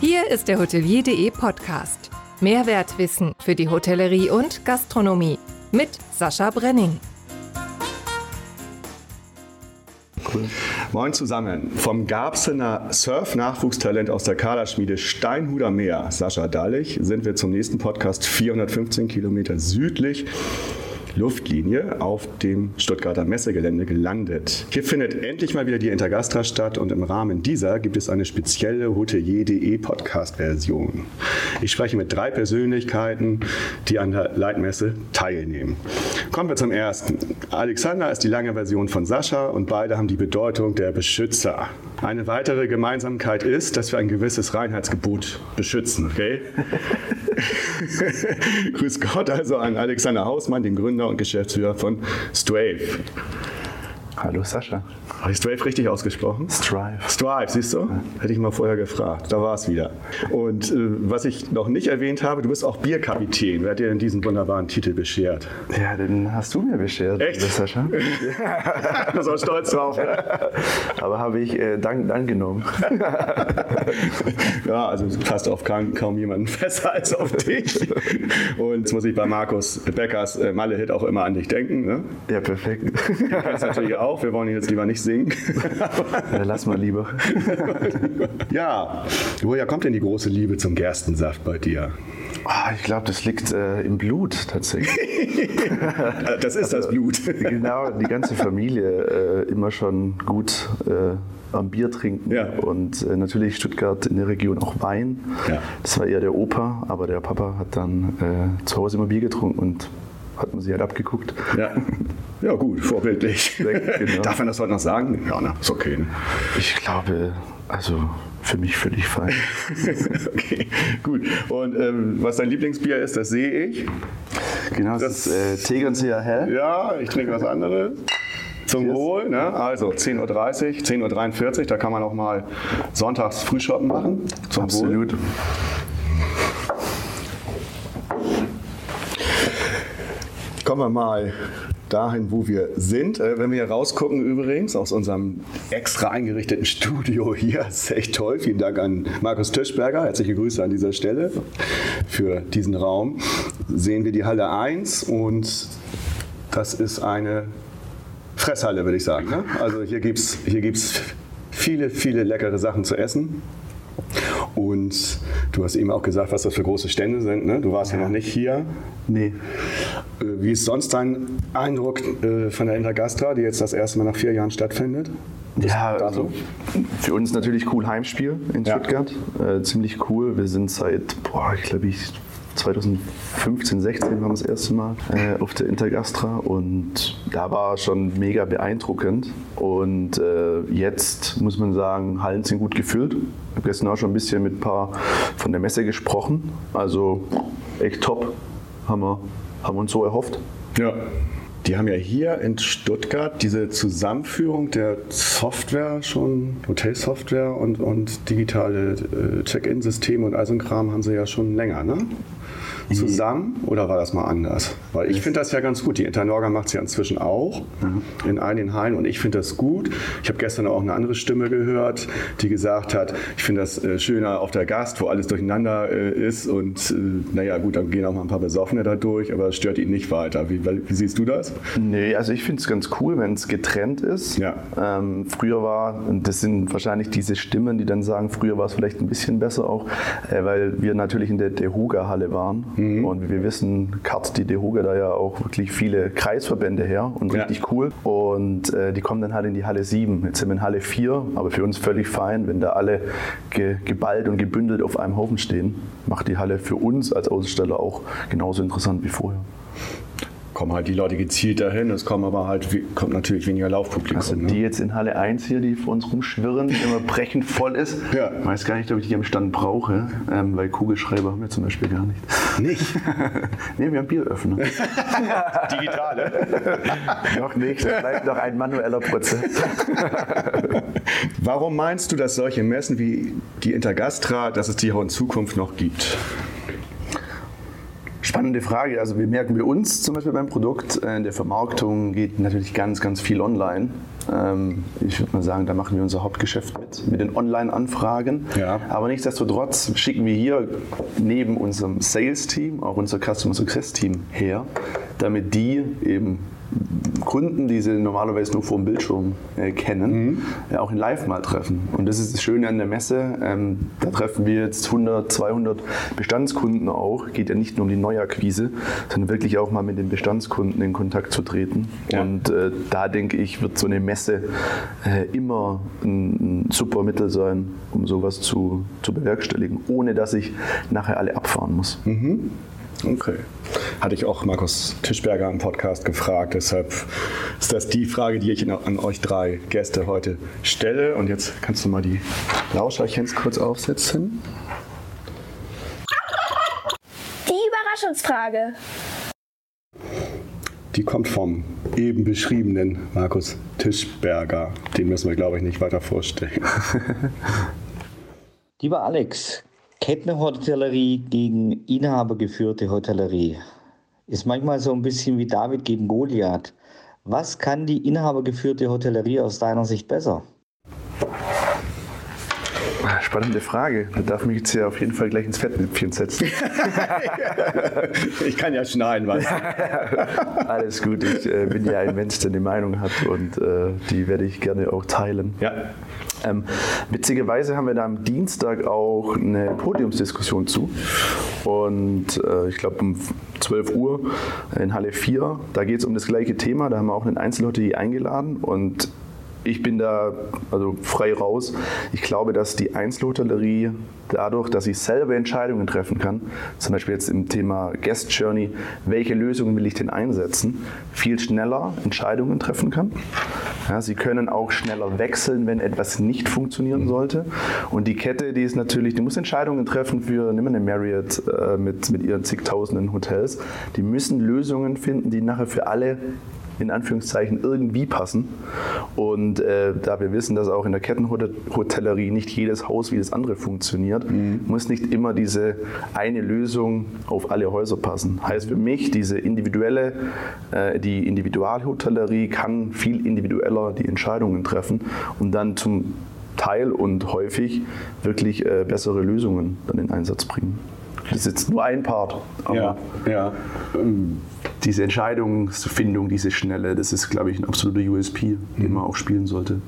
Hier ist der Hotelier.de Podcast. Mehrwertwissen für die Hotellerie und Gastronomie mit Sascha Brenning. Moin zusammen. Vom Garbsener Surf-Nachwuchstalent aus der Kaderschmiede Steinhuder Meer, Sascha Dallich, sind wir zum nächsten Podcast 415 Kilometer südlich Luftlinie auf dem Stuttgarter Messegelände gelandet. Hier findet endlich mal wieder die Intergastra statt und im Rahmen dieser gibt es eine spezielle Hotelier.de Podcast-Version. Ich spreche mit drei Persönlichkeiten, die an der Leitmesse teilnehmen. Kommen wir zum ersten. Alexander ist die lange Version von Sascha und beide haben die Bedeutung der Beschützer. Eine weitere Gemeinsamkeit ist, dass wir ein gewisses Reinheitsgebot beschützen, okay? Grüß Gott also an Alexander Hausmann, den Gründer und Geschäftsführer von Strave. Hallo Sascha. Habe ich Strive richtig ausgesprochen? Strive. Strive, siehst du? Hätte ich mal vorher gefragt. Da war es wieder. Und äh, was ich noch nicht erwähnt habe, du bist auch Bierkapitän. Wer hat dir denn diesen wunderbaren Titel beschert? Ja, den hast du mir beschert. Echt? Sascha? Ja. da ist stolz drauf. Aber habe ich äh, dankend angenommen. ja, also passt auf kaum, kaum jemanden besser als auf dich. Und jetzt muss ich bei Markus Beckers äh, Malle-Hit auch immer an dich denken. Ne? Ja, perfekt. Du kennst natürlich auch auch. Wir wollen ihn jetzt lieber nicht singen. ja, lass mal lieber. ja, woher kommt denn die große Liebe zum Gerstensaft bei dir? Oh, ich glaube, das liegt äh, im Blut tatsächlich. das ist das Blut. genau, die ganze Familie äh, immer schon gut äh, am Bier trinken ja. und äh, natürlich Stuttgart in der Region auch Wein. Ja. Das war eher der Opa, aber der Papa hat dann äh, zu Hause immer Bier getrunken und hat man sich halt abgeguckt. Ja, ja gut, vorbildlich. Genau. Darf man das heute noch sagen? Ja, ne? ist okay. Ne? Ich glaube, also für mich völlig fein. okay, gut. Und ähm, was dein Lieblingsbier ist, das sehe ich. Genau, das, das ist äh, Tegernseer Hell. Ja, ich trinke was anderes. Zum. Wohl, ne? also 10.30 Uhr, 10.43 Uhr, da kann man auch mal sonntags Frühschoppen machen. Zum Absolut. Wohl. Kommen wir mal dahin, wo wir sind. Äh, wenn wir hier rausgucken übrigens aus unserem extra eingerichteten Studio hier, ist echt toll. Vielen Dank an Markus Tischberger. Herzliche Grüße an dieser Stelle für diesen Raum. Sehen wir die Halle 1 und das ist eine Fresshalle, würde ich sagen. Ne? Also hier gibt es hier gibt's viele, viele leckere Sachen zu essen. Und du hast eben auch gesagt, was das für große Stände sind. Ne? Du warst ja. ja noch nicht hier. Nee. Äh, wie ist sonst dein Eindruck äh, von der Intergastra, die jetzt das erste Mal nach vier Jahren stattfindet? Ja, also für uns natürlich cool Heimspiel in ja. Stuttgart. Äh, ziemlich cool. Wir sind seit, boah, ich glaube, ich 2015, 16 waren wir das erste Mal äh, auf der Intergastra und da war schon mega beeindruckend. Und äh, jetzt muss man sagen, Hallen sind gut gefüllt. Ich habe gestern auch schon ein bisschen mit ein paar von der Messe gesprochen. Also echt top, haben wir, haben wir uns so erhofft. Ja. Die haben ja hier in Stuttgart diese Zusammenführung der Software schon, Hotelsoftware und, und digitale äh, Check-in-Systeme und all so ein Kram haben sie ja schon länger, ne? Zusammen oder war das mal anders? Weil ich finde das ja ganz gut. Die Internorga macht es ja inzwischen auch mhm. in einigen Hallen und ich finde das gut. Ich habe gestern auch eine andere Stimme gehört, die gesagt hat, ich finde das äh, schöner auf der Gast, wo alles durcheinander äh, ist und äh, naja gut, dann gehen auch mal ein paar Besoffene da durch, aber es stört ihn nicht weiter. Wie, wie siehst du das? Nee, also ich finde es ganz cool, wenn es getrennt ist. Ja. Ähm, früher war, und das sind wahrscheinlich diese Stimmen, die dann sagen, früher war es vielleicht ein bisschen besser auch, äh, weil wir natürlich in der Dehuga-Halle waren Mhm. Und wie wir wissen, karrt die DeHoga da ja auch wirklich viele Kreisverbände her und ja. richtig cool. Und äh, die kommen dann halt in die Halle 7. Jetzt sind wir in Halle 4, aber für uns völlig fein, wenn da alle ge geballt und gebündelt auf einem Haufen stehen. Macht die Halle für uns als Aussteller auch genauso interessant wie vorher kommen halt die Leute gezielt dahin, es kommen aber halt, kommt natürlich weniger Laufpublikum. Also die ne? jetzt in Halle 1 hier, die vor uns rumschwirren, die immer brechend voll ist. Ja. Ich weiß gar nicht, ob ich die am Stand brauche, ähm, weil Kugelschreiber haben wir zum Beispiel gar nicht. Nicht? nee, wir haben Bieröffner. Digitale? noch nicht, das bleibt noch ein manueller Prozess. Warum meinst du, dass solche Messen wie die Intergastra, dass es die auch in Zukunft noch gibt? Spannende Frage. Also wir merken bei uns zum Beispiel beim Produkt, äh, in der Vermarktung geht natürlich ganz, ganz viel online. Ähm, ich würde mal sagen, da machen wir unser Hauptgeschäft mit, mit den Online-Anfragen. Ja. Aber nichtsdestotrotz schicken wir hier neben unserem Sales-Team auch unser Customer Success-Team her, damit die eben Kunden, die sie normalerweise nur vor dem Bildschirm äh, kennen, mhm. äh, auch in Live mal treffen. Und das ist das Schöne an der Messe. Ähm, da treffen wir jetzt 100, 200 Bestandskunden auch. Geht ja nicht nur um die Neuakquise, sondern wirklich auch mal mit den Bestandskunden in Kontakt zu treten. Ja. Und äh, da denke ich, wird so eine Messe äh, immer ein, ein, super Mittel sein, um sowas zu, zu bewerkstelligen, ohne dass ich nachher alle abfahren muss. Mhm. Okay. Hatte ich auch Markus Tischberger im Podcast gefragt. Deshalb ist das die Frage, die ich an euch drei Gäste heute stelle. Und jetzt kannst du mal die Lauscherchens kurz aufsetzen. Die Überraschungsfrage. Die kommt vom eben beschriebenen Markus Tischberger. Den müssen wir, glaube ich, nicht weiter vorstellen. Lieber Alex, Kettenhotellerie gegen inhabergeführte Hotellerie ist manchmal so ein bisschen wie David gegen Goliath. Was kann die inhabergeführte Hotellerie aus deiner Sicht besser? Spannende Frage. Da darf mich jetzt ja auf jeden Fall gleich ins Fettnäpfchen setzen. ich kann ja schneiden, was. Alles gut. Ich äh, bin ja ein Mensch, der eine Meinung hat und äh, die werde ich gerne auch teilen. Ja. Ähm, witzigerweise haben wir da am Dienstag auch eine Podiumsdiskussion zu. Und äh, ich glaube um 12 Uhr in Halle 4, da geht es um das gleiche Thema. Da haben wir auch einen Einzelhotel eingeladen. Und ich bin da also frei raus. Ich glaube, dass die Einzelhotellerie dadurch, dass sie selber Entscheidungen treffen kann, zum Beispiel jetzt im Thema Guest Journey, welche Lösungen will ich denn einsetzen, viel schneller Entscheidungen treffen kann. Ja, sie können auch schneller wechseln, wenn etwas nicht funktionieren sollte. Und die Kette, die ist natürlich, die muss Entscheidungen treffen für, nimm mal eine Marriott äh, mit, mit ihren zigtausenden Hotels. Die müssen Lösungen finden, die nachher für alle in Anführungszeichen irgendwie passen. Und äh, da wir wissen, dass auch in der Kettenhotellerie nicht jedes Haus wie das andere funktioniert, mhm. muss nicht immer diese eine Lösung auf alle Häuser passen. Heißt für mich, diese individuelle, äh, die Individualhotellerie kann viel individueller die Entscheidungen treffen und dann zum Teil und häufig wirklich äh, bessere Lösungen dann in Einsatz bringen. Das ist jetzt nur ein Part. ja, ja. Diese Entscheidungsfindung, diese Schnelle, das ist, glaube ich, ein absoluter USP, den mhm. man auch spielen sollte.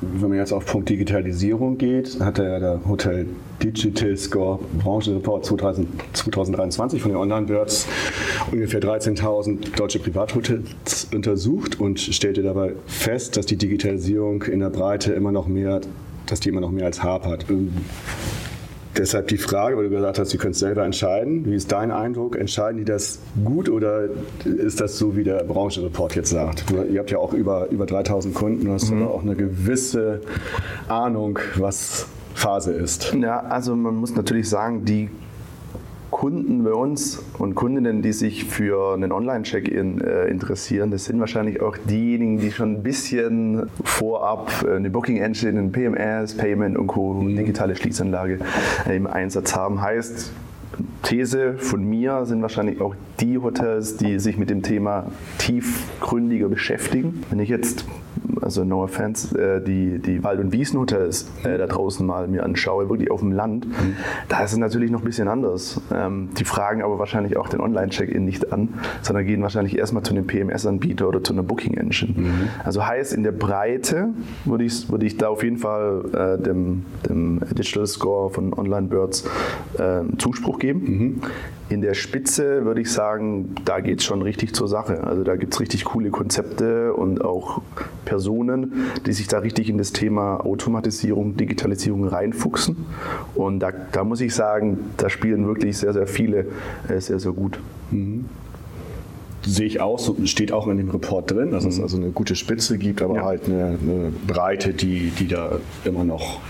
Wenn man jetzt auf Punkt Digitalisierung geht, hat der, der Hotel Digital Score Branchenreport 2023 von den Online-Birds ungefähr 13.000 deutsche Privathotels untersucht und stellte dabei fest, dass die Digitalisierung in der Breite immer noch mehr, dass die immer noch mehr als hapert. Deshalb die Frage, weil du gesagt hast, Sie können es selber entscheiden. Wie ist dein Eindruck? Entscheiden die das gut oder ist das so, wie der Branchenreport jetzt sagt? Ihr habt ja auch über, über 3000 Kunden, du hast mhm. auch eine gewisse Ahnung, was Phase ist. Ja, also man muss natürlich sagen, die Kunden bei uns und Kundinnen, die sich für einen Online-Check-In äh, interessieren, das sind wahrscheinlich auch diejenigen, die schon ein bisschen vorab äh, eine Booking Engine, ein PMS, Payment und Co., mhm. digitale Schließanlage äh, im Einsatz haben. Heißt, These von mir sind wahrscheinlich auch die Hotels, die sich mit dem Thema tiefgründiger beschäftigen. Wenn ich jetzt also no offense, äh, die, die Wald- und Wiesenhotels äh, da draußen mal mir anschaue, wirklich auf dem Land, mhm. da ist es natürlich noch ein bisschen anders. Ähm, die fragen aber wahrscheinlich auch den Online-Check-In nicht an, sondern gehen wahrscheinlich erstmal zu einem PMS-Anbieter oder zu einer Booking-Engine. Mhm. Also heißt, in der Breite würde ich, würde ich da auf jeden Fall äh, dem, dem Digital Score von Online Birds äh, Zuspruch geben. Mhm. In der Spitze würde ich sagen, da geht es schon richtig zur Sache. Also da gibt es richtig coole Konzepte und auch Personen, die sich da richtig in das Thema Automatisierung, Digitalisierung reinfuchsen. Und da, da muss ich sagen, da spielen wirklich sehr, sehr viele äh, sehr, sehr gut. Mhm sehe ich auch, so steht auch in dem Report drin, dass es mhm. also eine gute Spitze gibt, aber ja. halt eine, eine, Breite, die, die da immer noch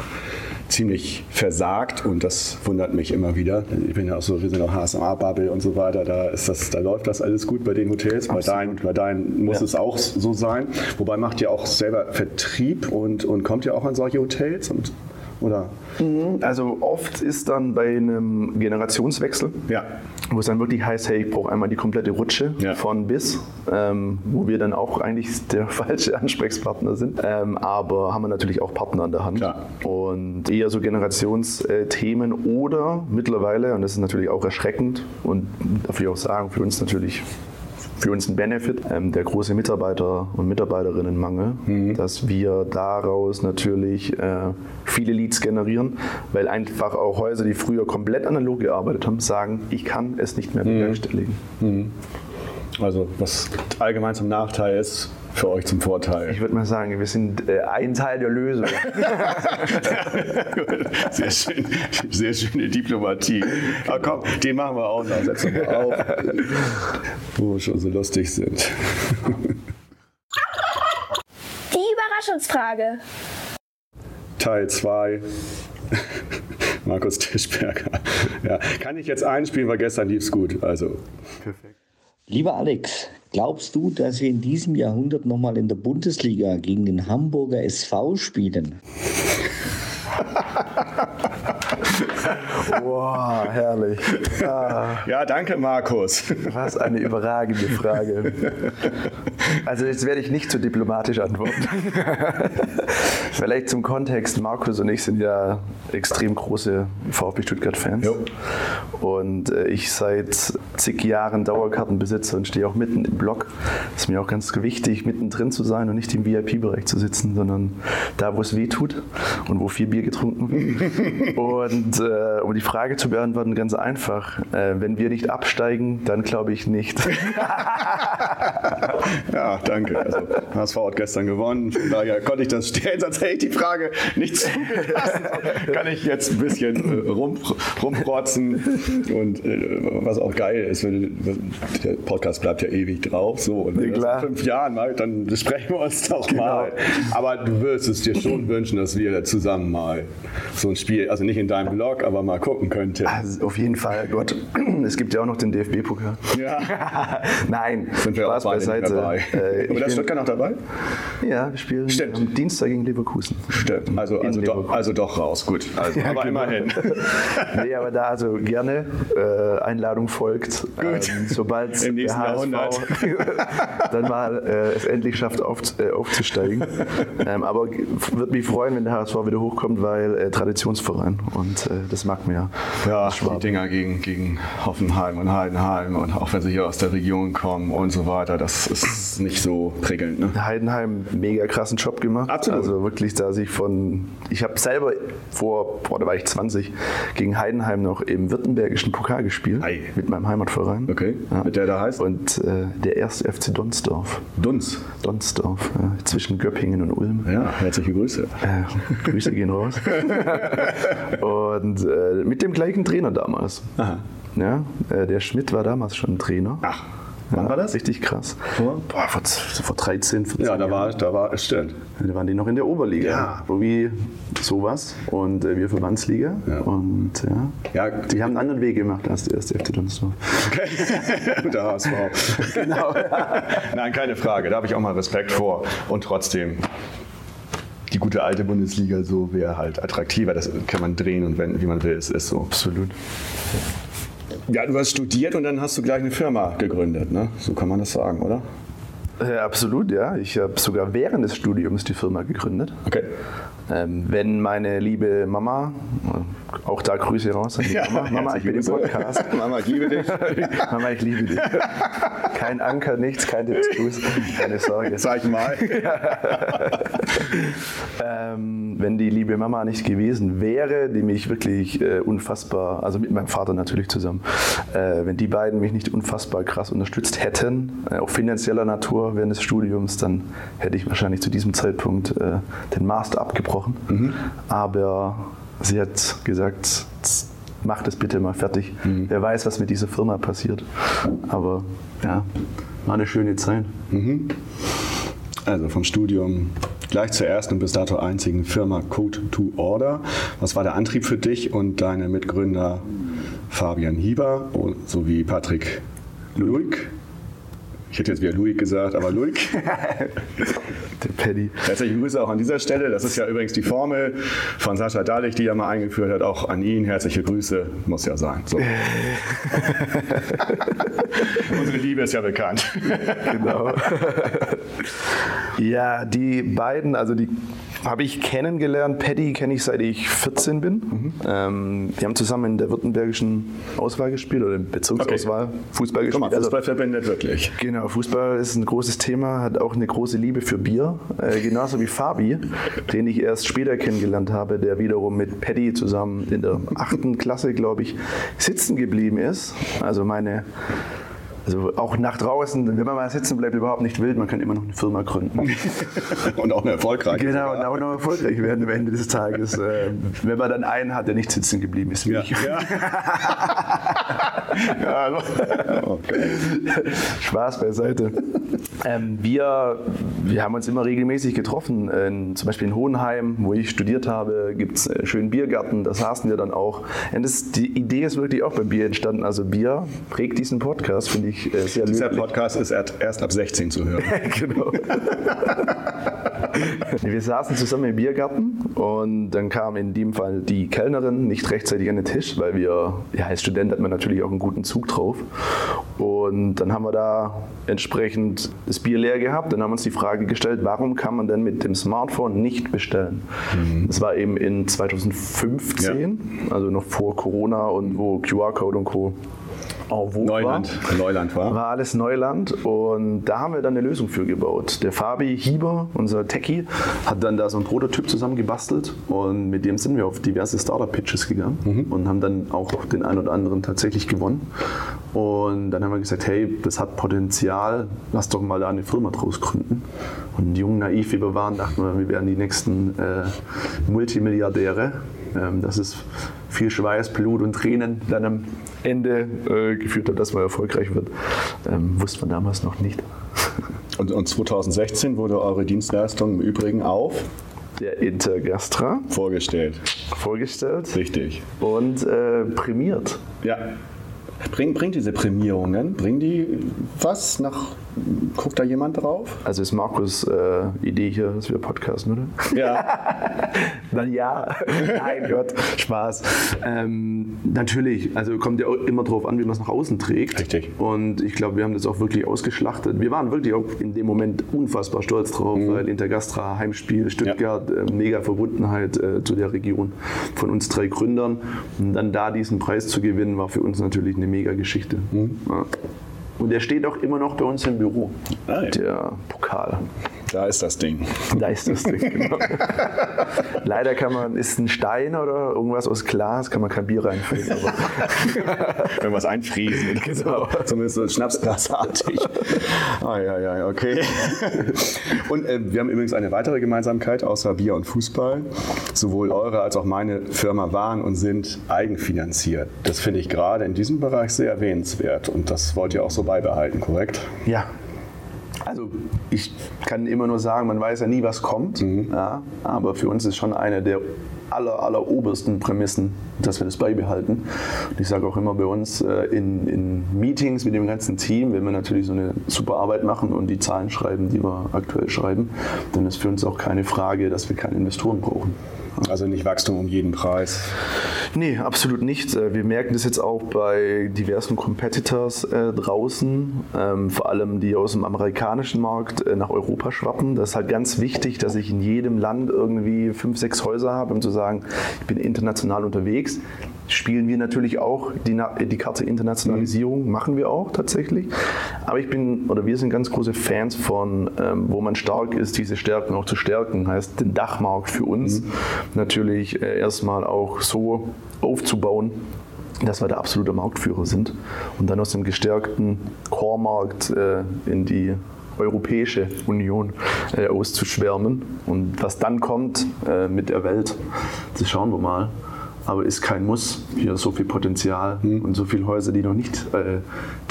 ziemlich versagt und das wundert mich immer wieder. Ich bin ja auch so, wir sind auch HSMA-Bubble und so weiter, da, ist das, da läuft das alles gut bei den Hotels, bei deinen, bei deinen muss ja. es auch so sein. Wobei macht ihr auch selber Vertrieb und, und kommt ihr auch an solche Hotels und Oder? Mhm, also oft ist dann bei einem Generationswechsel, ja. wo es dann wirklich heißt, hey, ich brauche einmal die komplette Rutsche ja. von bis, ähm, wo wir dann auch eigentlich der falsche Ansprechpartner sind. Ähm, aber haben wir natürlich auch Partner an der Hand. Klar. Und eher so Generationsthemen oder mittlerweile, und das ist natürlich auch erschreckend und darf ich auch sagen, für uns natürlich für uns ein Benefit, ähm, der große Mitarbeiter- und Mitarbeiterinnenmangel, mhm. dass wir daraus natürlich äh, viele Leads generieren, weil einfach auch Häuser, die früher komplett analog gearbeitet haben, sagen, ich kann es nicht mehr mhm. bewerkstelligen. Mhm. Also was allgemein zum Nachteil ist, für euch zum Vorteil? Ich würde mal sagen, wir sind äh, ein Teil der Lösung. sehr, schön, sehr schöne Diplomatie. Aber komm, den machen wir auch noch. Setzen wir auf, wo wir schon so lustig sind. Die Überraschungsfrage. Teil 2. Markus Tischberger. Ja, kann ich jetzt einspielen, weil gestern lief es gut. Also. Perfekt. Lieber Alex, glaubst du, dass wir in diesem Jahrhundert nochmal in der Bundesliga gegen den Hamburger SV spielen? Boah, herrlich. Ah. Ja, danke, Markus. Was eine überragende Frage. Also jetzt werde ich nicht zu diplomatisch antworten. Vielleicht zum Kontext, Markus und ich sind ja extrem große VfB Stuttgart-Fans. Und äh, ich seit zig Jahren Dauerkartenbesitzer und stehe auch mitten im Block. Es ist mir auch ganz wichtig, mittendrin zu sein und nicht im VIP-Bereich zu sitzen, sondern da, wo es weh tut und wo viel Bier getrunken wird. und äh, um die Frage zu beantworten, ganz einfach. Äh, wenn wir nicht absteigen, dann glaube ich nicht. ja, danke. Also, HSV hat gestern gewonnen. Von daher konnte ich das stellen, sonst hätte ich die Frage nicht zugelassen. Kann ich jetzt ein bisschen äh, rum, rumprotzen. Und äh, was auch geil ist, wenn, der Podcast bleibt ja ewig drauf. So, und wenn ja, in fünf Jahren mal, dann besprechen wir uns doch genau. mal. Aber du würdest es dir schon wünschen, dass wir zusammen mal so ein Spiel, also nicht in deinem Blog, aber mal gucken könnten. Also auf jeden Fall, Gott. Es gibt ja auch noch den DFB-Pokal. Ja. Nein, sind wir Spaß auch beiseite. dabei. Äh, ist Stuttgart noch dabei? Ja, wir spielen Stimmt. am Dienstag gegen Leverkusen. Stimmt, also, also, doch, also doch raus, gut. Also, ja, aber genau. immerhin. nee, aber da also gerne äh, Einladung folgt. Gut. Ähm, sobald Im nächsten der HSV dann mal äh, es endlich schafft auf, äh, aufzusteigen. ähm, aber würde mich freuen, wenn der HSV wieder hochkommt, weil äh, Traditionsverein und äh, das mag mir. Ja, die Dinger gegen, gegen Hoffenheim und Heidenheim und auch wenn sie hier aus der Region kommen und so weiter, das ist nicht so prickelnd. Ne? Heidenheim mega krassen Job gemacht. Absolut. Also wirklich, da sich von, ich habe selber vor, boah, da war ich 20, gegen Heidenheim noch im württembergischen Pokal gespielt Ei. mit meinem Heimatverein. Okay. Ja. Mit der da heißt? Und äh, der erste FC Donsdorf. Dunz. Donsdorf, ja, zwischen Göppingen und Ulm. Ja, herzliche Grüße. Äh, Grüße gehen raus. und äh, mit dem gleichen Trainer damals. Aha. Ja, äh, der Schmidt war damals schon Trainer. Ach. Wann ja, war das? Richtig krass. Vor, boah, vor, vor 13, 14 Ja, da war, da war es stimmt. Da waren die noch in der Oberliga. Ja. So wie sowas. Und äh, wir Verbandsliga. Ja. Und ja, ja, die haben einen anderen Weg gemacht als der erste FC Dunsdorf. Okay. der HSV. genau. Nein, keine Frage. Da habe ich auch mal Respekt vor. Und trotzdem die gute alte Bundesliga so wäre halt attraktiver. Das kann man drehen und wenden, wie man will. Es ist so. Absolut. Ja, du hast studiert und dann hast du gleich eine Firma gegründet, ne? So kann man das sagen, oder? Äh, absolut, ja. Ich habe sogar während des Studiums die Firma gegründet. Okay. Ähm, wenn meine liebe Mama, auch da Grüße raus an die ja, Mama, Mama, ich bin im Podcast. Mama, ich liebe dich. Mama, ich liebe dich. Kein Anker, nichts, kein Tipps, keine Sorge. Zeig mal. ähm, wenn die liebe Mama nicht gewesen wäre, die mich wirklich äh, unfassbar, also mit meinem Vater natürlich zusammen, äh, wenn die beiden mich nicht unfassbar krass unterstützt hätten, äh, auf finanzieller Natur während des Studiums, dann hätte ich wahrscheinlich zu diesem Zeitpunkt äh, den Master abgebrochen. Mhm. Aber sie hat gesagt, mach das bitte mal fertig. Mhm. Wer weiß, was mit dieser Firma passiert. Aber ja, war eine schöne Zeit. Mhm. Also vom Studium gleich zur ersten und bis dato einzigen Firma Code to Order. Was war der Antrieb für dich und deine Mitgründer Fabian Hieber sowie Patrick Luig? Ich hätte jetzt wieder Luik gesagt, aber Luik. Der Paddy. Herzliche Grüße auch an dieser Stelle. Das ist ja übrigens die Formel von Sascha Dalich, die er mal eingeführt hat. Auch an ihn herzliche Grüße. Muss ja sein. So. Unsere Liebe ist ja bekannt. genau. ja, die beiden, also die habe ich kennengelernt. Paddy kenne ich seit ich 14 bin. Mhm. Ähm, wir haben zusammen in der württembergischen Auswahl gespielt oder in Bezirksauswahl okay. Fußball gespielt. Mal, Fußball also, verbindet wirklich. Genau, Fußball ist ein großes Thema, hat auch eine große Liebe für Bier. Äh, genauso wie Fabi, den ich erst später kennengelernt habe, der wiederum mit Paddy zusammen in der achten Klasse, glaube ich, sitzen geblieben ist. Also meine also auch nach draußen, wenn man mal sitzen bleibt, überhaupt nicht wild, man kann immer noch eine Firma gründen. und auch eine erfolgreiche. Genau, und auch noch erfolgreich werden am Ende des Tages. Äh, wenn man dann einen hat, der nicht sitzen geblieben ist, wie ja. ich. Ja. ja, also. okay. Spaß beiseite. Ähm, wir, wir haben uns immer regelmäßig getroffen. In, zum Beispiel in Hohenheim, wo ich studiert habe, gibt es einen äh, schönen Biergarten. Da saßen wir dann auch. Und das, die Idee ist wirklich auch beim Bier entstanden. Also Bier prägt diesen Podcast, finde ich ich äh, sehr Dieser löblich. Podcast ist erst ab 16 zu hören. genau. Wir saßen zusammen im Biergarten und dann kam in dem Fall die Kellnerin nicht rechtzeitig an den Tisch, weil wir, ja, als Student hat man natürlich auch einen guten Zug drauf. Und dann haben wir da entsprechend das Bier leer gehabt. Dann haben wir uns die Frage gestellt, warum kann man denn mit dem Smartphone nicht bestellen? Mhm. Das war eben in 2015, ja. also noch vor Corona und wo QR-Code und Co en vogue Neuland. war. Neuland war. War alles Neuland und da haben wir dann eine Lösung für gebaut. Der Fabi Hieber, unser Techie, hat dann da so einen Prototyp zusammengebastelt und mit dem sind wir auf diverse Startup-Pitches gegangen mhm. und haben dann auch den einen oder anderen tatsächlich gewonnen. Und dann haben wir gesagt, hey, das hat Potenzial, lass doch mal da eine Firma draus gründen. Und jung, naiv wie wir waren, dachten wir, wir wären die nächsten äh, Multimilliardäre. Ähm, das ist viel Schweiß, Blut und Tränen dann am Ende äh, geführt hat, dass man erfolgreich wird, ähm, wusste man damals noch nicht. Und, und 2016 wurde eure Dienstleistung im Übrigen auf der Intergastra vorgestellt. Vorgestellt. Richtig. Und äh, prämiert. Ja. Bring, bringt diese Prämierungen, bringen die was nach Guckt da jemand drauf? Also ist Markus äh, Idee hier, dass wir podcasten, oder? Ja. Dann ja. Nein, Gott, Spaß. Ähm, natürlich, also kommt ja immer darauf an, wie man es nach außen trägt. Richtig. Und ich glaube, wir haben das auch wirklich ausgeschlachtet. Wir waren wirklich auch in dem Moment unfassbar stolz drauf, mhm. weil Intergastra, Heimspiel, Stuttgart, ja. äh, mega Verbundenheit äh, zu der Region von uns drei Gründern. Und dann da diesen Preis zu gewinnen, war für uns natürlich eine mega Geschichte. Mhm. Ja. Und der steht auch immer noch bei uns im Büro. Ah, ja. Der Pokal. Da ist das Ding. Da ist das Ding, genau. Leider kann man, ist ein Stein oder irgendwas aus Glas, kann man kein Bier reinfüllen. Irgendwas einfriesen. Genau. Zumindest so Schnapsglasartig. Ah, ja, ja, okay. Und äh, wir haben übrigens eine weitere Gemeinsamkeit außer Bier und Fußball. Sowohl eure als auch meine Firma waren und sind eigenfinanziert. Das finde ich gerade in diesem Bereich sehr erwähnenswert. Und das wollt ihr auch so beibehalten, korrekt? Ja, also ich kann immer nur sagen, man weiß ja nie, was kommt. Mhm. Ja, aber für uns ist schon eine der aller, aller obersten Prämissen, dass wir das beibehalten. Und ich sage auch immer bei uns äh, in, in, Meetings mit dem ganzen Team, wenn wir natürlich so eine super Arbeit machen und die Zahlen schreiben, die wir aktuell schreiben, dann ist für uns auch keine Frage, dass wir keine Investoren brauchen. Also nicht Wachstum um jeden Preis. Nee, absolut nicht. Äh, wir merken das jetzt auch bei diversen Competitors äh, draußen, ähm, vor allem die aus dem amerikanischen Markt äh, nach Europa schwappen. Das ist halt ganz wichtig, dass ich in jedem Land irgendwie fünf, sechs Häuser habe, um zu sagen, ich bin international unterwegs spielen wir natürlich auch die, die Karte Internationalisierung, mhm. machen wir auch tatsächlich. Aber ich bin, oder wir sind ganz große Fans von, ähm, wo man stark ist, diese Stärken auch zu stärken. Heißt, den Dachmarkt für uns mhm. natürlich äh, erstmal auch so aufzubauen, dass wir der absolute Marktführer sind und dann aus dem gestärkten Core-Markt äh, in die Europäische Union äh, auszuschwärmen. Und was dann kommt äh, mit der Welt, das schauen wir mal aber ist kein Muss. Hier so viel Potenzial mhm. und so viele Häuser, die noch nicht äh,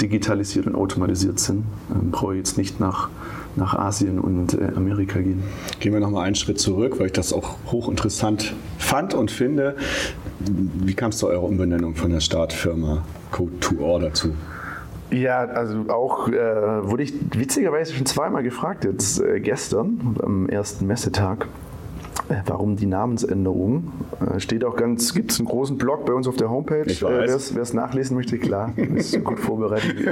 digitalisiert und automatisiert sind. Ähm, brauche ich jetzt nicht nach, nach Asien und äh, Amerika gehen. Gehen wir nochmal einen Schritt zurück, weil ich das auch hochinteressant fand und finde. Wie kam es zu eurer Umbenennung von der Startfirma Code to Order zu? Ja, also auch äh, wurde ich witzigerweise schon zweimal gefragt, jetzt äh, gestern am ersten Messetag. Äh, warum die Namensänderung? Äh, steht auch ganz, gibt es einen großen Blog bei uns auf der Homepage. Äh, Wer es nachlesen möchte, klar, ist gut vorbereitet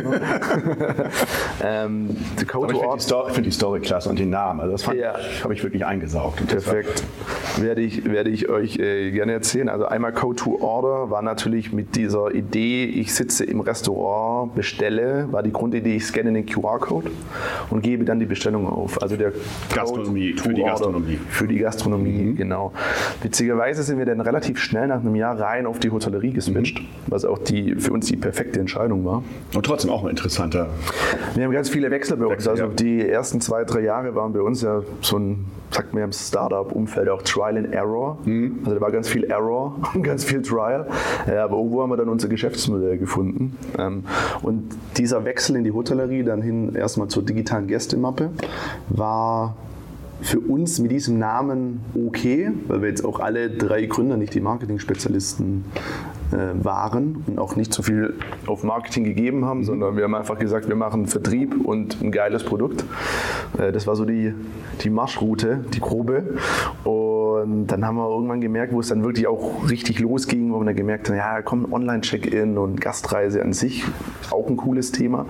ähm, ich finde die, find die, Story klasse und den Namen. Also das ja. habe ich wirklich eingesaugt. Perfekt. Werde ich, werde ich euch äh, gerne erzählen. Also einmal Code to Order war natürlich mit dieser Idee, ich sitze im Restaurant, bestelle, war die Grundidee, ich scanne den QR-Code und gebe dann die Bestellung auf. Also der Gastronomie, für die Gastronomie. Für die Gastronomie. Gastronomie, mhm. genau. Witzigerweise sind wir dann relativ schnell nach einem Jahr rein auf die Hotellerie geswitcht, mhm. was auch die, für uns die perfekte Entscheidung war. Und trotzdem auch ein interessanter. Wir haben ganz viele Wechsel bei uns. Wechsel, also ja. die ersten zwei, drei Jahre waren bei uns ja so ein, sagt man im Startup-Umfeld auch Trial and Error. Mhm. Also da war ganz viel Error und ganz viel Trial. Ja, aber irgendwo haben wir dann unser Geschäftsmodell gefunden. Ähm, und dieser Wechsel in die Hotellerie, dann hin erstmal zur digitalen Gästemappe, war für uns mit diesem Namen okay, weil wir jetzt auch alle drei Gründer nicht die Marketing-Spezialisten waren und auch nicht so viel auf Marketing gegeben haben, mhm. sondern wir haben einfach gesagt, wir machen Vertrieb und ein geiles Produkt. Äh, das war so die, die Marschroute, die grobe. Und dann haben wir irgendwann gemerkt, wo es dann wirklich auch richtig losging, wo wir dann gemerkt haben, ja, komm, Online-Check-In und Gastreise an sich, auch ein cooles Thema.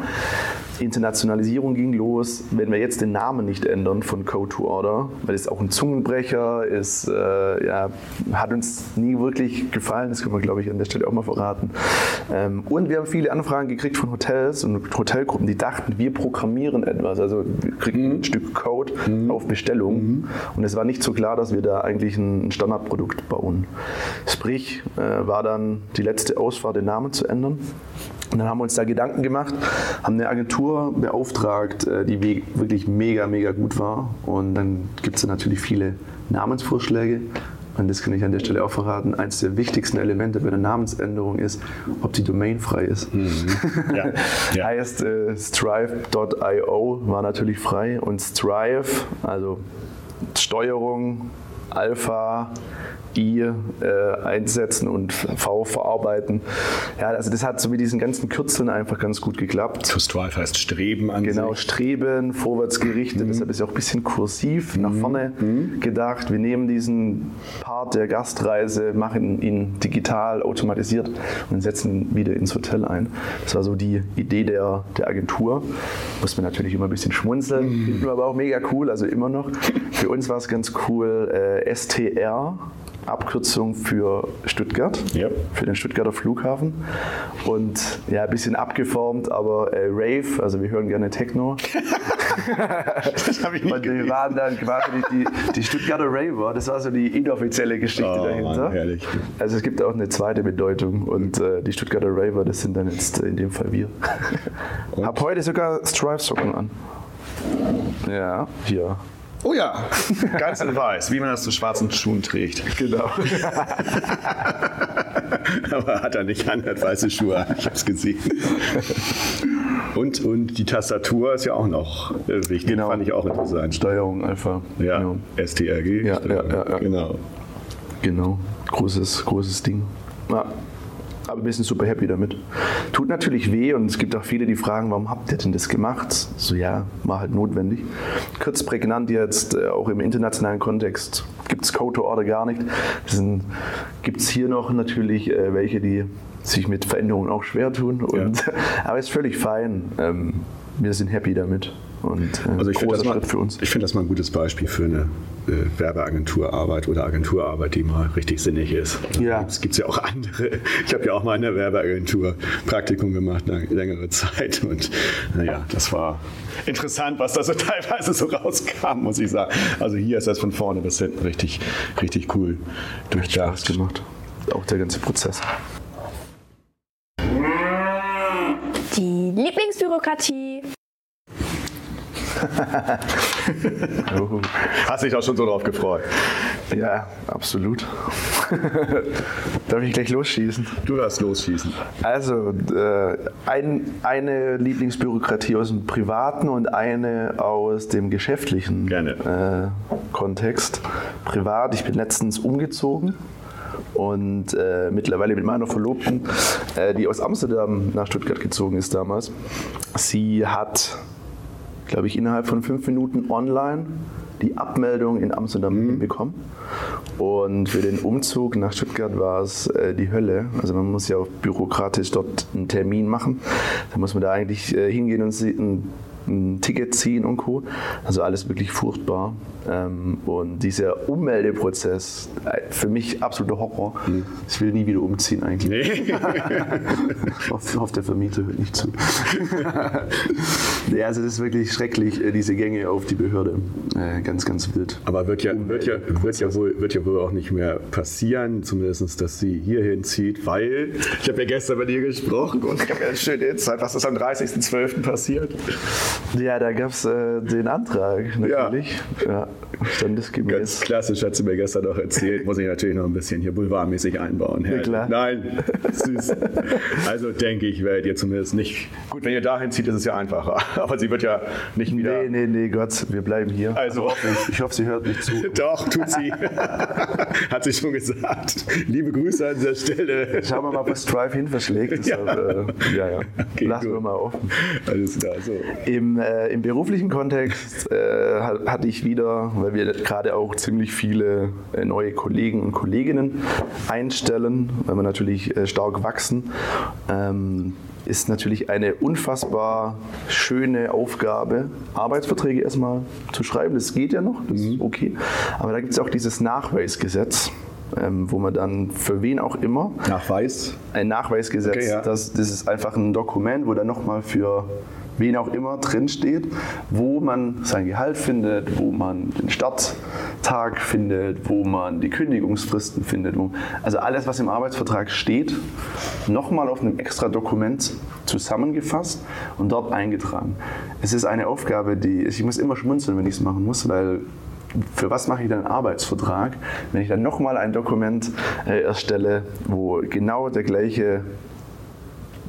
Internationalisierung ging los. Wenn wir jetzt den Namen nicht ändern von Code to Order, weil es auch ein Zungenbrecher ist, äh, ja, hat uns nie wirklich gefallen. Das können wir, glaube ich, an der Stelle auch mal verraten. Ähm, und wir haben viele Anfragen gekriegt von Hotels und Hotelgruppen, die dachten, wir programmieren etwas. Also wir kriegen mhm. ein Stück Code mhm. auf Bestellung. Mhm. Und es war nicht so klar, dass wir da eigentlich ein Standardprodukt bauen. Sprich, äh, war dann die letzte Ausfahrt, den Namen zu ändern. Und dann haben wir uns da Gedanken gemacht, haben eine Agentur beauftragt, äh, die wirklich mega, mega gut war. Und dann gibt es natürlich viele Namensvorschläge. Und das kann ich an der Stelle auch verraten. Eines der wichtigsten Elemente bei der Namensänderung ist, ob die Domain frei ist. Mhm. Ja. Ja. heißt, äh, strive.io war natürlich frei und Strive, also Steuerung, Alpha, I äh, einsetzen und V verarbeiten. Ja, also das hat so mit diesen ganzen Kürzeln einfach ganz gut geklappt. Strive heißt Streben an Genau, sich. Streben, vorwärts gerichtet. Mhm. Deshalb ist ja auch ein bisschen kursiv mhm. nach vorne mhm. gedacht. Wir nehmen diesen Part der Gastreise, machen ihn digital, automatisiert und setzen wieder ins Hotel ein. Das war so die Idee der, der Agentur. Muss man natürlich immer ein bisschen schmunzeln, mhm. finden wir aber auch mega cool, also immer noch. Für uns war es ganz cool, äh, STR Abkürzung für Stuttgart, ja. für den Stuttgarter Flughafen. Und ja, ein bisschen abgeformt, aber äh, Rave, also wir hören gerne Techno. das habe ich nicht Und wir waren dann quasi die, die, Stuttgarter Raver, das war so die inoffizielle Geschichte oh, dahinter. Mann, also es gibt auch eine zweite Bedeutung und äh, die Stuttgarter Raver, das sind dann jetzt in dem Fall wir. Hab heute sogar Strive-Socken an. Ja, hier. Oh ja, ganz in weiß, wie man das zu schwarzen Schuhen trägt. Genau. Aber hat er nicht an, hat weiße Schuhe ich habe es gesehen. Und, und die Tastatur ist ja auch noch äh, wichtig, genau. fand ich auch interessant. Steuerung einfach. Ja, genau. STRG. Ja, ja, ja, ja, Genau. Genau, großes, großes Ding. Ja aber wir sind super happy damit. Tut natürlich weh und es gibt auch viele, die fragen, warum habt ihr denn das gemacht? So ja, war halt notwendig. Kurz prägnant jetzt, äh, auch im internationalen Kontext, gibt es Code to Order gar nicht. Gibt es hier noch natürlich äh, welche, die sich mit Veränderungen auch schwer tun. Und, ja. aber ist völlig fein. Ähm, wir sind happy damit. Und, äh, also ich finde das, mal, find das mal ein gutes Beispiel für eine äh, Werbeagenturarbeit oder Agenturarbeit, die mal richtig sinnig ist. Ja. Es gibt ja auch andere. Ich habe ja auch mal in der Werbeagentur Praktikum gemacht, eine längere Zeit. Und naja, das war interessant, was da so teilweise so rauskam, muss ich sagen. Also hier ist das von vorne bis hinten richtig, richtig cool durchdacht. gemacht. Auch der ganze Prozess. Die Lieblingsbürokratie Hast dich auch schon so drauf gefreut? Ja, absolut. Darf ich gleich losschießen? Du darfst losschießen. Also, äh, ein, eine Lieblingsbürokratie aus dem privaten und eine aus dem geschäftlichen äh, Kontext. Privat, ich bin letztens umgezogen und äh, mittlerweile mit meiner Verlobten, äh, die aus Amsterdam nach Stuttgart gezogen ist damals. Sie hat, glaube ich, innerhalb von fünf Minuten online die Abmeldung in Amsterdam mhm. bekommen. Und für den Umzug nach Stuttgart war es äh, die Hölle. Also man muss ja auch bürokratisch dort einen Termin machen. Da muss man da eigentlich äh, hingehen und ein, ein Ticket ziehen und Co. Also alles wirklich furchtbar. Ähm, und dieser Ummeldeprozess, äh, für mich absoluter Horror. Mhm. Ich will nie wieder umziehen eigentlich. Nee. ich hoffe, der Vermieter hört nicht zu. ja, also das ist wirklich schrecklich, äh, diese Gänge auf die Behörde. Äh, ganz, ganz wild. Aber wird ja, wird, ja, wird, ja wohl, wird ja wohl auch nicht mehr passieren, zumindest, dass sie hierhin zieht, weil ich habe ja gestern bei dir gesprochen und ich habe ja eine schöne Insight, was ist am 30.12. passiert. Ja, da gab es äh, den Antrag natürlich. Ja. ja. Standesgemäß. Ganz klassisch hat sie mir gestern noch erzählt. Muss ich natürlich noch ein bisschen hier boulevardmäßig einbauen. Ja, klar. Nein, süß. Also denke ich, werdet ihr zumindest nicht. Gut, wenn ihr dahin zieht, ist es ja einfacher. Aber sie wird ja nicht wieder. Nee, nee, nee, Gott, wir bleiben hier. Also, also ich hoffe, sie hört nicht zu. Doch, tut sie. hat sie schon gesagt. Liebe Grüße an dieser Stelle. Schauen wir mal, was Drive hin verschlägt. Deshalb, ja. Äh, ja, ja. Okay, Lassen gut. wir mal offen. Alles klar, so. Im, äh, Im beruflichen Kontext äh, hatte ich wieder, weil wir gerade auch ziemlich viele äh, neue Kollegen und Kolleginnen einstellen, weil wir natürlich äh, stark wachsen. Ähm, ist natürlich eine unfassbar schöne Aufgabe, Arbeitsverträge erstmal zu schreiben. Das geht ja noch, das ist mhm. okay. Aber da gibt es auch dieses Nachweisgesetz. Ähm, wo man dann für wen auch immer Nachweis ein Nachweisgesetz, okay, ja. das, das ist einfach ein Dokument, wo dann nochmal für wen auch immer drinsteht, wo man sein Gehalt findet, wo man den Starttag findet, wo man die Kündigungsfristen findet. Also alles, was im Arbeitsvertrag steht, nochmal auf einem extra Dokument zusammengefasst und dort eingetragen. Es ist eine Aufgabe, die ich muss immer schmunzeln, wenn ich es machen muss, weil für was mache ich dann einen Arbeitsvertrag, wenn ich dann nochmal ein Dokument äh, erstelle, wo genau der gleiche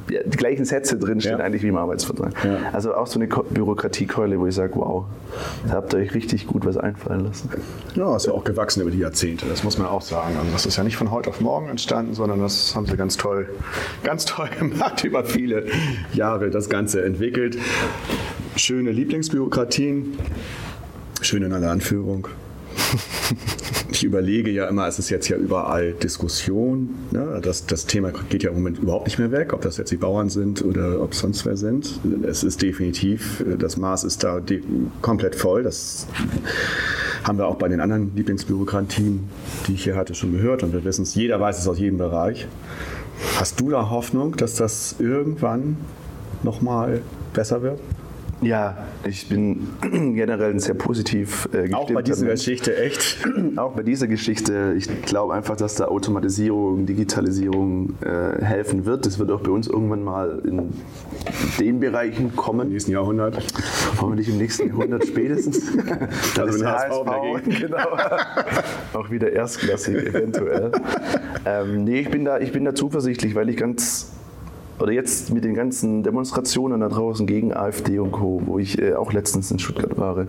die gleichen Sätze drinstehen ja. eigentlich wie im Arbeitsvertrag. Ja. Also auch so eine Bürokratiekeule, wo ich sage, wow, da habt ihr euch richtig gut was einfallen lassen. Ja, ist ja auch gewachsen über die Jahrzehnte, das muss man auch sagen. Also das ist ja nicht von heute auf morgen entstanden, sondern das haben sie ganz toll, ganz toll gemacht, über viele Jahre das Ganze entwickelt. Schöne Lieblingsbürokratien, schön in aller Anführung. ich überlege ja immer, es ist jetzt ja überall Diskussion. Ne? Das, das Thema geht ja im Moment überhaupt nicht mehr weg, ob das jetzt die Bauern sind oder ob es sonst wer sind. Es ist definitiv, das Maß ist da komplett voll. Das haben wir auch bei den anderen Lieblingsbürokratien, die ich hier hatte, schon gehört. Und wir wissen es, jeder weiß es aus jedem Bereich. Hast du da Hoffnung, dass das irgendwann nochmal besser wird? Ja, ich bin generell sehr positiv äh, gestimmt. Auch bei dieser Geschichte, echt? Auch bei dieser Geschichte. Ich glaube einfach, dass da Automatisierung, Digitalisierung äh, helfen wird. Das wird auch bei uns irgendwann mal in den Bereichen kommen. Im nächsten Jahrhundert. Hoffentlich im nächsten Jahrhundert spätestens. das ist HSV, HSV genau. auch wieder erstklassig eventuell. ähm, nee, ich bin, da, ich bin da zuversichtlich, weil ich ganz oder jetzt mit den ganzen Demonstrationen da draußen gegen AfD und Co., wo ich äh, auch letztens in Stuttgart war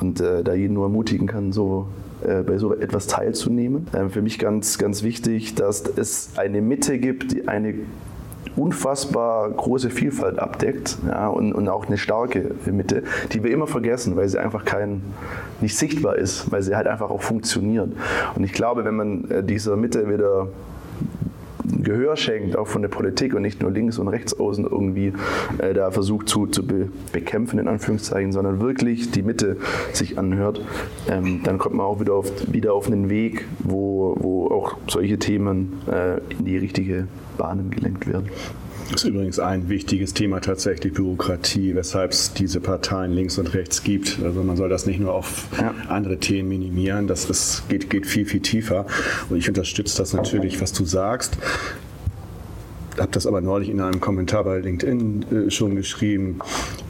und äh, da jeden nur ermutigen kann, so äh, bei so etwas teilzunehmen. Ähm, für mich ganz, ganz wichtig, dass es eine Mitte gibt, die eine unfassbar große Vielfalt abdeckt ja, und, und auch eine starke Mitte, die wir immer vergessen, weil sie einfach kein, nicht sichtbar ist, weil sie halt einfach auch funktioniert. Und ich glaube, wenn man äh, dieser Mitte wieder Gehör schenkt, auch von der Politik und nicht nur links und rechts außen irgendwie äh, da versucht zu, zu be bekämpfen, in Anführungszeichen, sondern wirklich die Mitte sich anhört, ähm, dann kommt man auch wieder auf, wieder auf einen Weg, wo, wo auch solche Themen äh, in die richtige Bahnen gelenkt werden. Das ist übrigens ein wichtiges Thema tatsächlich, Bürokratie, weshalb es diese Parteien links und rechts gibt. Also man soll das nicht nur auf ja. andere Themen minimieren, das ist, geht, geht viel, viel tiefer. Und ich unterstütze das natürlich, was du sagst habe das aber neulich in einem Kommentar bei LinkedIn äh, schon geschrieben.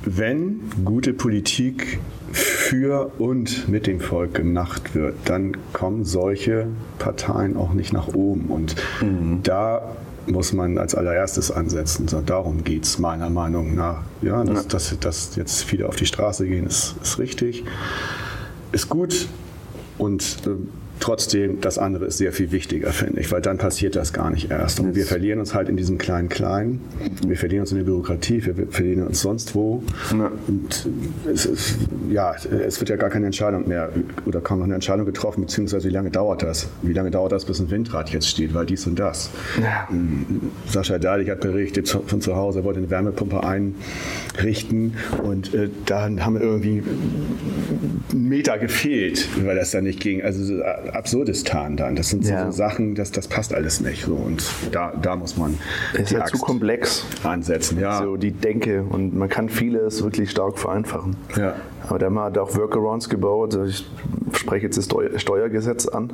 Wenn gute Politik für und mit dem Volk gemacht wird, dann kommen solche Parteien auch nicht nach oben. Und mhm. da muss man als allererstes ansetzen. So, darum geht es meiner Meinung nach. Ja, dass, dass, dass, jetzt viele auf die Straße gehen, ist, ist richtig, ist gut. Und äh, Trotzdem, das andere ist sehr viel wichtiger, finde ich, weil dann passiert das gar nicht erst. Und wir verlieren uns halt in diesem kleinen Kleinen. Wir verlieren uns in der Bürokratie, wir verlieren uns sonst wo. Ja. Und es, ist, ja, es wird ja gar keine Entscheidung mehr oder kaum noch eine Entscheidung getroffen, beziehungsweise wie lange dauert das? Wie lange dauert das, bis ein Windrad jetzt steht, weil dies und das. Ja. Sascha Dahlig hat berichtet von zu Hause, er wollte eine Wärmepumpe einrichten und äh, dann haben wir irgendwie einen Meter gefehlt, weil das dann nicht ging. Also Absurdistan dann. Das sind ja. so Sachen, das, das passt alles nicht. So. Und da, da muss man. Es ist ja zu komplex. Ansetzen, ja. So die Denke. Und man kann vieles wirklich stark vereinfachen. Ja. Aber der hat auch Workarounds gebaut. Ich spreche jetzt das Steuergesetz an,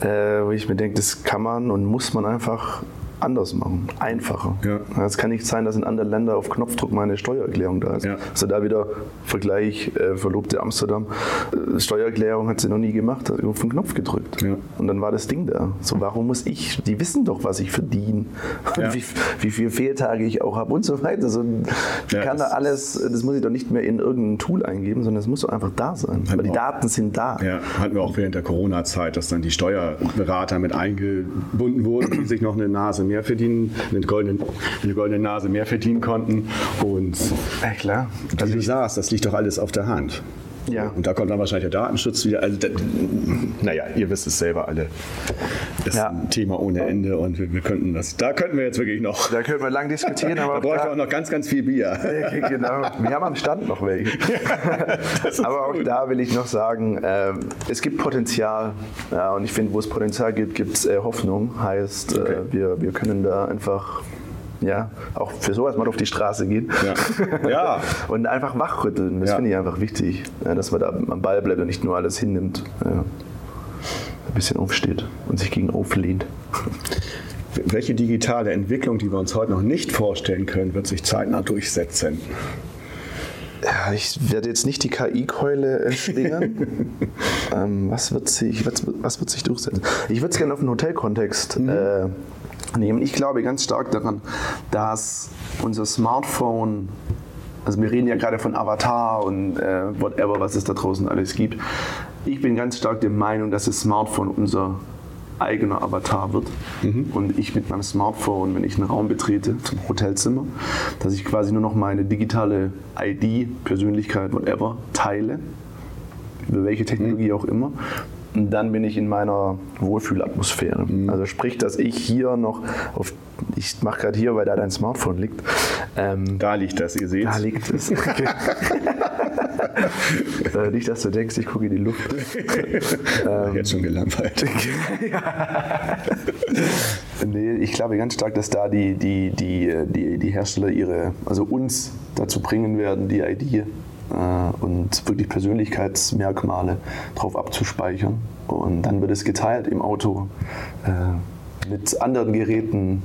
äh, wo ich mir denke, das kann man und muss man einfach anders machen, einfacher. Ja. Es kann nicht sein, dass in anderen Ländern auf Knopfdruck meine Steuererklärung da ist. Ja. Also da wieder Vergleich, äh, Verlobte Amsterdam, äh, Steuererklärung hat sie noch nie gemacht, hat auf den Knopf gedrückt. Ja. Und dann war das Ding da. So, warum muss ich, die wissen doch, was ich verdiene, ja. wie, wie viele Fehltage ich auch habe und so weiter. So, ich kann da alles, das muss ich doch nicht mehr in irgendein Tool eingeben, sondern es muss doch einfach da sein. Weil die Daten sind da. Ja, hatten wir auch während der Corona-Zeit, dass dann die Steuerberater mit eingebunden wurden, die sich noch eine Nase mehr verdienen, eine goldene, eine goldene Nase mehr verdienen konnten. Und ja, klar. Also wie du sagst, das liegt doch alles auf der Hand. Ja. Und da kommt dann wahrscheinlich der Datenschutz wieder. Also, da, naja, ihr wisst es selber alle. Das ist ja. ein Thema ohne Ende und wir, wir, könnten das, da könnten wir jetzt wirklich noch. Da können wir lang diskutieren. Aber da bräuchte auch noch ganz, ganz viel Bier. genau. Wir haben am Stand noch welche. aber auch da will ich noch sagen, äh, es gibt Potenzial. Ja, und ich finde, wo es Potenzial gibt, gibt es äh, Hoffnung. Heißt, äh, okay. äh, wir, wir können da einfach ja, auch für sowas mal auf die Straße gehen. Ja. ja. und einfach wachrütteln. Das ja. finde ich einfach wichtig, dass man da am Ball bleibt und nicht nur alles hinnimmt. Ja. Ein bisschen aufsteht und sich gegen auflehnt. Welche digitale Entwicklung, die wir uns heute noch nicht vorstellen können, wird sich zeitnah durchsetzen? Ja, ich werde jetzt nicht die KI-Keule schwingen. ähm, was, wird sich, was, was, wird sich durchsetzen? Ich würde es gerne auf den Hotelkontext mhm. äh, nehmen. Ich glaube ganz stark daran, dass unser Smartphone, also wir reden ja gerade von Avatar und äh, whatever, was es da draußen alles gibt. Ich bin ganz stark der Meinung, dass das Smartphone unser eigener Avatar wird. Mhm. Und ich mit meinem Smartphone, wenn ich einen Raum betrete, zum Hotelzimmer, dass ich quasi nur noch meine digitale ID, Persönlichkeit, whatever, teile, über welche Technologie mhm. auch immer, dann bin ich in meiner Wohlfühlatmosphäre. Mhm. Also sprich, dass ich hier noch auf, ich mache gerade hier, weil da dein Smartphone liegt. Ähm, da liegt das, ihr seht. Da liegt es. Okay. äh, nicht, dass du denkst, ich gucke in die Luft. ähm, Jetzt schon gelangweilt. nee, ich glaube ganz stark, dass da die, die, die, die, die Hersteller ihre, also uns dazu bringen werden, die ID äh, und wirklich Persönlichkeitsmerkmale drauf abzuspeichern. Und dann wird es geteilt im Auto äh, mit anderen Geräten,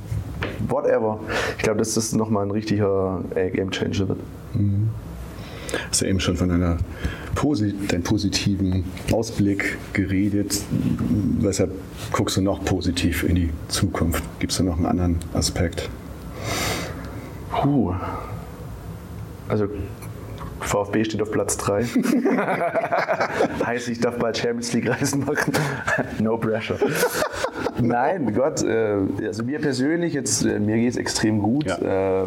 whatever. Ich glaube, dass das nochmal ein richtiger äh, Game Changer wird. Mhm. Hast ja eben schon von einer Posi deinem positiven Ausblick geredet. Weshalb guckst du noch positiv in die Zukunft? Gibt es da noch einen anderen Aspekt? Puh. Also VfB steht auf Platz 3. heißt, ich darf bald Champions League Reisen machen. no pressure. Nein, Gott, äh, also mir persönlich, jetzt, äh, mir geht es extrem gut. Ja. Äh,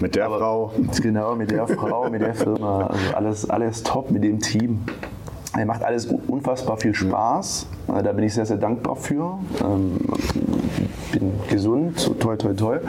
mit der Frau. Genau, mit der Frau, mit der Firma. Also alles, alles top mit dem Team. Er macht alles unfassbar viel Spaß. Da bin ich sehr, sehr dankbar für. Ähm, bin gesund, so toll, toll, toll.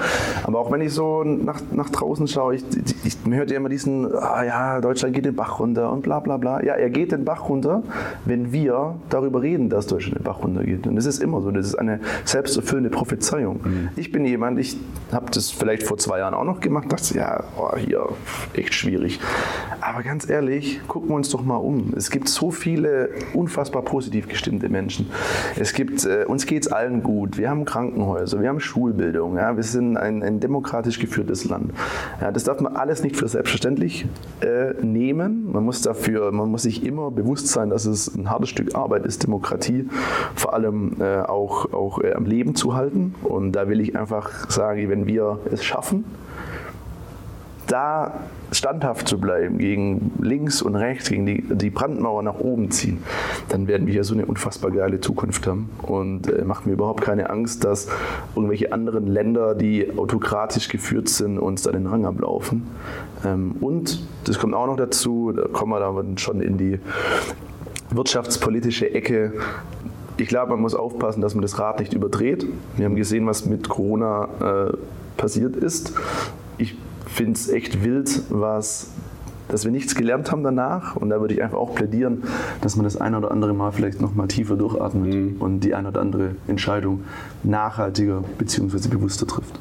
Aber auch wenn ich so nach, nach draußen schaue, ich, ich, man hört ja immer diesen, ah ja, Deutschland geht den Bach runter und bla bla bla. Ja, er geht den Bach runter, wenn wir darüber reden, dass Deutschland den Bach runter geht. Und das ist immer so, das ist eine selbsterfüllende Prophezeiung. Mhm. Ich bin jemand, ich habe das vielleicht vor zwei Jahren auch noch gemacht, dachte, ja, oh, hier, echt schwierig. Aber ganz ehrlich, gucken wir uns doch mal um. Es gibt so viele unfassbar positiv gestimmte Menschen. Es gibt, äh, uns geht es allen gut. Wir haben Krankenhäuser, wir haben Schulbildung, ja, wir sind ein, ein demokratisch geführtes Land. Ja, das darf man alles nicht für selbstverständlich äh, nehmen. Man muss dafür, man muss sich immer bewusst sein, dass es ein hartes Stück Arbeit ist, Demokratie vor allem äh, auch, auch äh, am Leben zu halten. Und da will ich einfach sagen, wenn wir es schaffen, da standhaft zu bleiben, gegen links und rechts, gegen die, die Brandmauer nach oben ziehen, dann werden wir hier so eine unfassbar geile Zukunft haben. Und äh, macht mir überhaupt keine Angst, dass irgendwelche anderen Länder, die autokratisch geführt sind, uns da den Rang ablaufen. Ähm, und das kommt auch noch dazu, da kommen wir dann schon in die wirtschaftspolitische Ecke. Ich glaube, man muss aufpassen, dass man das Rad nicht überdreht. Wir haben gesehen, was mit Corona äh, passiert ist. Ich finde es echt wild, was, dass wir nichts gelernt haben danach. Und da würde ich einfach auch plädieren, dass man das ein oder andere Mal vielleicht noch mal tiefer durchatmet mhm. und die ein oder andere Entscheidung nachhaltiger bzw. bewusster trifft.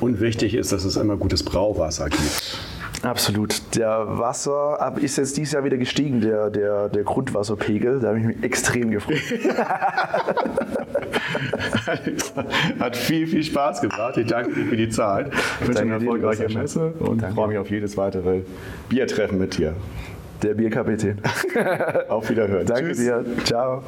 Und wichtig ist, dass es immer gutes Brauwasser gibt. Absolut. Der Wasser ist jetzt dieses Jahr wieder gestiegen, der, der, der Grundwasserpegel. Da habe ich mich extrem gefreut. Hat viel, viel Spaß gebracht. Ich danke dir für die Zeit. Ich wünsche eine erfolgreiche Messe und danke. freue mich auf jedes weitere Biertreffen mit dir. Der Bierkapitän. auf Wiederhören. Danke Tschüss. dir. Ciao.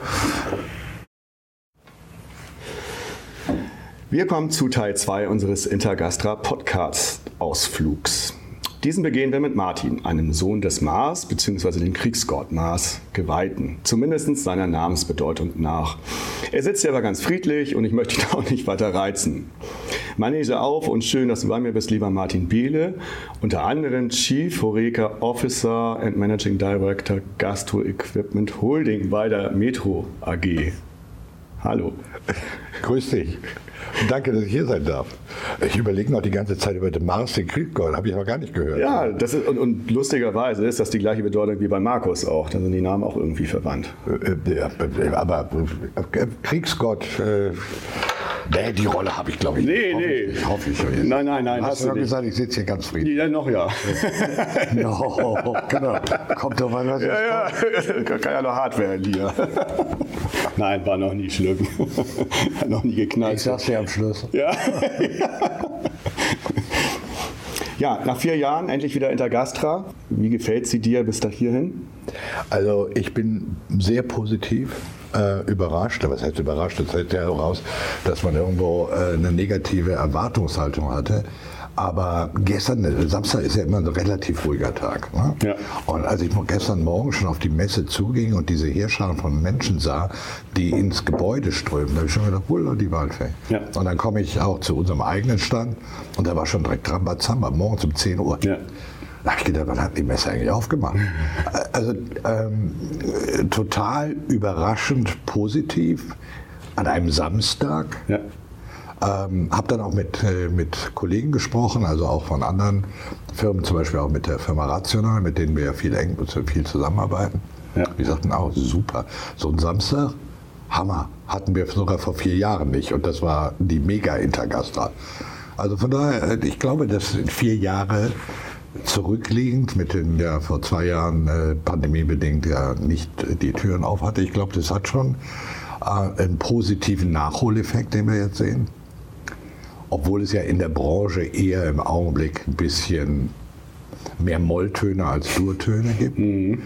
Wir kommen zu Teil 2 unseres Intergastra Podcast Ausflugs. Diesen begehen wir mit Martin, einem Sohn des Mars bzw. dem Kriegsgott Mars geweihten, zumindest seiner Namensbedeutung nach. Er sitzt hier aber ganz friedlich und ich möchte ihn auch nicht weiter reizen. Manege auf und schön, dass du bei mir bist, lieber Martin Biele, unter anderem Chief Horeca Officer and Managing Director Gastro Equipment Holding bei der Metro AG. Hallo. Grüß dich. Danke, dass ich hier sein darf. Ich überlege noch die ganze Zeit über den Mars, den Krieggold, habe ich noch gar nicht gehört. Ja, ist, und, und, lustigerweise ist das die gleiche Bedeutung wie bei Markus auch. Da sind die Namen auch irgendwie verwandt. Äh, äh, ja, aber äh, Kriegsgott. Äh, Nee, die Rolle habe ich, glaube ich. Nee, hoffe nee. Ich, hoffe ich. Nein, nein, nein. Hast, hast du doch gesagt, ich sitze hier ganz friedlich. Ja, noch ja. no, genau. Kommt doch mal was. Ja, ja. Kann ja noch hart werden hier. Nein, war noch nie schlimm. Hat noch nie geknallt. Ich sag's dir am Schluss. Ja. Ja, nach vier Jahren endlich wieder Intergastra. Wie gefällt sie dir bis da hierhin? Also ich bin sehr positiv äh, überrascht. Was heißt überrascht? Das heißt ja heraus, dass man irgendwo äh, eine negative Erwartungshaltung hatte. Aber gestern, äh, Samstag ist ja immer ein relativ ruhiger Tag. Ne? Ja. Und als ich gestern Morgen schon auf die Messe zuging und diese Heerscharen von Menschen sah, die ins Gebäude strömen, da habe ich schon gedacht, Wunder, die Waldfee. Ja. Und dann komme ich auch zu unserem eigenen Stand und da war schon direkt Rambazamba, morgens um 10 Uhr. Ja. Da habe ich gedacht, wann hat die Messe eigentlich aufgemacht? Also ähm, total überraschend positiv an einem Samstag. Ja. Ähm, habe dann auch mit, äh, mit Kollegen gesprochen, also auch von anderen Firmen, zum Beispiel auch mit der Firma Rational, mit denen wir ja viel eng viel zusammenarbeiten. Ja. Die sagten auch, super, so ein Samstag, Hammer, hatten wir sogar vor vier Jahren nicht und das war die Mega-Intergastra. Also von daher, äh, ich glaube, dass vier Jahre zurückliegend, mit den ja vor zwei Jahren äh, pandemiebedingt ja nicht die Türen auf hatte. Ich glaube, das hat schon äh, einen positiven Nachholeffekt, den wir jetzt sehen. Obwohl es ja in der Branche eher im Augenblick ein bisschen mehr Molltöne als Durtöne gibt. Mhm.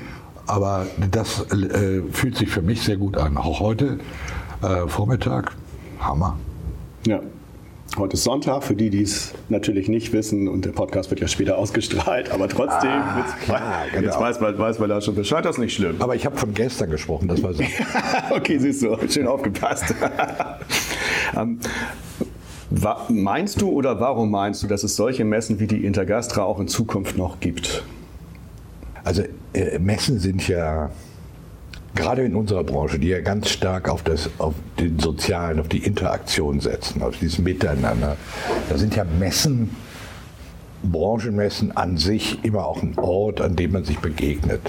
Aber das äh, fühlt sich für mich sehr gut an. Auch heute äh, Vormittag, Hammer. Ja. Heute ist Sonntag, für die, die es natürlich nicht wissen, und der Podcast wird ja später ausgestrahlt, aber trotzdem, ah, jetzt, klar, genau. jetzt weiß, man, weiß man da schon Bescheid, das ist nicht schlimm. Aber ich habe von gestern gesprochen, das war so. okay, siehst du, schön aufgepasst. ähm, meinst du oder warum meinst du, dass es solche Messen wie die Intergastra auch in Zukunft noch gibt? Also äh, Messen sind ja gerade in unserer Branche, die ja ganz stark auf, das, auf den Sozialen, auf die Interaktion setzen, auf dieses Miteinander, da sind ja Messen, Branchenmessen an sich immer auch ein Ort, an dem man sich begegnet,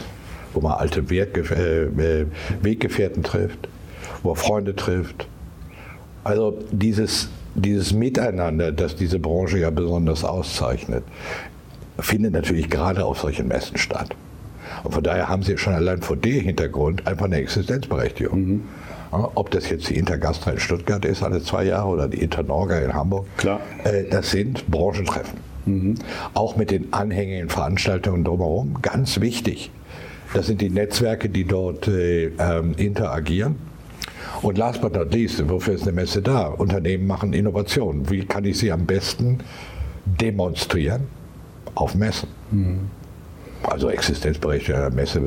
wo man alte Wertgef äh, äh, Weggefährten trifft, wo man Freunde trifft. Also dieses, dieses Miteinander, das diese Branche ja besonders auszeichnet, findet natürlich gerade auf solchen Messen statt. Und von daher haben sie schon allein vor dem Hintergrund einfach eine Existenzberechtigung. Mhm. Ob das jetzt die Intergastra in Stuttgart ist, alle zwei Jahre, oder die Internorga in Hamburg. Klar. Äh, das sind Branchentreffen. Mhm. Auch mit den anhängigen Veranstaltungen drumherum. Ganz wichtig. Das sind die Netzwerke, die dort äh, ähm, interagieren. Und last but not least, wofür ist eine Messe da? Unternehmen machen Innovationen. Wie kann ich sie am besten demonstrieren? auf Messen. Mhm. Also Existenzberechtigung einer Messe.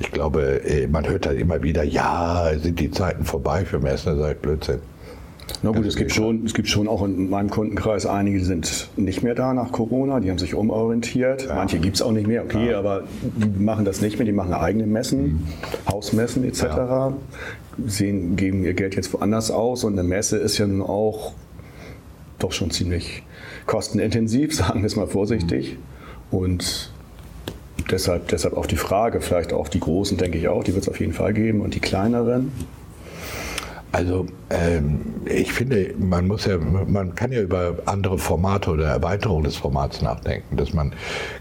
Ich glaube, äh, man hört halt immer wieder, ja, sind die Zeiten vorbei für Messen, seit Blödsinn. Na gut, es gibt, schon, es gibt schon auch in meinem Kundenkreis einige, die sind nicht mehr da nach Corona, die haben sich umorientiert. Ja. Manche gibt es auch nicht mehr, okay, ja. aber die machen das nicht mehr, die machen eigene Messen, mhm. Hausmessen etc. Ja. Sehen, geben ihr Geld jetzt woanders aus und eine Messe ist ja nun auch doch schon ziemlich kostenintensiv, sagen wir es mal vorsichtig. Mhm. Und deshalb, deshalb auch die Frage, vielleicht auch die Großen, denke ich auch, die wird es auf jeden Fall geben und die kleineren. Also ähm, ich finde, man muss ja, man kann ja über andere Formate oder Erweiterung des Formats nachdenken, dass man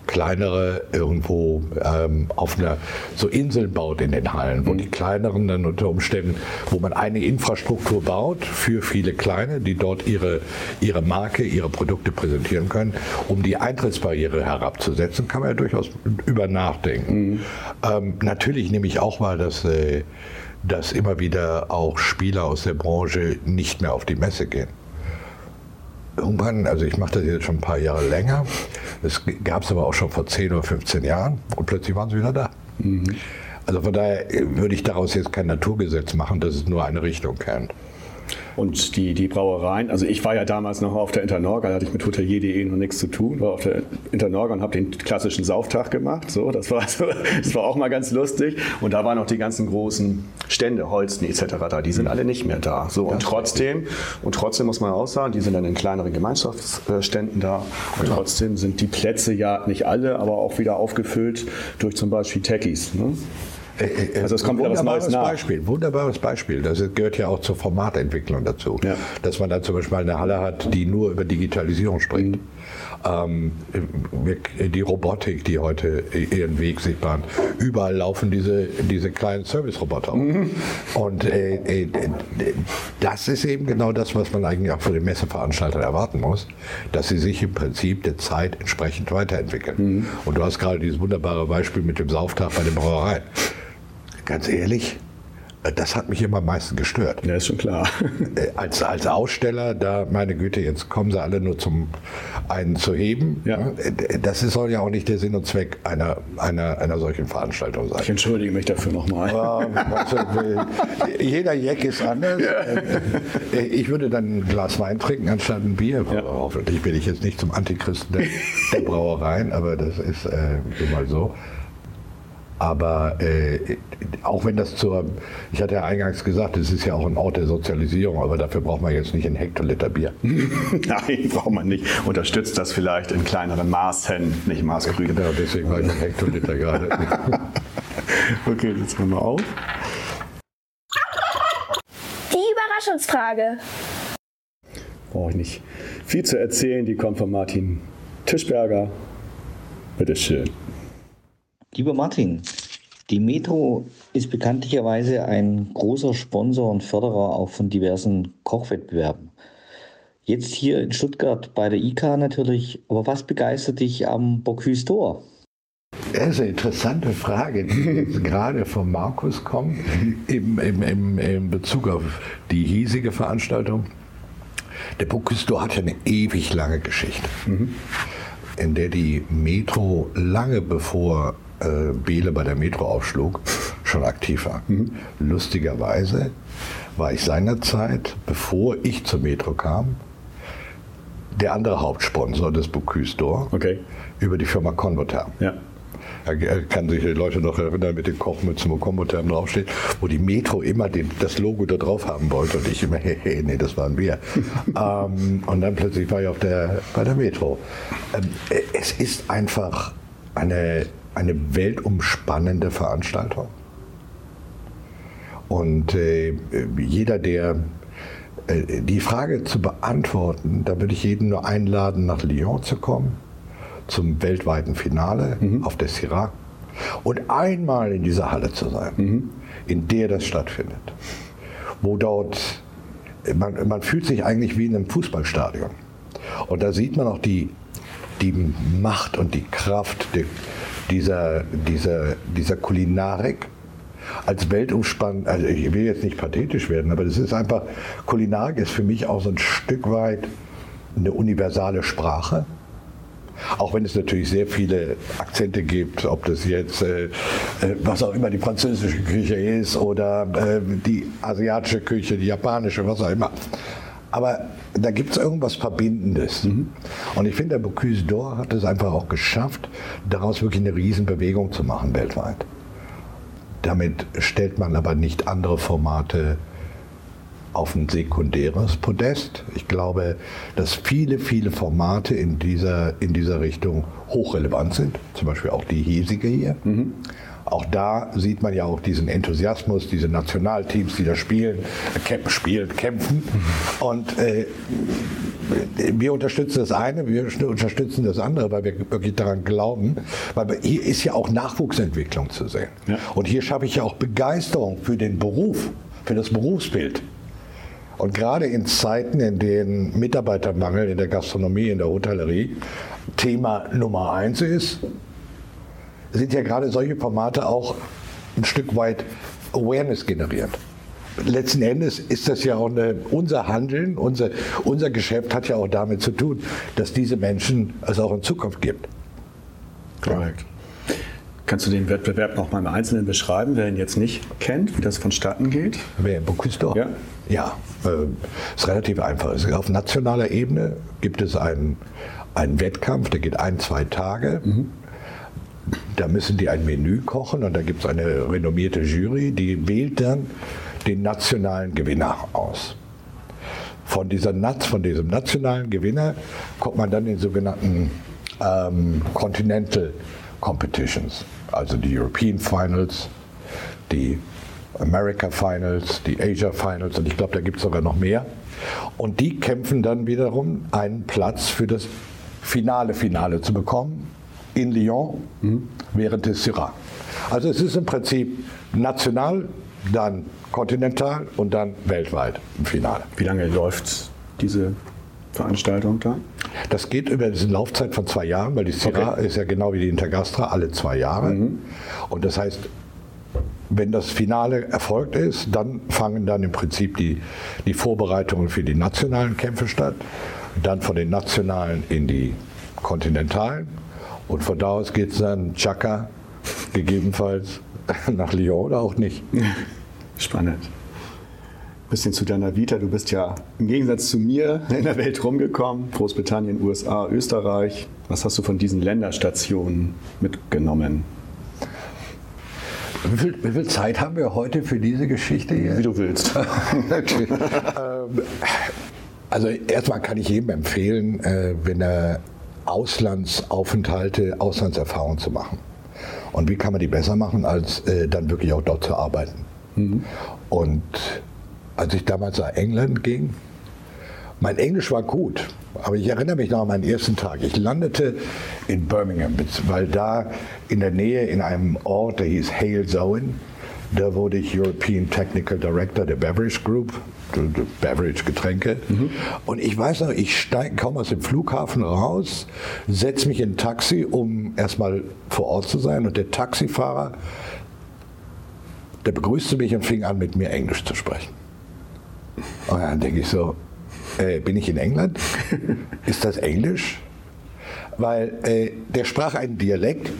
kleinere irgendwo ähm, auf einer so Inseln baut in den Hallen, wo mhm. die kleineren dann unter Umständen, wo man eine Infrastruktur baut für viele kleine, die dort ihre ihre Marke, ihre Produkte präsentieren können, um die Eintrittsbarriere herabzusetzen, kann man ja durchaus über nachdenken. Mhm. Ähm, natürlich nehme ich auch mal das äh, dass immer wieder auch Spieler aus der Branche nicht mehr auf die Messe gehen. Irgendwann, also ich mache das jetzt schon ein paar Jahre länger, das gab es aber auch schon vor 10 oder 15 Jahren und plötzlich waren sie wieder da. Mhm. Also von daher würde ich daraus jetzt kein Naturgesetz machen, dass es nur eine Richtung kennt. Und die, die Brauereien, also ich war ja damals noch auf der Internorga, da hatte ich mit hotelier.de noch nichts zu tun, war auf der Internorga und habe den klassischen Sauftag gemacht. So, das, war, das war auch mal ganz lustig. Und da waren auch die ganzen großen Stände, Holzen etc. da, die sind alle nicht mehr da. So, und trotzdem, und trotzdem muss man auch sagen, die sind dann in kleineren Gemeinschaftsständen da. Und trotzdem sind die Plätze ja nicht alle, aber auch wieder aufgefüllt durch zum Beispiel Techies. Ne? Äh, äh, also es kommt wieder was Neues nach. Beispiel, wunderbares Beispiel. Das gehört ja auch zur Formatentwicklung dazu. Ja. Dass man da zum Beispiel eine Halle hat, die nur über Digitalisierung spricht. Mhm. Ähm, die Robotik, die heute ihren Weg sich bahnt. Überall laufen diese, diese kleinen Service-Roboter. Mhm. Und äh, äh, das ist eben genau das, was man eigentlich auch von den Messeveranstaltern erwarten muss, dass sie sich im Prinzip der Zeit entsprechend weiterentwickeln. Mhm. Und du hast gerade dieses wunderbare Beispiel mit dem Sauftag bei den Brauereien ganz ehrlich, äh, das hat mich immer am meisten gestört. Ja, ist schon klar. Äh, als, als Aussteller, da, meine Güte, jetzt kommen sie alle nur zum einen zu heben. Ja. Äh, das soll ja auch nicht der Sinn und Zweck einer, einer, einer solchen Veranstaltung sein. Ich entschuldige mich dafür nochmal. Jeder Jack ist anders. Ja. Ich würde dann ein Glas Wein trinken anstatt ein Bier. Ja. Hoffentlich bin ich jetzt nicht zum Antichristen der, der Brauereien, aber das ist äh, mal so. Aber äh, auch wenn das zur, ich hatte ja eingangs gesagt, es ist ja auch ein Ort der Sozialisierung, aber dafür braucht man jetzt nicht einen Hektoliter Bier. Nein, braucht man nicht. Unterstützt das vielleicht in kleineren Maßen, nicht Maßgrün. Genau, deswegen war ich ein Hektoliter gerade. okay, jetzt hören wir auf. Die Überraschungsfrage. Brauche ich nicht viel zu erzählen, die kommt von Martin Tischberger. Bitteschön. Lieber Martin, die Metro ist bekanntlicherweise ein großer Sponsor und Förderer auch von diversen Kochwettbewerben. Jetzt hier in Stuttgart bei der IK natürlich, aber was begeistert dich am Bocuse d'Or? Das ist eine interessante Frage, die jetzt gerade von Markus kommt, im, im, im, im Bezug auf die hiesige Veranstaltung. Der Bocuse d'Or hat ja eine ewig lange Geschichte, mhm. in der die Metro lange bevor äh, Behle bei der Metro aufschlug, schon aktiv war. Mhm. Lustigerweise war ich seinerzeit, bevor ich zur Metro kam, der andere Hauptsponsor des Bocuse d'Or okay. über die Firma Convotherm. Ja. Er kann sich die Leute noch erinnern mit den Kochmützen, wo Combotherm draufsteht, wo die Metro immer den, das Logo da drauf haben wollte und ich immer, hey, hey nee, das waren wir. ähm, und dann plötzlich war ich auf der, bei der Metro. Ähm, es ist einfach eine eine weltumspannende Veranstaltung. Und äh, jeder, der äh, die Frage zu beantworten, da würde ich jeden nur einladen, nach Lyon zu kommen, zum weltweiten Finale mhm. auf der Syrah und einmal in dieser Halle zu sein, mhm. in der das stattfindet. Wo dort, man, man fühlt sich eigentlich wie in einem Fußballstadion. Und da sieht man auch die, die Macht und die Kraft der, dieser, dieser, dieser Kulinarik als weltumspannend, also ich will jetzt nicht pathetisch werden, aber das ist einfach, Kulinarik ist für mich auch so ein Stück weit eine universale Sprache. Auch wenn es natürlich sehr viele Akzente gibt, ob das jetzt, äh, äh, was auch immer die französische Küche ist oder äh, die asiatische Küche, die japanische, was auch immer. Aber da gibt es irgendwas Verbindendes. Mhm. Und ich finde, der Bocuse d'Or hat es einfach auch geschafft, daraus wirklich eine Riesenbewegung zu machen weltweit. Damit stellt man aber nicht andere Formate auf ein sekundäres Podest. Ich glaube, dass viele, viele Formate in dieser, in dieser Richtung hochrelevant sind. Zum Beispiel auch die hiesige hier. Mhm. Auch da sieht man ja auch diesen Enthusiasmus, diese Nationalteams, die da spielen, äh, spielen, kämpfen. Mhm. Und äh, wir unterstützen das eine, wir unterstützen das andere, weil wir wirklich daran glauben. Weil hier ist ja auch Nachwuchsentwicklung zu sehen. Ja. Und hier schaffe ich ja auch Begeisterung für den Beruf, für das Berufsbild. Und gerade in Zeiten, in denen Mitarbeitermangel in der Gastronomie, in der Hotellerie Thema Nummer eins ist, sind ja gerade solche Formate auch ein Stück weit Awareness generiert. Letzten Endes ist das ja auch eine, unser Handeln, unser, unser Geschäft hat ja auch damit zu tun, dass diese Menschen es auch in Zukunft gibt. Korrekt. Kannst du den Wettbewerb noch mal im Einzelnen beschreiben, wer ihn jetzt nicht kennt, wie das vonstatten geht? Wer Bocuse d'Or? Ja. Ja, äh, ist relativ einfach. Auf nationaler Ebene gibt es einen, einen Wettkampf, der geht ein, zwei Tage. Mhm. Da müssen die ein Menü kochen und da gibt es eine renommierte Jury, die wählt dann den nationalen Gewinner aus. Von, dieser, von diesem nationalen Gewinner kommt man dann in sogenannten ähm, Continental Competitions also die European Finals, die America Finals, die Asia Finals und ich glaube, da gibt es sogar noch mehr. Und die kämpfen dann wiederum einen Platz für das finale Finale zu bekommen in Lyon mhm. während des Syrah. Also es ist im Prinzip national, dann kontinental und dann weltweit im Finale. Wie lange läuft diese Veranstaltung da? Das geht über eine Laufzeit von zwei Jahren, weil die Syrah okay. ist ja genau wie die Intergastra alle zwei Jahre. Mhm. Und das heißt, wenn das Finale erfolgt ist, dann fangen dann im Prinzip die, die Vorbereitungen für die nationalen Kämpfe statt. Dann von den nationalen in die kontinentalen. Und von da aus geht es dann Chaka, gegebenenfalls nach Lyon oder auch nicht. Spannend bisschen zu deiner Vita. Du bist ja im Gegensatz zu mir in der Welt rumgekommen. Großbritannien, USA, Österreich. Was hast du von diesen Länderstationen mitgenommen? Wie viel, wie viel Zeit haben wir heute für diese Geschichte hier? Wie du willst. Ähm, also erstmal kann ich jedem empfehlen, äh, wenn er Auslandsaufenthalte, Auslandserfahrungen zu machen. Und wie kann man die besser machen, als äh, dann wirklich auch dort zu arbeiten? Mhm. Und als ich damals nach England ging, mein Englisch war gut, aber ich erinnere mich noch an meinen ersten Tag. Ich landete in Birmingham, weil da in der Nähe in einem Ort, der hieß Hales Owen, da wurde ich European Technical Director der Beverage Group, Beverage Getränke. Mhm. Und ich weiß noch, ich steige kaum aus dem Flughafen raus, setze mich in ein Taxi, um erstmal vor Ort zu sein. Und der Taxifahrer, der begrüßte mich und fing an, mit mir Englisch zu sprechen. Und dann denke ich so, äh, bin ich in England? Ist das Englisch? Weil äh, der sprach einen Dialekt,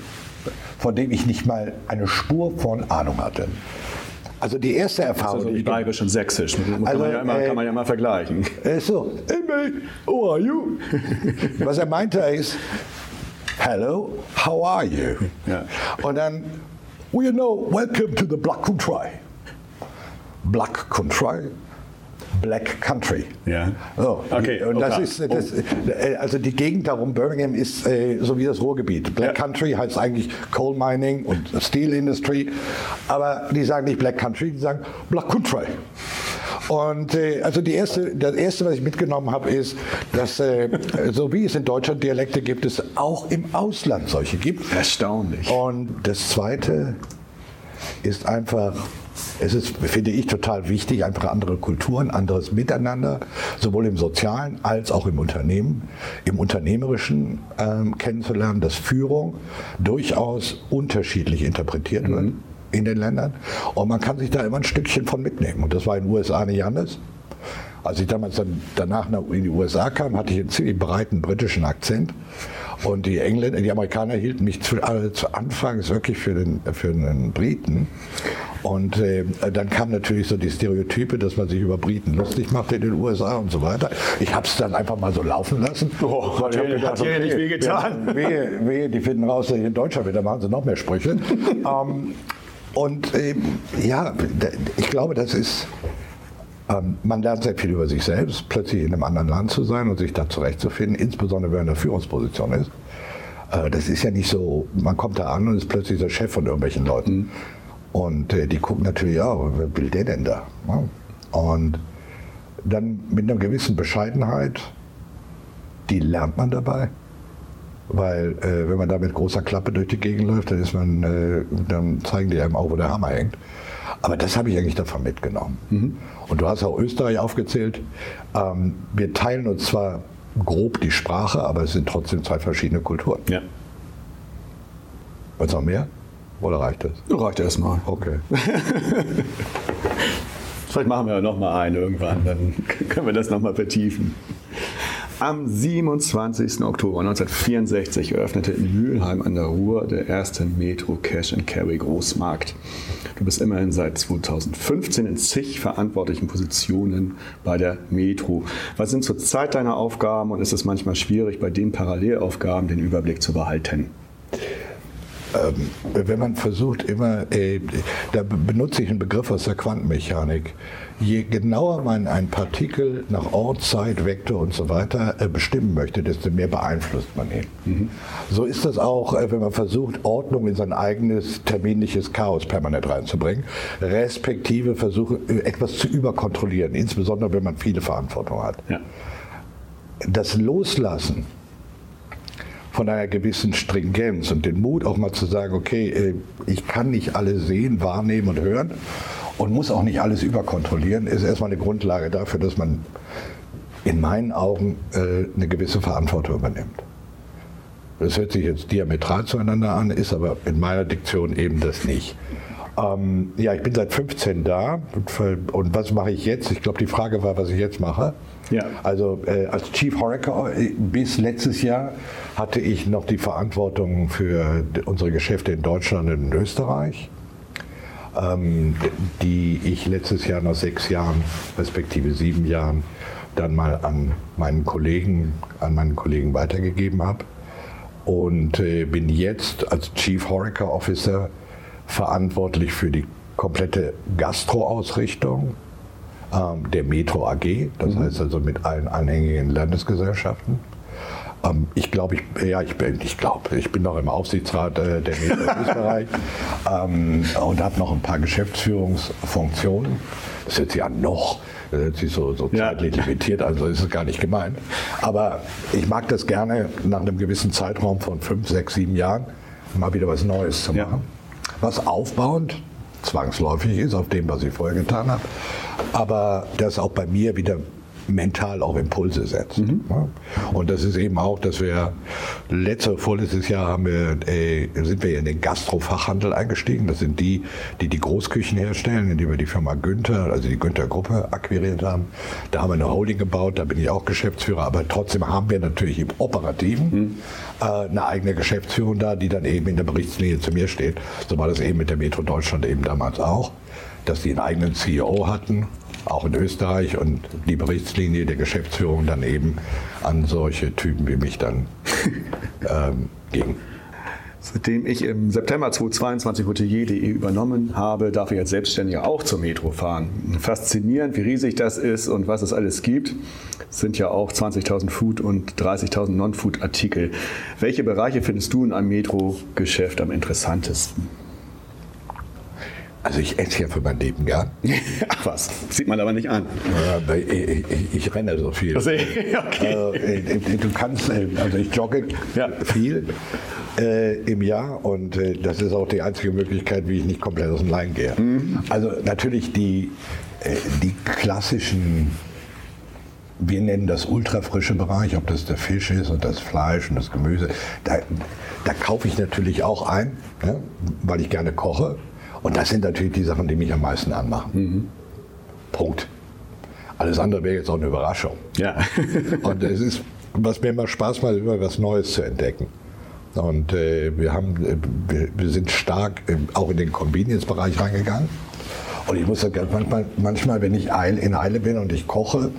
von dem ich nicht mal eine Spur von Ahnung hatte. Also die erste Erfahrung. Also wie bayerisch und sächsisch. Kann, also, man ja immer, äh, kann man ja mal vergleichen. Äh, so, hey mate, how are you? Was er meinte ist, hello, how are you? Ja. Und dann, well, you know, welcome to the Black Country. Black Country Black Country. Ja. So, okay. Und das okay. ist, das, äh, also die Gegend darum, Birmingham ist äh, so wie das Ruhrgebiet. Black ja. Country heißt eigentlich Coal Mining und Steel Industry. Aber die sagen nicht Black Country, die sagen Black Country. Und äh, also die erste, das erste, was ich mitgenommen habe, ist, dass äh, so wie es in Deutschland Dialekte gibt, es auch im Ausland solche gibt. Erstaunlich. Und das zweite ist einfach es ist, finde ich, total wichtig, einfach andere Kulturen, anderes Miteinander, sowohl im Sozialen als auch im Unternehmen, im Unternehmerischen ähm, kennenzulernen, dass Führung durchaus unterschiedlich interpretiert mhm. wird in den Ländern. Und man kann sich da immer ein Stückchen von mitnehmen. Und das war in den USA nicht anders. Als ich damals dann danach in die USA kam, hatte ich einen ziemlich breiten britischen Akzent. Und die Engländer, die Amerikaner hielten mich zu, äh, zu Anfangs wirklich für den, für einen Briten. Und äh, dann kam natürlich so die Stereotype, dass man sich über Briten lustig macht in den USA und so weiter. Ich habe es dann einfach mal so laufen lassen. Oh, hat dir hat okay, nicht wehgetan. Wehe, wehe, die finden raus, dass ich in Deutschland bin, da machen sie noch mehr Sprüche. ähm, und äh, ja, ich glaube, das ist ähm, man lernt sehr viel über sich selbst, plötzlich in einem anderen Land zu sein und sich da zurechtzufinden, insbesondere wenn man in der Führungsposition ist. Äh, das ist ja nicht so, man kommt da an und ist plötzlich der Chef von irgendwelchen Leuten. Mhm. Und äh, die gucken natürlich, ja, wer will der denn da? Und dann mit einer gewissen Bescheidenheit, die lernt man dabei. Weil äh, wenn man da mit großer Klappe durch die Gegend läuft, dann, ist man, äh, dann zeigen die einem auch, wo der Hammer hängt. Aber das habe ich eigentlich davon mitgenommen. Mhm. Und du hast auch Österreich aufgezählt. Ähm, wir teilen uns zwar grob die Sprache, aber es sind trotzdem zwei verschiedene Kulturen. Ja. Willst du noch mehr? Oder reicht das? Reicht erstmal. Okay. Vielleicht machen wir noch mal einen irgendwann, dann können wir das noch mal vertiefen. Am 27. Oktober 1964 eröffnete in Mülheim an der Ruhr der erste Metro Cash and Carry Großmarkt. Du bist immerhin seit 2015 in zig verantwortlichen Positionen bei der Metro. Was sind zurzeit deine Aufgaben und ist es manchmal schwierig, bei den Parallelaufgaben den Überblick zu behalten? Ähm, wenn man versucht immer, äh, da benutze ich einen Begriff aus der Quantenmechanik, je genauer man ein Partikel nach Ort, Zeit, Vektor und so weiter äh, bestimmen möchte, desto mehr beeinflusst man ihn. Mhm. So ist das auch, äh, wenn man versucht, Ordnung in sein eigenes terminliches Chaos permanent reinzubringen, respektive versucht, äh, etwas zu überkontrollieren, insbesondere wenn man viele Verantwortung hat. Ja. Das Loslassen von einer gewissen Stringenz und den Mut auch mal zu sagen, okay, ich kann nicht alles sehen, wahrnehmen und hören und muss auch nicht alles überkontrollieren, ist erstmal eine Grundlage dafür, dass man in meinen Augen äh, eine gewisse Verantwortung übernimmt. Das hört sich jetzt diametral zueinander an, ist aber in meiner Diktion eben das nicht. Ähm, ja, ich bin seit 15 da und, und was mache ich jetzt? Ich glaube, die Frage war, was ich jetzt mache. Ja. Also äh, als Chief Horeca äh, bis letztes Jahr hatte ich noch die Verantwortung für unsere Geschäfte in Deutschland und in Österreich, ähm, die ich letztes Jahr nach sechs Jahren, respektive sieben Jahren, dann mal an meinen Kollegen, an meinen Kollegen weitergegeben habe. Und äh, bin jetzt als Chief Horeca Officer verantwortlich für die komplette Gastro-Ausrichtung ähm, der Metro AG, das mhm. heißt also mit allen anhängigen Landesgesellschaften. Ähm, ich glaube, ich, ja, ich bin, ich glaube, ich bin noch im Aufsichtsrat äh, der Metro Österreich ähm, und habe noch ein paar Geschäftsführungsfunktionen. Das ist jetzt ja noch, das ist jetzt so, so ja. zeitlich limitiert, also ist es gar nicht gemeint. Aber ich mag das gerne nach einem gewissen Zeitraum von fünf, sechs, sieben Jahren mal wieder was Neues zu machen. Ja. Was aufbauend zwangsläufig ist auf dem, was ich vorher getan habe, aber das auch bei mir wieder mental auch Impulse setzt. Mhm. Und das ist eben auch, dass wir letzte, vorletztes Jahr haben wir, äh, sind wir in den Gastrofachhandel eingestiegen. Das sind die, die die Großküchen herstellen, indem wir die Firma Günther, also die Günther-Gruppe akquiriert haben. Da haben wir eine Holding gebaut, da bin ich auch Geschäftsführer, aber trotzdem haben wir natürlich im Operativen mhm. äh, eine eigene Geschäftsführung da, die dann eben in der Berichtslinie zu mir steht. So war das eben mit der Metro Deutschland eben damals auch dass die einen eigenen CEO hatten auch in Österreich und die Berichtslinie der Geschäftsführung dann eben an solche Typen wie mich dann ähm, ging. Seitdem ich im September 2022 hotelier.de übernommen habe, darf ich als Selbstständiger auch zur Metro fahren. Faszinierend, wie riesig das ist und was es alles gibt. Es sind ja auch 20.000 Food- und 30.000 Non-Food-Artikel. Welche Bereiche findest du in einem Metro-Geschäft am interessantesten? Also ich esse ja für mein Leben gern. Ach was, sieht man aber nicht an. Ja, ich, ich, ich, renne so viel. Okay. Also, du kannst, äh, also ich jogge ja. viel äh, im Jahr und äh, das ist auch die einzige Möglichkeit, wie ich nicht komplett aus dem Leim gehe. Mhm. Also natürlich die, äh, die klassischen wir nennen das ultrafrische Bereich, ob das der Fisch ist und das Fleisch und das Gemüse. Da, da kaufe ich natürlich auch ein, ne, weil ich gerne koche. Und das sind natürlich die Sachen, die mich am meisten anmachen. Mhm. Punkt. Alles andere wäre jetzt auch eine Überraschung. Ja. und es ist, was mir immer Spaß macht, immer was Neues zu entdecken. Und äh, wir, haben, äh, wir, sind stark äh, auch in den Convenience-Bereich reingegangen. Und ich muss sagen, manchmal, manchmal, wenn ich in Eile bin und ich koche,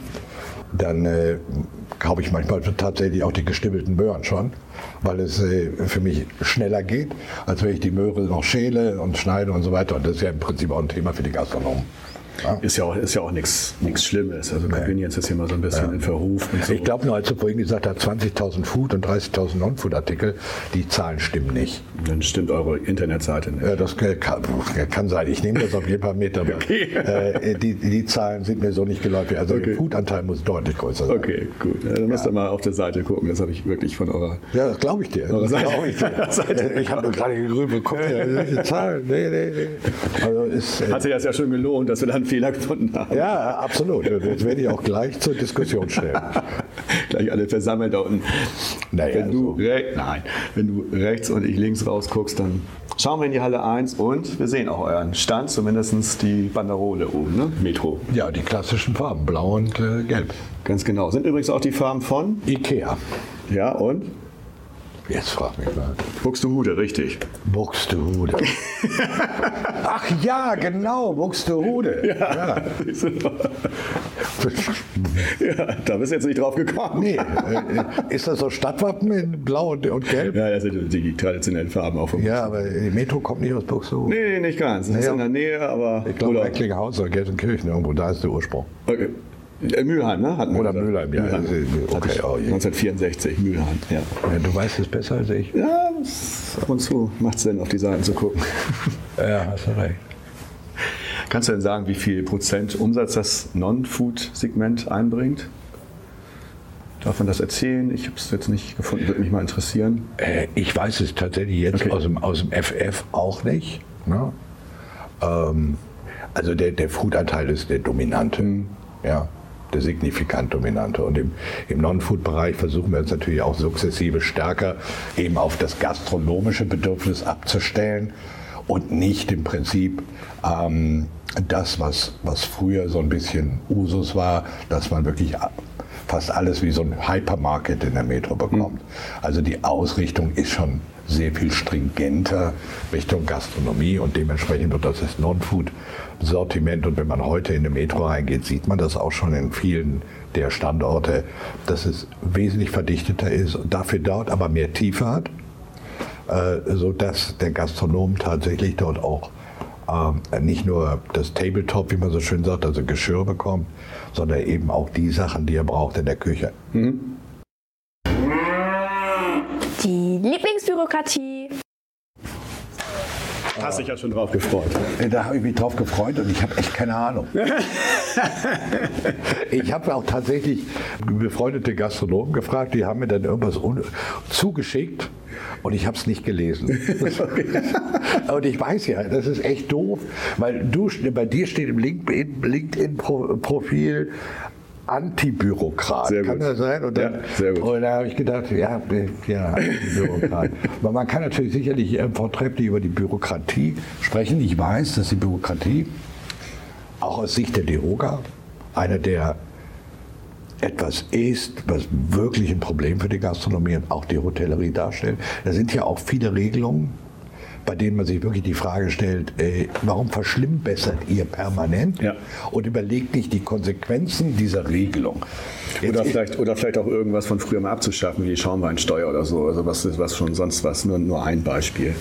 dann äh, kaufe ich manchmal tatsächlich auch die gestibbelten Möhren schon, weil es äh, für mich schneller geht, als wenn ich die Möhre noch schäle und schneide und so weiter. Und das ist ja im Prinzip auch ein Thema für die Gastronomen. Ja. Ist ja auch, ist ja auch nichts, Schlimmes. Also Convenience ist ja immer so ein bisschen ja. in Verruf. So. Ich glaube nur, als du vorhin gesagt hast, 20.000 Food und 30.000 Non-Food-Artikel, die Zahlen stimmen nicht. Dann stimmt eure Internetseite nicht. Ja, das kann, kann sein. Ich nehme das auf jeden Fall mit, aber okay. äh, die, die Zahlen sind mir so nicht geläufig. Also okay. der Food-Anteil muss deutlich größer sein. Okay, gut. Ja, dann müsst ihr mal auf der Seite gucken. Das habe ich wirklich von eurer Ja, das glaube ich dir. Das glaube ich dir. ich habe gerade gegrübelt. Guck dir, Zahlen. Nee, nee, nee. Also ist, äh, Hat sich das ja schon gelohnt, dass wir dann Fehler gefunden haben. Ja, absolut. Das werde ich auch gleich zur Diskussion stellen. gleich alle versammelt da unten. Naja, wenn, du so. Nein, wenn du rechts und ich links rausguckst, dann schauen wir in die Halle 1 und wir sehen auch euren Stand, zumindest die Banderole oben, ne? Metro. Ja, die klassischen Farben, blau und äh, gelb. Ganz genau. Sind übrigens auch die Farben von? Ikea. Ja, und? Jetzt frag mich mal. Buxtehude, richtig. Buxtehude. Ach ja, genau, Buxtehude. Ja. Ja. ja, da bist du jetzt nicht drauf gekommen. Nee. Äh, ist das so Stadtwappen in Blau und, und Gelb? Ja, das sind die traditionellen Farben auch Ja, aber die Metro kommt nicht aus Buxtehude. Nee, nicht ganz. Das nee, ist in der Nähe, aber. Ich glaube, Recklinghausen oder Gelsenkirchen irgendwo, da ist der Ursprung. Okay. Äh, Mülheim, ne? Hatten Oder Mülheim, ja. Mülheim. Okay, oh, 1964, Mülheim, ja. ja. Du weißt es besser als ich. Ja, ab und zu macht es Sinn, auf die Seiten zu gucken. ja, hast du recht. Kannst du denn sagen, wie viel Prozent Umsatz das Non-Food-Segment einbringt? Darf man das erzählen? Ich habe es jetzt nicht gefunden, würde mich mal interessieren. Äh, ich weiß es tatsächlich jetzt okay. aus, dem, aus dem FF auch nicht. Ne? Ähm, also der, der Food-Anteil ist der dominante. Mhm. Ja, der signifikant dominante. Und im, im Non-Food-Bereich versuchen wir uns natürlich auch sukzessive stärker eben auf das gastronomische Bedürfnis abzustellen und nicht im Prinzip ähm, das, was, was früher so ein bisschen Usus war, dass man wirklich fast alles wie so ein Hypermarket in der Metro bekommt. Mhm. Also die Ausrichtung ist schon sehr viel stringenter Richtung Gastronomie und dementsprechend wird das Non-Food-Sortiment. Und wenn man heute in eine Metro reingeht, sieht man das auch schon in vielen der Standorte, dass es wesentlich verdichteter ist und dafür dort aber mehr Tiefe hat, äh, sodass der Gastronom tatsächlich dort auch äh, nicht nur das Tabletop, wie man so schön sagt, also Geschirr bekommt, sondern eben auch die Sachen, die er braucht in der Küche. Mhm. Die Lieblingsbürokratie. Hast dich ja schon drauf gefreut. Äh, da habe ich mich drauf gefreut und ich habe echt keine Ahnung. ich habe auch tatsächlich befreundete Gastronomen gefragt, die haben mir dann irgendwas zugeschickt und ich habe es nicht gelesen. und ich weiß ja, das ist echt doof, weil du, bei dir steht im LinkedIn-Profil Antibürokrat. Sehr kann gut. das sein? Und dann, ja, da habe ich gedacht, ja, ja Antibürokrat. Aber man kann natürlich sicherlich äh, vortrefflich über die Bürokratie sprechen. Ich weiß, dass die Bürokratie auch aus Sicht der DEHOGA einer der etwas ist, was wirklich ein Problem für die Gastronomie und auch die Hotellerie darstellt. Da sind ja auch viele Regelungen, bei denen man sich wirklich die Frage stellt, äh, warum verschlimmbessert ihr permanent ja. und überlegt nicht die Konsequenzen dieser Regelung. Oder vielleicht, oder vielleicht auch irgendwas von früher mal abzuschaffen, wie die Schaumweinsteuer oder so. Also was ist was schon sonst was, nur, nur ein Beispiel.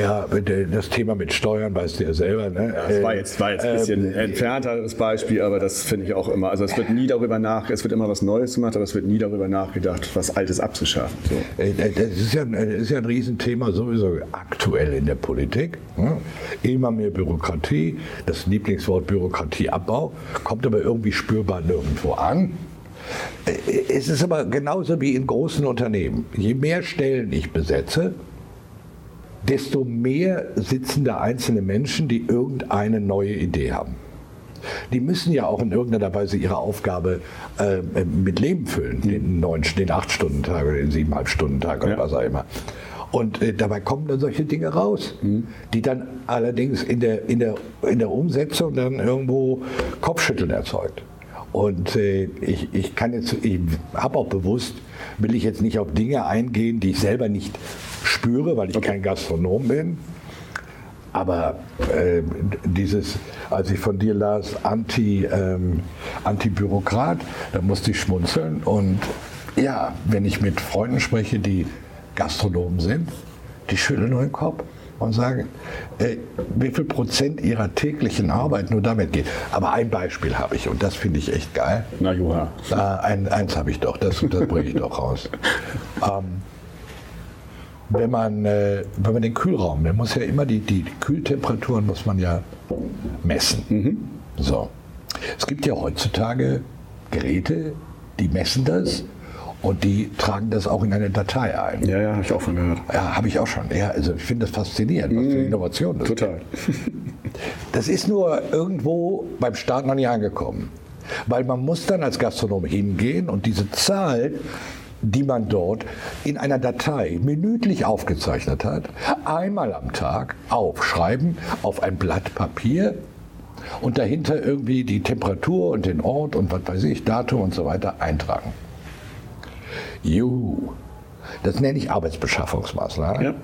Ja, das Thema mit Steuern weißt du ja selber. Ne? Ja, das war jetzt, war jetzt ein bisschen ähm, entfernteres Beispiel, aber das finde ich auch immer. Also es wird nie darüber nach, es wird immer was Neues gemacht, aber es wird nie darüber nachgedacht, was Altes abzuschaffen. So. Äh, das, ist ja, das ist ja ein Riesenthema sowieso aktuell in der Politik. Ne? Immer mehr Bürokratie, das Lieblingswort Bürokratieabbau, kommt aber irgendwie spürbar nirgendwo an. Es ist aber genauso wie in großen Unternehmen. Je mehr Stellen ich besetze, desto mehr sitzen da einzelne Menschen, die irgendeine neue Idee haben. Die müssen ja auch in irgendeiner Weise ihre Aufgabe äh, mit Leben füllen, den, neun, den acht Stunden Tag oder den siebeneinhalb Stunden Tag oder ja. was auch immer. Und äh, dabei kommen dann solche Dinge raus, mhm. die dann allerdings in der, in, der, in der Umsetzung dann irgendwo Kopfschütteln erzeugt. Und äh, ich, ich kann jetzt, ich habe auch bewusst, will ich jetzt nicht auf Dinge eingehen, die ich selber nicht spüre, weil ich okay. kein Gastronom bin. Aber äh, dieses, als ich von dir las, Anti, ähm, Anti-Bürokrat, da musste ich schmunzeln. Und ja, wenn ich mit Freunden spreche, die Gastronomen sind, die schütteln nur den Kopf und sagen, äh, wie viel Prozent ihrer täglichen Arbeit nur damit geht. Aber ein Beispiel habe ich und das finde ich echt geil. Na Joha. Äh, ein, eins habe ich doch, das, das bringe ich doch raus. Ähm, wenn man, äh, wenn man den Kühlraum, man muss ja immer die, die, die Kühltemperaturen muss man ja messen. Mhm. So. Es gibt ja heutzutage Geräte, die messen das und die tragen das auch in eine Datei ein. Ja, ja, habe ich auch von gehört. Ja, habe ich auch schon. Ja, also ich finde das faszinierend, was für mhm. Innovation das Total. Das ist nur irgendwo beim Start noch nicht angekommen. Weil man muss dann als Gastronom hingehen und diese Zahl die man dort in einer Datei minütlich aufgezeichnet hat, einmal am Tag aufschreiben auf ein Blatt Papier und dahinter irgendwie die Temperatur und den Ort und was weiß ich, Datum und so weiter eintragen. Juhu. Das nenne ich Arbeitsbeschaffungsmaßnahme. Ja.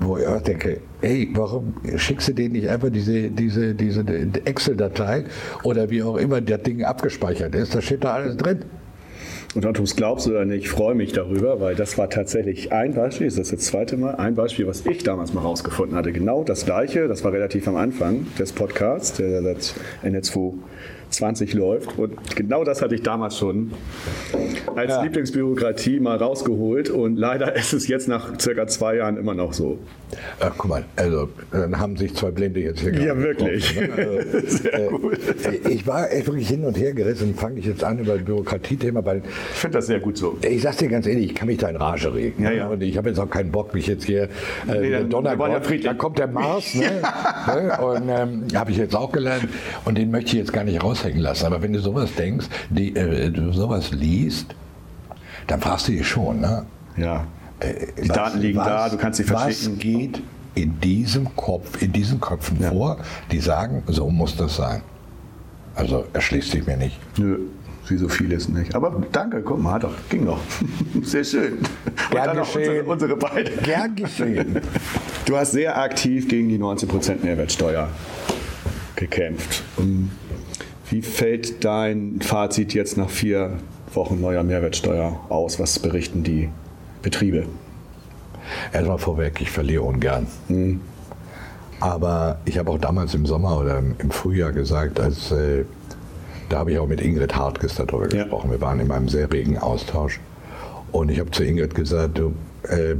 Wo ich auch denke, hey, warum schickst du denen nicht einfach diese, diese, diese Excel-Datei oder wie auch immer das Ding abgespeichert ist? Da steht da alles drin. Und ob du es glaubst oder nicht, ich freue mich darüber, weil das war tatsächlich ein Beispiel, das ist das zweite Mal, ein Beispiel, was ich damals mal rausgefunden hatte. Genau das gleiche, das war relativ am Anfang des Podcasts, der seit Ende 20 läuft. Und genau das hatte ich damals schon als ja. Lieblingsbürokratie mal rausgeholt. Und leider ist es jetzt nach circa zwei Jahren immer noch so. Ach, guck mal, also dann haben sich zwei Blinde jetzt hier Ja, wirklich. Ne? also, Sehr äh, gut. Ich war echt wirklich hin und her gerissen. Fange ich jetzt an über das Bürokratiethema, weil ich finde das sehr gut so. Ich sag's dir ganz ehrlich, ich kann mich da in Rage regen. Ja, ja. Und ich habe jetzt auch keinen Bock, mich jetzt hier äh, nee, dann, Donnergott, ja da kommt der Mars, ne? ja. und ähm, habe ich jetzt auch gelernt. Und den möchte ich jetzt gar nicht raushängen lassen. Aber wenn du sowas denkst, die, äh, du sowas liest, dann fragst du dich schon, ne? Ja. Äh, die was, Daten liegen was, da, du kannst sie verschicken. Was geht in diesem Kopf, in diesen Köpfen ja. vor, die sagen, so muss das sein? Also erschließt sich mir nicht. Nö, wie so vieles nicht. Aber danke, guck mal, doch, ging noch. Sehr schön. Gern Und dann geschehen. Unsere, unsere beiden. Gern geschehen. Du hast sehr aktiv gegen die 19% Mehrwertsteuer gekämpft. Wie fällt dein Fazit jetzt nach vier Wochen neuer Mehrwertsteuer aus? Was berichten die Betriebe? Erstmal vorweg, ich verliere ungern. Mhm. Aber ich habe auch damals im Sommer oder im Frühjahr gesagt, als, äh, da habe ich auch mit Ingrid Hartges darüber ja. gesprochen. Wir waren in einem sehr regen Austausch. Und ich habe zu Ingrid gesagt, du, äh,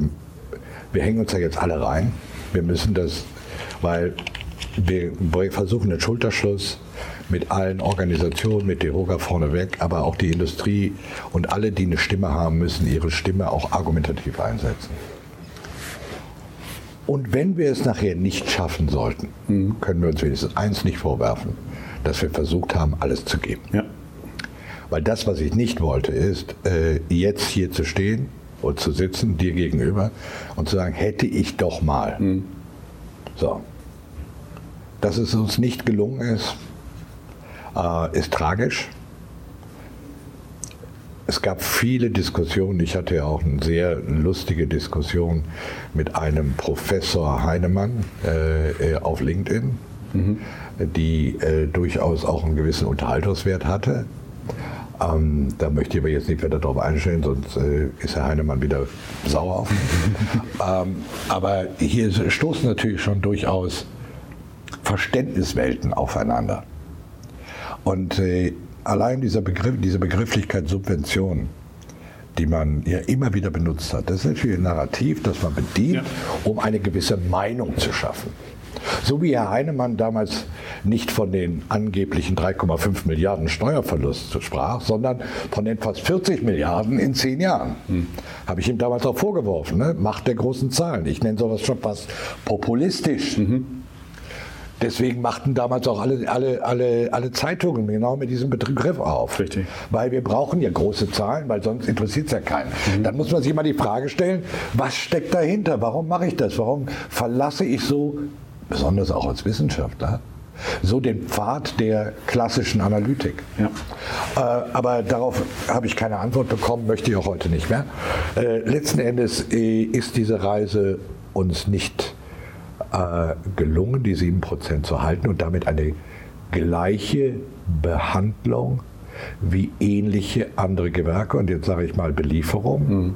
wir hängen uns da jetzt alle rein. Wir müssen das, weil wir versuchen den Schulterschluss mit allen Organisationen, mit DEROGA vorneweg, aber auch die Industrie und alle, die eine Stimme haben, müssen ihre Stimme auch argumentativ einsetzen. Und wenn wir es nachher nicht schaffen sollten, mhm. können wir uns wenigstens eins nicht vorwerfen, dass wir versucht haben, alles zu geben. Ja. Weil das, was ich nicht wollte, ist, äh, jetzt hier zu stehen und zu sitzen, dir gegenüber und zu sagen, hätte ich doch mal. Mhm. So. Dass es uns nicht gelungen ist, äh, ist tragisch. Es gab viele Diskussionen. Ich hatte ja auch eine sehr lustige Diskussion mit einem Professor Heinemann äh, auf LinkedIn, mhm. die äh, durchaus auch einen gewissen Unterhaltungswert hatte. Ähm, da möchte ich aber jetzt nicht weiter darauf einstellen, sonst äh, ist Herr Heinemann wieder sauer auf ähm, aber hier stoßen natürlich schon durchaus Verständniswelten aufeinander. Und äh, allein dieser Begriff, diese Begrifflichkeit Subvention, die man ja immer wieder benutzt hat, das ist natürlich ein Narrativ, das man bedient, ja. um eine gewisse Meinung zu schaffen. So wie Herr Heinemann damals nicht von den angeblichen 3,5 Milliarden Steuerverlust sprach, sondern von den fast 40 Milliarden in zehn Jahren. Hm. Habe ich ihm damals auch vorgeworfen. Ne? Macht der großen Zahlen. Ich nenne sowas schon fast populistisch. Mhm. Deswegen machten damals auch alle, alle, alle, alle Zeitungen genau mit diesem Begriff auf. Richtig. Weil wir brauchen ja große Zahlen, weil sonst interessiert es ja keinen. Mhm. Dann muss man sich mal die Frage stellen, was steckt dahinter? Warum mache ich das? Warum verlasse ich so, besonders auch als Wissenschaftler, So den Pfad der klassischen Analytik. Ja. Äh, aber darauf habe ich keine Antwort bekommen, möchte ich auch heute nicht mehr. Äh, letzten Endes äh, ist diese Reise uns nicht gelungen, die 7% zu halten und damit eine gleiche Behandlung wie ähnliche andere Gewerke und jetzt sage ich mal Belieferung, mhm.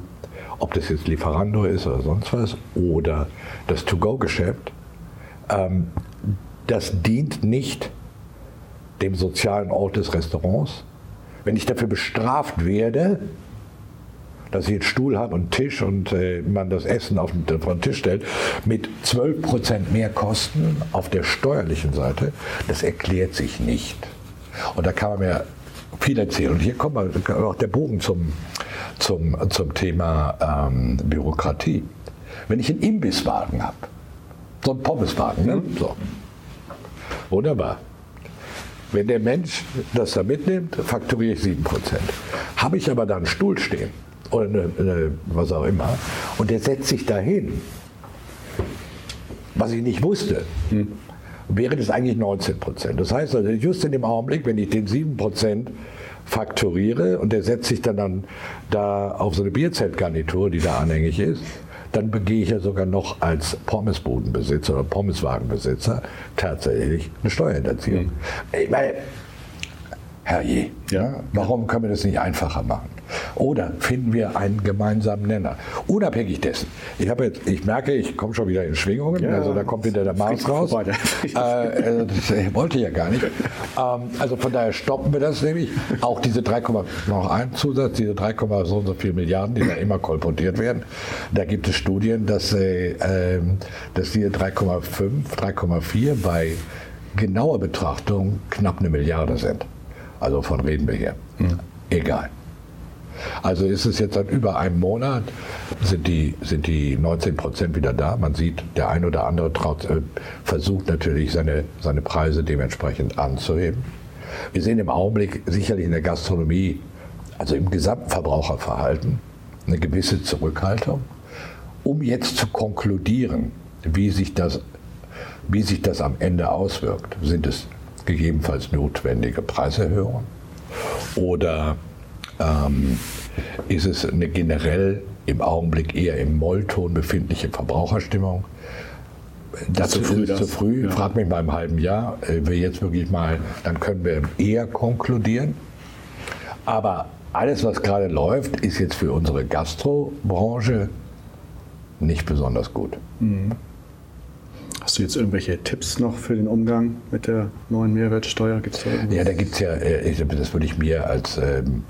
ob das jetzt Lieferando ist oder sonst was oder das To-Go-Geschäft, ähm, das dient nicht dem sozialen Ort des Restaurants. Wenn ich dafür bestraft werde, dass ich einen Stuhl habe und einen Tisch und äh, man das Essen auf den, auf den Tisch stellt, mit 12% mehr Kosten auf der steuerlichen Seite, das erklärt sich nicht. Und da kann man mir viel erzählen. Und hier kommt mal auch der Bogen zum, zum, zum Thema ähm, Bürokratie. Wenn ich einen Imbisswagen habe, so einen Pommeswagen, ne? Mhm. so. wunderbar. Wenn der Mensch das da mitnimmt, fakturiere ich 7%. Habe ich aber da einen Stuhl stehen, oder eine, eine, was auch immer. Und der setzt sich dahin, was ich nicht wusste, hm. wäre das eigentlich 19 Prozent. Das heißt also, just in dem Augenblick, wenn ich den 7 Prozent fakturiere und der setzt sich dann, dann da auf so eine Bierzeltgarnitur, die da anhängig ist, dann begehe ich ja sogar noch als Pommesbodenbesitzer oder Pommeswagenbesitzer tatsächlich eine Steuerhinterziehung. Mhm. Ich meine, herrje, ja, warum können wir das nicht einfacher machen? Oder finden wir einen gemeinsamen Nenner? Unabhängig dessen. Ich, jetzt, ich merke, ich komme schon wieder in Schwingungen, ja, also da kommt wieder der Mars raus. Äh, äh, das äh, wollte ich ja gar nicht. Ähm, also von daher stoppen wir das nämlich. Auch diese 3, noch ein Zusatz, diese 3, so und so viele Milliarden, die da immer kolportiert werden. Da gibt es Studien, dass, äh, ähm, dass diese 3,5, 3,4 bei genauer Betrachtung knapp eine Milliarde sind. Also von reden wir hier. Mhm. Egal. Also ist es jetzt seit über einem Monat, sind die, sind die 19 Prozent wieder da. Man sieht, der ein oder andere traut, äh, versucht natürlich seine, seine Preise dementsprechend anzuheben. Wir sehen im Augenblick sicherlich in der Gastronomie, also im gesamten Verbraucherverhalten, eine gewisse Zurückhaltung, um jetzt zu konkludieren, wie sich das, wie sich das am Ende auswirkt. Sind es gegebenenfalls notwendige Preiserhöhungen oder ähm, ist es eine generell im Augenblick eher im Mollton befindliche Verbraucherstimmung. Das ist zu früh. Ist zu früh. Ja. Frag mich mal im halben Jahr. Äh, wir jetzt wirklich mal, dann können wir eher konkludieren. Aber alles, was gerade läuft, ist jetzt für unsere Gastrobranche nicht besonders gut. Mhm. Hast du jetzt irgendwelche Tipps noch für den Umgang mit der neuen Mehrwertsteuer? Gibt's da ja, da gibt es ja, äh, das würde ich mir als ähm,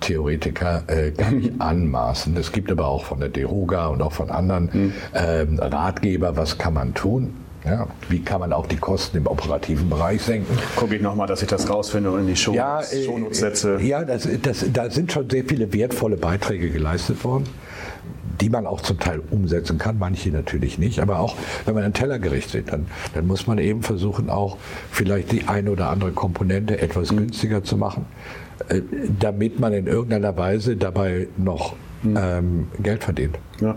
Theoretiker äh, gar nicht anmaßen. Es gibt aber auch von der DEHOGA und auch von anderen mhm. ähm, Ratgeber, was kann man tun. Ja, wie kann man auch die Kosten im operativen Bereich senken? Gucke ich nochmal, dass ich das rausfinde und in die Show ja, äh, setze. Ja, das, das, da sind schon sehr viele wertvolle Beiträge geleistet worden, die man auch zum Teil umsetzen kann, manche natürlich nicht. Aber auch wenn man ein Tellergericht sieht, dann, dann muss man eben versuchen, auch vielleicht die eine oder andere Komponente etwas mhm. günstiger zu machen. Äh, damit man in irgendeiner Weise dabei noch hm. ähm, Geld verdient. Ja.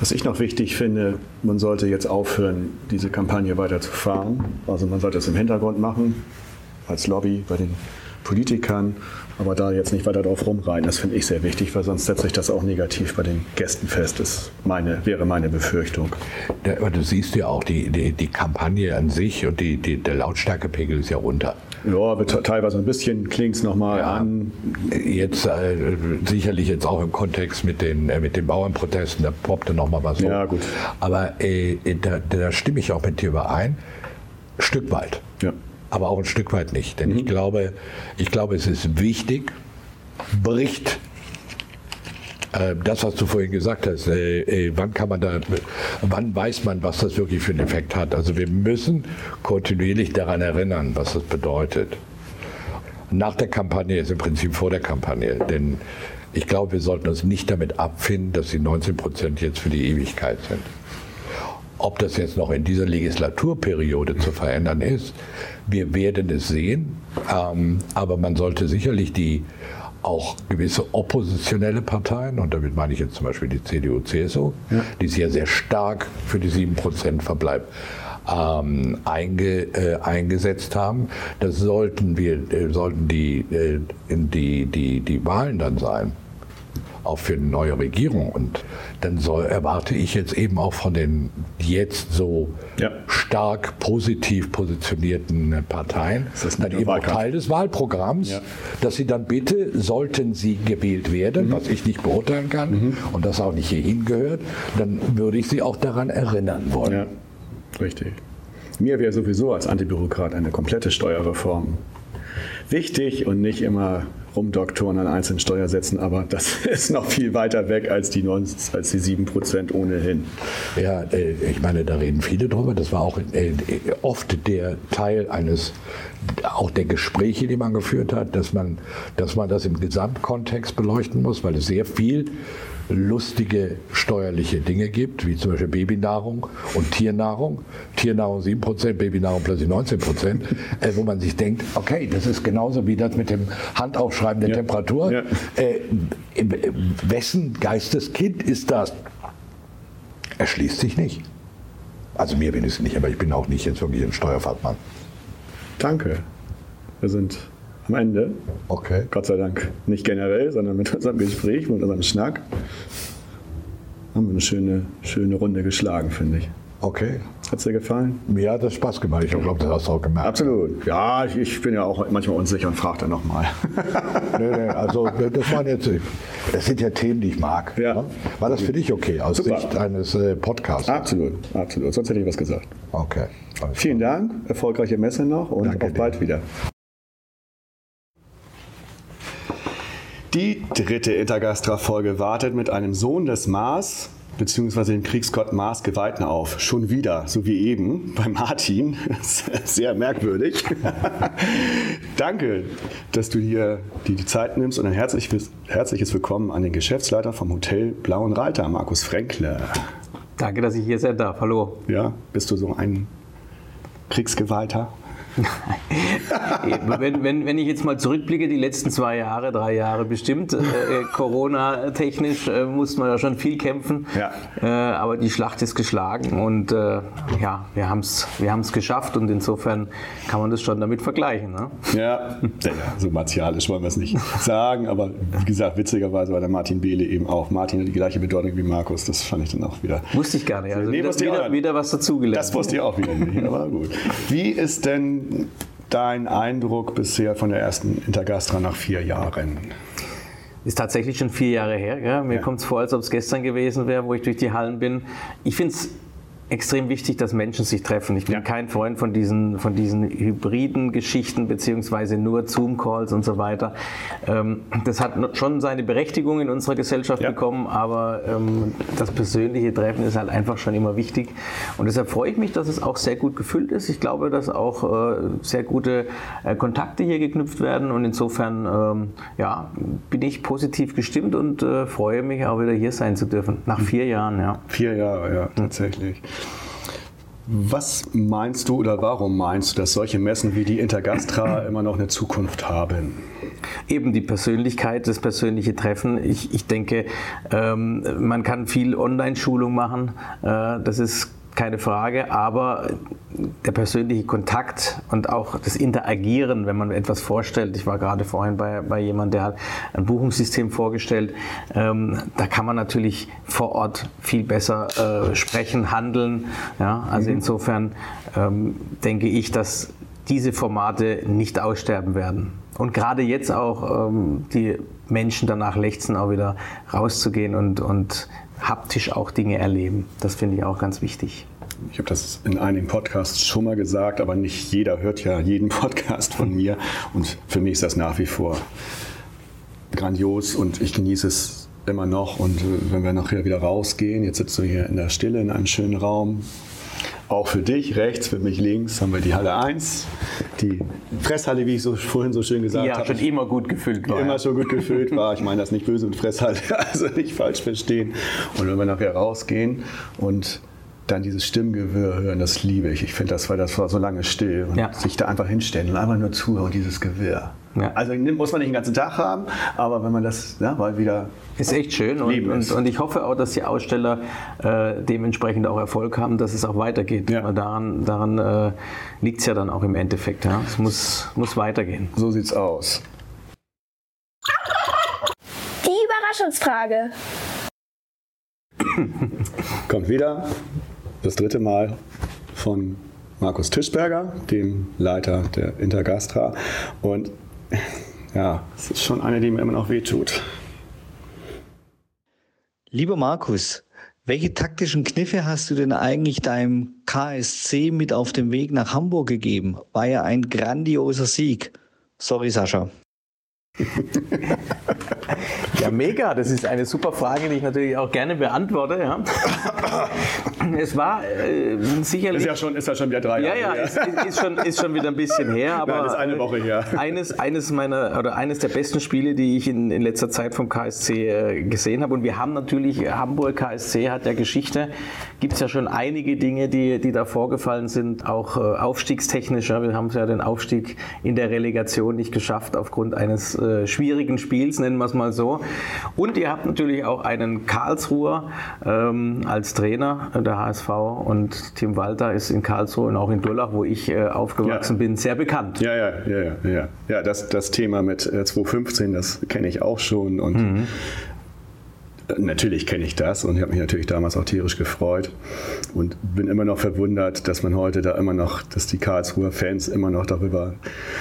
Was ich noch wichtig finde, man sollte jetzt aufhören, diese Kampagne weiter zu fahren. Also man sollte es im Hintergrund machen, als Lobby bei den Politikern, aber da jetzt nicht weiter drauf rumreiten, das finde ich sehr wichtig, weil sonst setzt sich das auch negativ bei den Gästen fest. Das meine, wäre meine Befürchtung. aber du siehst ja auch, die, die, die Kampagne an sich und die, die, der Lautstärkepegel ist ja runter. Ja, teilweise ein bisschen klingt es nochmal ja, an. Jetzt äh, sicherlich jetzt auch im Kontext mit den, äh, mit den Bauernprotesten, da poppte nochmal was hoch. Ja, gut. Aber äh, da, da stimme ich auch mit dir überein. Stück weit. Ja aber auch ein Stück weit nicht. Denn mhm. ich, glaube, ich glaube, es ist wichtig, bricht äh, das, was du vorhin gesagt hast, äh, äh, wann kann man da, wann weiß man, was das wirklich für einen Effekt hat? Also wir müssen kontinuierlich daran erinnern, was das bedeutet. Nach der Kampagne ist im Prinzip vor der Kampagne, denn ich glaube, wir sollten uns nicht damit abfinden, dass die 19 Prozent jetzt für die Ewigkeit sind. Ob das jetzt noch in dieser Legislaturperiode zu verändern ist, wir werden es sehen. Ähm, aber man sollte sicherlich die auch gewisse oppositionelle Parteien, und damit meine ich jetzt zum Beispiel die CDU, CSU, ja. die sehr, sehr stark für die 7% Verbleib ähm, einge, äh, eingesetzt haben. Das sollten wir, äh, sollten die, äh, die, die, die Wahlen dann sein auch für eine neue Regierung. Und dann soll, erwarte ich jetzt eben auch von den jetzt so ja. stark positiv positionierten Parteien dann eben auch Teil des Wahlprogramms, ja. dass sie dann bitte, sollten sie gewählt werden, mhm. was ich nicht beurteilen kann mhm. und das auch nicht hierhin gehört, dann würde ich sie auch daran erinnern wollen. Ja, richtig. Mir wäre sowieso als Antibürokrat eine komplette Steuerreform wichtig und nicht immer rumdoktoren an einzelnen Steuersätzen, aber das ist noch viel weiter weg als die, 9, als die 7 Prozent ohnehin. Ja, äh, ich meine, da reden viele drüber. Das war auch äh, oft der Teil eines, auch der Gespräche, die man geführt hat, dass man, dass man das im Gesamtkontext beleuchten muss, weil es sehr viel lustige steuerliche Dinge gibt, wie zum Beispiel Babynahrung und Tiernahrung. Tiernahrung 7%, Babynahrung plötzlich 19%, äh, wo man sich denkt, okay, das ist genauso wie das mit dem Handaufschreiben der ja. Temperatur. Ja. Äh, wessen Geisteskind ist das? Erschließt sich nicht. Also mir bin es nicht, aber ich bin auch nicht jetzt wirklich ein Steuerfachmann. Danke. Wir sind am Ende. Okay. Gott sei Dank nicht generell, sondern mit unserem Gespräch, mit unserem Schnack. Haben wir eine schöne, schöne Runde geschlagen, finde ich. Okay. Hat es dir gefallen? Mir hat es Spaß gemacht. Ich glaube, das hast du auch gemerkt. Absolut. Ja, ich, ich bin ja auch manchmal unsicher und frage dann nochmal. nee, nee, also das waren jetzt, das sind ja Themen, die ich mag. Ja. Ne? War das für dich okay aus Super. Sicht eines äh, Podcasts? Absolut, absolut. Sonst hätte ich was gesagt. Okay. Vielen Dank, erfolgreiche Messe noch und Danke auf bald dir. wieder. Die dritte Intergastra-Folge wartet mit einem Sohn des Mars beziehungsweise dem Kriegsgott Mars Geweihten auf. Schon wieder, so wie eben bei Martin. Sehr merkwürdig. Danke, dass du hier die, die Zeit nimmst und ein herzliches, herzliches Willkommen an den Geschäftsleiter vom Hotel Blauen Reiter, Markus Fränkle. Danke, dass ich hier sein darf. Hallo. Ja, bist du so ein Kriegsgeweihter? Wenn, wenn, wenn ich jetzt mal zurückblicke, die letzten zwei Jahre, drei Jahre bestimmt, äh, Corona-technisch äh, musste man ja schon viel kämpfen, ja. äh, aber die Schlacht ist geschlagen und äh, ja, wir haben es wir haben's geschafft und insofern kann man das schon damit vergleichen. Ne? Ja, ja, so martialisch wollen wir es nicht sagen, aber wie gesagt, witzigerweise war der Martin Behle eben auch. Martin hat die gleiche Bedeutung wie Markus, das fand ich dann auch wieder. Wusste ich gar nicht, also nee, wieder, wieder, wieder was dazugelernt. Das wusste ich auch wieder nicht, aber gut. Wie ist denn dein Eindruck bisher von der ersten Intergastra nach vier Jahren? Ist tatsächlich schon vier Jahre her. Gell? Mir ja. kommt es vor, als ob es gestern gewesen wäre, wo ich durch die Hallen bin. Ich finde es extrem wichtig, dass Menschen sich treffen. Ich bin ja. kein Freund von diesen, von diesen hybriden Geschichten, beziehungsweise nur Zoom-Calls und so weiter. Ähm, das hat schon seine Berechtigung in unserer Gesellschaft ja. bekommen, aber ähm, das persönliche Treffen ist halt einfach schon immer wichtig. Und deshalb freue ich mich, dass es auch sehr gut gefüllt ist. Ich glaube, dass auch äh, sehr gute äh, Kontakte hier geknüpft werden und insofern ähm, ja, bin ich positiv gestimmt und äh, freue mich auch wieder hier sein zu dürfen. Nach vier Jahren, ja. Vier Jahre, ja, tatsächlich. Was meinst du oder warum meinst du, dass solche Messen wie die Intergastra immer noch eine Zukunft haben? Eben die Persönlichkeit, das persönliche Treffen. Ich, ich denke, ähm, man kann viel Online-Schulung machen. Äh, das ist keine Frage, aber der persönliche Kontakt und auch das Interagieren, wenn man etwas vorstellt, ich war gerade vorhin bei, bei jemandem, der hat ein Buchungssystem vorgestellt, ähm, da kann man natürlich vor Ort viel besser äh, sprechen, handeln. Ja? Also mhm. insofern ähm, denke ich, dass diese Formate nicht aussterben werden. Und gerade jetzt auch ähm, die Menschen danach lechzen, auch wieder rauszugehen und, und haptisch auch Dinge erleben. Das finde ich auch ganz wichtig. Ich habe das in einigen Podcasts schon mal gesagt, aber nicht jeder hört ja jeden Podcast von mir. Und für mich ist das nach wie vor grandios und ich genieße es immer noch. Und äh, wenn wir nachher wieder rausgehen, jetzt sitzt du hier in der Stille in einem schönen Raum, auch für dich rechts, für mich links haben wir die Halle 1. Die Fresshalle, wie ich so vorhin so schön gesagt habe. Die ja schon immer gut gefüllt war. Immer schon gut gefüllt war. Ich meine das nicht böse mit Fresshalle, also nicht falsch verstehen. Und wenn wir nachher rausgehen und dann dieses Stimmgewirr hören, das liebe ich. Ich finde das, weil das war so lange still und ja. sich da einfach hinstellen und einfach nur zuhören, dieses Gewirr. Ja. Also muss man nicht den ganzen Tag haben, aber wenn man das ja, mal wieder Ist echt schön und, und, und, ich hoffe auch, dass die Aussteller äh, dementsprechend auch Erfolg haben, dass es auch weitergeht. Ja. Daran, daran äh, liegt es ja dann auch im Endeffekt. Ja? Es muss, muss weitergehen. So sieht's aus. Die Überraschungsfrage. Kommt wieder das dritte Mal von Markus Tischberger, dem Leiter der Intergastra. Und ja, es ist schon eine, die mir immer noch wehtut. Lieber Markus, welche taktischen Kniffe hast du denn eigentlich deinem KSC mit auf den Weg nach Hamburg gegeben? War ja ein grandioser Sieg. Sorry, Sascha. Ja, mega. Das ist eine super Frage, die ich natürlich auch gerne beantworte. Ja. Es war äh, sicherlich. Ist ja, schon, ist ja schon wieder drei Jahre. Ja, ja, ist, ist, schon, ist schon wieder ein bisschen her. Aber Nein, ist eine Woche her. Eines, eines, meiner, oder eines der besten Spiele, die ich in, in letzter Zeit vom KSC äh, gesehen habe. Und wir haben natürlich, Hamburg KSC hat ja Geschichte. Gibt es ja schon einige Dinge, die, die da vorgefallen sind, auch äh, aufstiegstechnisch. Ja. Wir haben ja den Aufstieg in der Relegation nicht geschafft aufgrund eines äh, schwierigen Spiels, nennen wir es mal so. Und ihr habt natürlich auch einen Karlsruher ähm, als Trainer der HSV und Tim Walter ist in Karlsruhe und auch in Durlach, wo ich äh, aufgewachsen ja. bin, sehr bekannt. Ja, ja, ja, ja. Ja, ja das, das Thema mit äh, 2015, das kenne ich auch schon und mhm. Natürlich kenne ich das und ich habe mich natürlich damals auch tierisch gefreut und bin immer noch verwundert, dass man heute da immer noch, dass die Karlsruher Fans immer noch darüber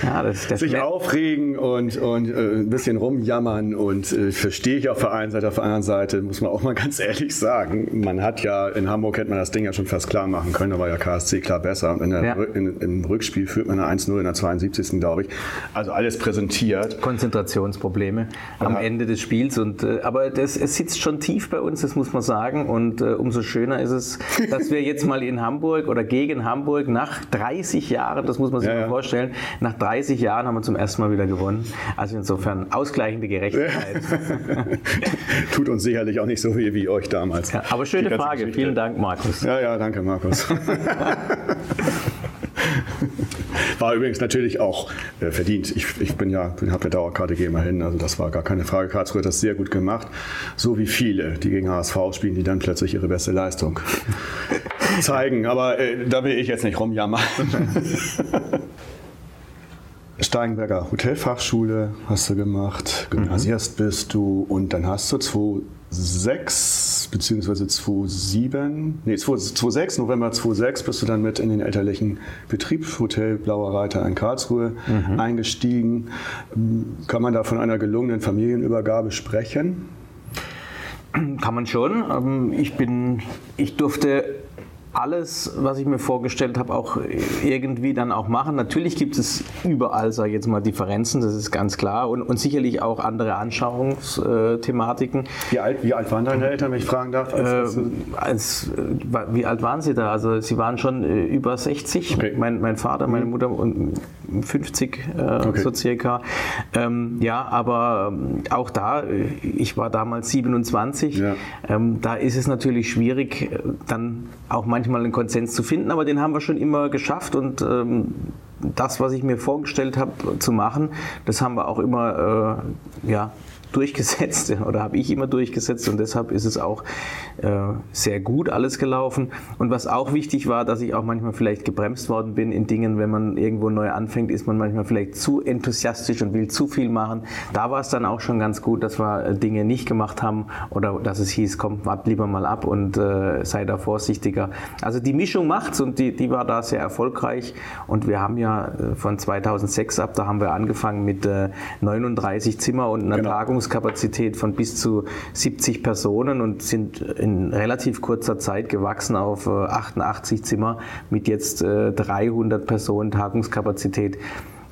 ja, das, das sich aufregen und, und äh, ein bisschen rumjammern und äh, verstehe ich auf der einen Seite, auf der anderen Seite muss man auch mal ganz ehrlich sagen, man hat ja, in Hamburg hätte man das Ding ja schon fast klar machen können, da war ja KSC klar besser und in der, ja. in, im Rückspiel führt man eine 1-0 in der 72. glaube ich. Also alles präsentiert. Konzentrationsprobleme am Ende des Spiels und äh, aber das, es sitzt sitzt schon tief bei uns, das muss man sagen. Und äh, umso schöner ist es, dass wir jetzt mal in Hamburg oder gegen Hamburg nach 30 Jahren, das muss man sich ja, mal vorstellen, nach 30 Jahren haben wir zum ersten Mal wieder gewonnen. Also insofern ausgleichende Gerechtigkeit. Tut uns sicherlich auch nicht so weh wie euch damals. Ja, aber schöne Frage. Geschichte. Vielen Dank, Markus. Ja, ja, danke, Markus. War übrigens natürlich auch äh, verdient. Ich, ich bin ja, habe eine Dauerkarte, gehe mal hin. Also das war gar keine Frage. Karlsruhe hat das sehr gut gemacht. So wie viele, die gegen HSV spielen, die dann plötzlich ihre beste Leistung zeigen. Aber äh, da will ich jetzt nicht rumjammern. Steigenberger Hotelfachschule hast du gemacht, Gymnasiast mhm. bist du und dann hast du 2006 bzw. 2007, nee 2006, November 2006 bist du dann mit in den elterlichen Betrieb Hotel Blauer Reiter in Karlsruhe mhm. eingestiegen. Kann man da von einer gelungenen Familienübergabe sprechen? Kann man schon. Ähm, ich bin, ich durfte alles, was ich mir vorgestellt habe, auch irgendwie dann auch machen. Natürlich gibt es überall, sage ich jetzt mal, Differenzen, das ist ganz klar. Und, und sicherlich auch andere Anschauungsthematiken. Wie alt, wie alt waren deine Eltern, wenn ich fragen darf? Als, äh, als, wie alt waren sie da? Also sie waren schon äh, über 60. Okay. Mein, mein, Vater, meine mhm. Mutter und 50 äh, okay. so circa. Ähm, ja, aber ähm, auch da, äh, ich war damals 27, ja. ähm, da ist es natürlich schwierig, äh, dann auch manchmal einen Konsens zu finden, aber den haben wir schon immer geschafft und ähm, das, was ich mir vorgestellt habe zu machen, das haben wir auch immer äh, ja, durchgesetzt oder habe ich immer durchgesetzt und deshalb ist es auch äh, sehr gut alles gelaufen. Und was auch wichtig war, dass ich auch manchmal vielleicht gebremst worden bin in Dingen, wenn man irgendwo neu anfängt, ist man manchmal vielleicht zu enthusiastisch und will zu viel machen. Da war es dann auch schon ganz gut, dass wir äh, Dinge nicht gemacht haben oder dass es hieß, komm, wart lieber mal ab und äh, sei da vorsichtiger. Also die Mischung macht's und die, die war da sehr erfolgreich und wir haben ja äh, von 2006 ab, da haben wir angefangen mit äh, 39 Zimmer und einer genau. Tagung Verwaltungskapazität von bis zu 70 Personen und sind in relativ kurzer Zeit gewachsen auf 88 äh, Zimmer mit jetzt 300 äh, Personen Tagungskapazität.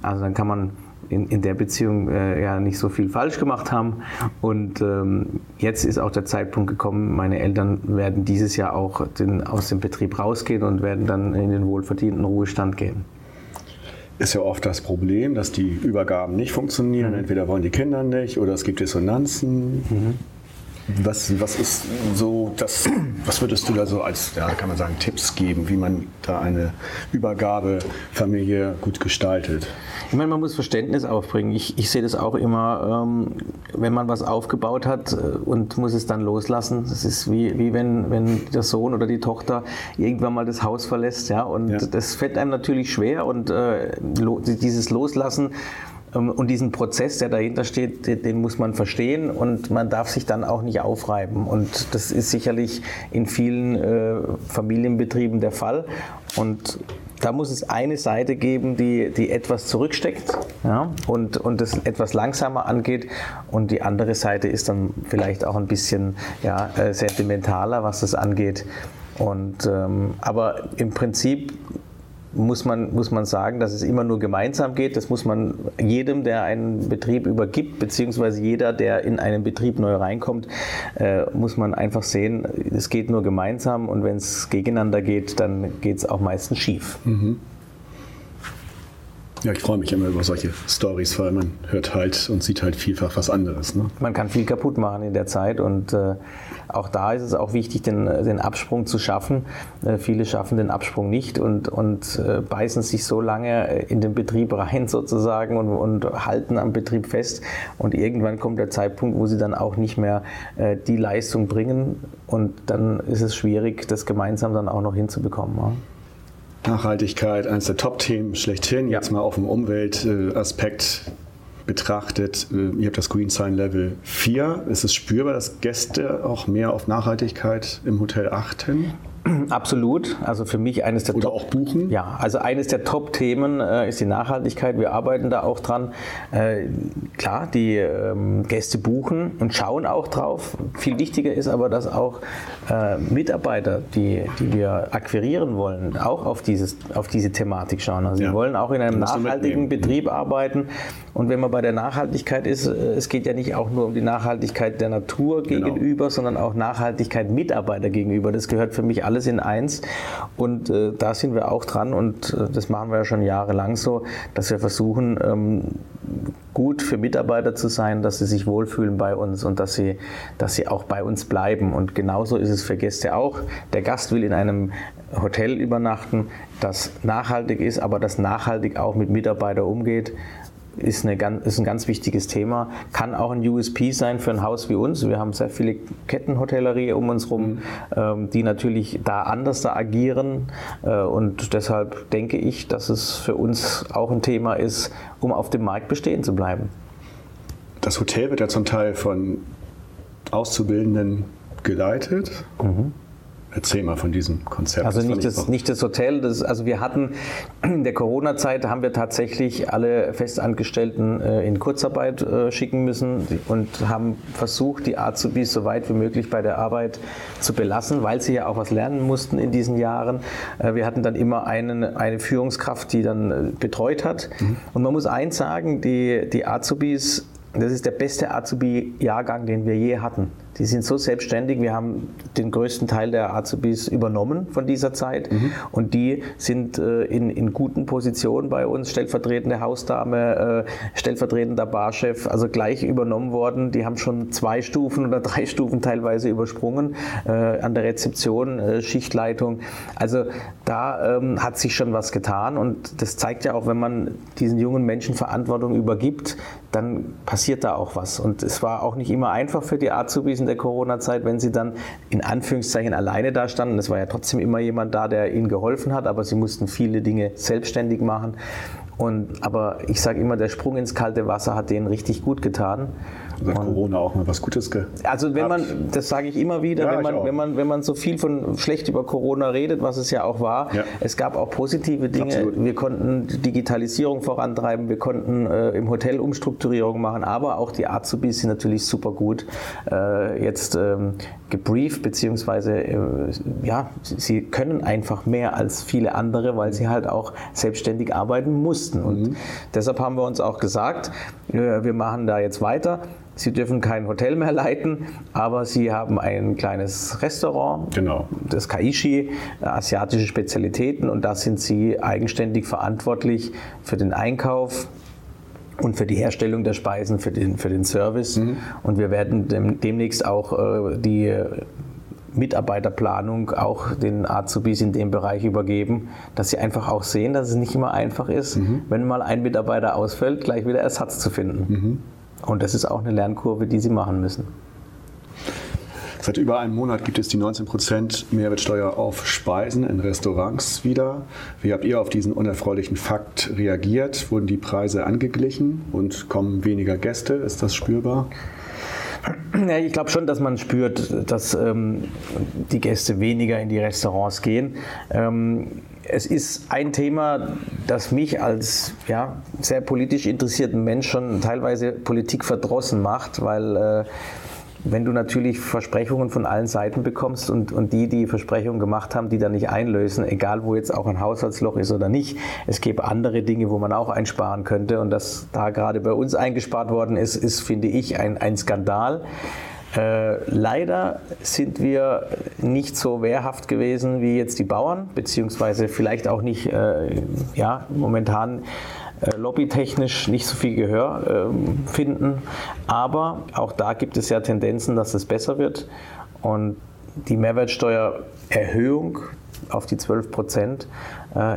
Also dann kann man in, in der Beziehung äh, ja nicht so viel falsch gemacht haben. Und ähm, jetzt ist auch der Zeitpunkt gekommen, meine Eltern werden dieses Jahr auch den, aus dem Betrieb rausgehen und werden dann in den wohlverdienten Ruhestand gehen ist ja oft das Problem, dass die Übergaben nicht funktionieren. Mhm. Entweder wollen die Kinder nicht oder es gibt Dissonanzen. Mhm. Was, was ist so das, was würdest du da so als, ja, kann man sagen, Tipps geben, wie man da eine Übergabefamilie gut gestaltet? Ich meine, man muss Verständnis aufbringen. Ich, ich sehe das auch immer, ähm, wenn man was aufgebaut hat äh, und muss es dann loslassen. Das ist wie, wie wenn, wenn der Sohn oder die Tochter irgendwann mal das Haus verlässt. Ja? Und ja. das fällt einem natürlich schwer und äh, dieses Loslassen und diesen Prozess, der dahinter steht, den muss man verstehen und man darf sich dann auch nicht aufreiben. Und das ist sicherlich in vielen äh, Familienbetrieben der Fall. Und da muss es eine Seite geben, die, die etwas zurücksteckt ja, und, und das etwas langsamer angeht. Und die andere Seite ist dann vielleicht auch ein bisschen ja, äh, sentimentaler, was das angeht. Und, ähm, aber im Prinzip muss man, muss man sagen, dass es immer nur gemeinsam geht. Das muss man jedem, der einen Betrieb übergibt, beziehungsweise jeder, der in einen Betrieb neu reinkommt, äh, muss man einfach sehen, es geht nur gemeinsam und wenn es gegeneinander geht, dann geht es auch meistens schief. Mhm. Ja, ich freue mich immer über solche Stories, weil man hört halt und sieht halt vielfach was anderes. Ne? Man kann viel kaputt machen in der Zeit und äh, auch da ist es auch wichtig, den, den Absprung zu schaffen. Äh, viele schaffen den Absprung nicht und, und äh, beißen sich so lange in den Betrieb rein sozusagen und, und halten am Betrieb fest. Und irgendwann kommt der Zeitpunkt, wo sie dann auch nicht mehr äh, die Leistung bringen und dann ist es schwierig, das gemeinsam dann auch noch hinzubekommen. Ja. Nachhaltigkeit, eines der Top-Themen schlechthin, jetzt mal auf dem Umweltaspekt betrachtet, äh, ihr habt das Green Sign Level 4. Ist es spürbar, dass Gäste auch mehr auf Nachhaltigkeit im Hotel achten? Absolut. Also für mich eines der Oder Top, auch buchen? Ja, also eines der Top-Themen äh, ist die Nachhaltigkeit. Wir arbeiten da auch dran. Äh, klar, die ähm, Gäste buchen und schauen auch drauf. Viel wichtiger ist aber, dass auch äh, Mitarbeiter, die, die wir akquirieren wollen, auch auf, dieses, auf diese Thematik schauen. Also ja. sie wollen auch in einem nachhaltigen Betrieb arbeiten. Und wenn man bei der Nachhaltigkeit ist, äh, es geht ja nicht auch nur um die Nachhaltigkeit der Natur genau. gegenüber, sondern auch Nachhaltigkeit Mitarbeiter gegenüber. Das gehört für mich alles in eins. Und äh, da sind wir auch dran und äh, das machen wir ja schon jahrelang so, dass wir versuchen, ähm, gut für Mitarbeiter zu sein, dass sie sich wohlfühlen bei uns und dass sie, dass sie auch bei uns bleiben. Und genauso ist es für Gäste auch. Der Gast will in einem Hotel übernachten, das nachhaltig ist, aber das nachhaltig auch mit Mitarbeitern umgeht ist, eine, ist ein ganz wichtiges Thema. Kann auch ein USP sein für ein Haus wie uns. Wir haben sehr viele Kettenhotellerie um uns herum, mhm. ähm, die natürlich da anders da agieren. Äh, und deshalb denke ich, dass es für uns auch ein Thema ist, um auf dem Markt bestehen zu bleiben. Das Hotel wird ja zum Teil von Auszubildenden geleitet. Mhm. Erzähl mal von diesem Konzept. Also nicht das, nicht das Hotel, das, also wir hatten in der Corona-Zeit haben wir tatsächlich alle Festangestellten äh, in Kurzarbeit äh, schicken müssen und haben versucht, die Azubis so weit wie möglich bei der Arbeit zu belassen, weil sie ja auch was lernen mussten in diesen Jahren. Äh, wir hatten dann immer einen, eine Führungskraft, die dann äh, betreut hat. Mhm. Und man muss eins sagen, die, die Azubis, das ist der beste Azubi-Jahrgang, den wir je hatten. Die sind so selbstständig. Wir haben den größten Teil der Azubis übernommen von dieser Zeit mhm. und die sind äh, in, in guten Positionen bei uns, stellvertretende Hausdame, äh, stellvertretender Barchef, also gleich übernommen worden. Die haben schon zwei Stufen oder drei Stufen teilweise übersprungen äh, an der Rezeption, äh, Schichtleitung. Also da ähm, hat sich schon was getan und das zeigt ja auch, wenn man diesen jungen Menschen Verantwortung übergibt, dann passiert da auch was. Und es war auch nicht immer einfach für die Azubis der Corona-Zeit, wenn sie dann in Anführungszeichen alleine da standen. Es war ja trotzdem immer jemand da, der ihnen geholfen hat, aber sie mussten viele Dinge selbstständig machen. Und, aber ich sage immer, der Sprung ins kalte Wasser hat denen richtig gut getan. Also Corona auch mal was Gutes gehabt. Also wenn man, das sage ich immer wieder, ja, wenn, man, wenn, man, wenn man so viel von schlecht über Corona redet, was es ja auch war, ja. es gab auch positive Dinge. Absolut. Wir konnten Digitalisierung vorantreiben, wir konnten äh, im Hotel Umstrukturierung machen, aber auch die Azubis sind natürlich super gut äh, jetzt ähm, gebrieft, beziehungsweise äh, ja, sie können einfach mehr als viele andere, weil sie halt auch selbstständig arbeiten mussten. Und mhm. deshalb haben wir uns auch gesagt, äh, wir machen da jetzt weiter. Sie dürfen kein Hotel mehr leiten, aber Sie haben ein kleines Restaurant, genau. das Kaishi, äh, asiatische Spezialitäten und da sind Sie eigenständig verantwortlich für den Einkauf und für die Herstellung der Speisen, für den, für den Service. Mhm. Und wir werden dem, demnächst auch äh, die Mitarbeiterplanung auch den Azubis in dem Bereich übergeben, dass sie einfach auch sehen, dass es nicht immer einfach ist, mhm. wenn mal ein Mitarbeiter ausfällt, gleich wieder Ersatz zu finden. Mhm. Und das ist auch eine Lernkurve, die sie machen müssen. Seit über einem Monat gibt es die 19% Mehrwertsteuer auf Speisen in Restaurants wieder. Wie habt ihr auf diesen unerfreulichen Fakt reagiert? Wurden die Preise angeglichen und kommen weniger Gäste? Ist das spürbar? Ja, ich glaube schon, dass man spürt, dass ähm, die Gäste weniger in die Restaurants gehen. Ähm, es ist ein Thema, das mich als ja, sehr politisch interessierten Mensch schon teilweise Politik verdrossen macht, weil äh, wenn du natürlich Versprechungen von allen Seiten bekommst und, und die, die Versprechungen gemacht haben, die dann nicht einlösen, egal wo jetzt auch ein Haushaltsloch ist oder nicht, es gäbe andere Dinge, wo man auch einsparen könnte. Und dass da gerade bei uns eingespart worden ist, ist, finde ich, ein, ein Skandal. Äh, leider sind wir nicht so wehrhaft gewesen wie jetzt die Bauern, beziehungsweise vielleicht auch nicht äh, ja, momentan äh, lobbytechnisch nicht so viel Gehör äh, finden. Aber auch da gibt es ja Tendenzen, dass es besser wird. Und die Mehrwertsteuererhöhung auf die 12 Prozent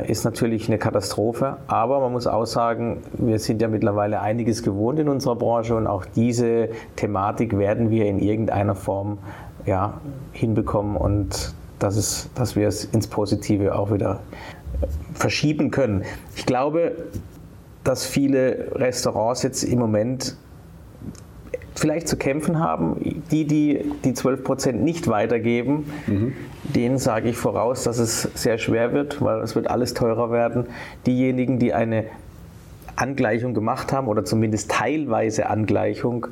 ist natürlich eine Katastrophe. Aber man muss auch sagen, wir sind ja mittlerweile einiges gewohnt in unserer Branche und auch diese Thematik werden wir in irgendeiner Form ja, hinbekommen und dass, es, dass wir es ins Positive auch wieder verschieben können. Ich glaube, dass viele Restaurants jetzt im Moment vielleicht zu kämpfen haben. Die, die die 12 Prozent nicht weitergeben, mhm. denen sage ich voraus, dass es sehr schwer wird, weil es wird alles teurer werden. Diejenigen, die eine Angleichung gemacht haben oder zumindest teilweise Angleichung,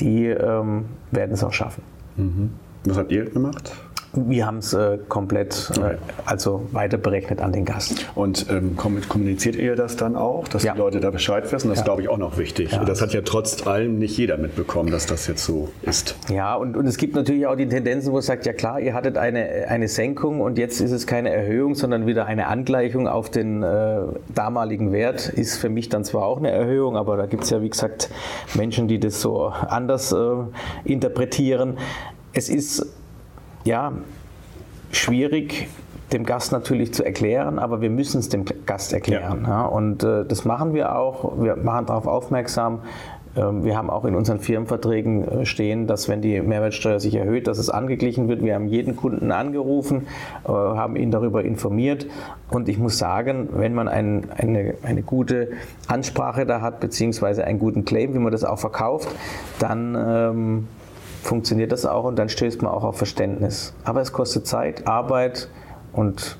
die ähm, werden es auch schaffen. Mhm. Was habt ihr gemacht? Wir haben es äh, komplett äh, also weiter berechnet an den Gast. Und ähm, kommuniziert ihr das dann auch, dass ja. die Leute da Bescheid wissen? Das ja. ist, glaube ich, auch noch wichtig. Ja. Das hat ja trotz allem nicht jeder mitbekommen, dass das jetzt so ist. Ja, und, und es gibt natürlich auch die Tendenzen, wo es sagt, ja klar, ihr hattet eine, eine Senkung und jetzt ist es keine Erhöhung, sondern wieder eine Angleichung auf den äh, damaligen Wert. Ist für mich dann zwar auch eine Erhöhung, aber da gibt es ja, wie gesagt, Menschen, die das so anders äh, interpretieren. Es ist ja, schwierig dem Gast natürlich zu erklären, aber wir müssen es dem Gast erklären. Ja. ja und äh, das machen wir auch. Wir machen darauf aufmerksam. Ähm, wir haben auch in unseren Firmenverträgen äh, stehen, dass wenn die Mehrwertsteuer sich erhöht, dass es angeglichen wird. Wir haben jeden Kunden angerufen, äh, haben ihn darüber informiert. Und ich muss sagen, wenn man ein, eine, eine gute Ansprache da hat, beziehungsweise einen guten Claim, wie man das auch verkauft, dann ähm, funktioniert das auch und dann stößt man auch auf Verständnis. Aber es kostet Zeit, Arbeit und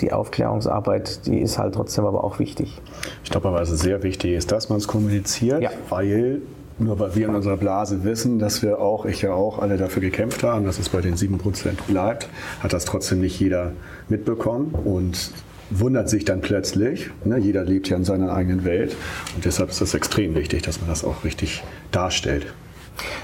die Aufklärungsarbeit, die ist halt trotzdem aber auch wichtig. Ich glaube aber, was sehr wichtig ist, dass man es kommuniziert, ja. weil nur weil wir in unserer Blase wissen, dass wir auch, ich ja auch, alle dafür gekämpft haben, dass es bei den 7% bleibt, hat das trotzdem nicht jeder mitbekommen und wundert sich dann plötzlich. Ne? Jeder lebt ja in seiner eigenen Welt und deshalb ist es extrem wichtig, dass man das auch richtig darstellt.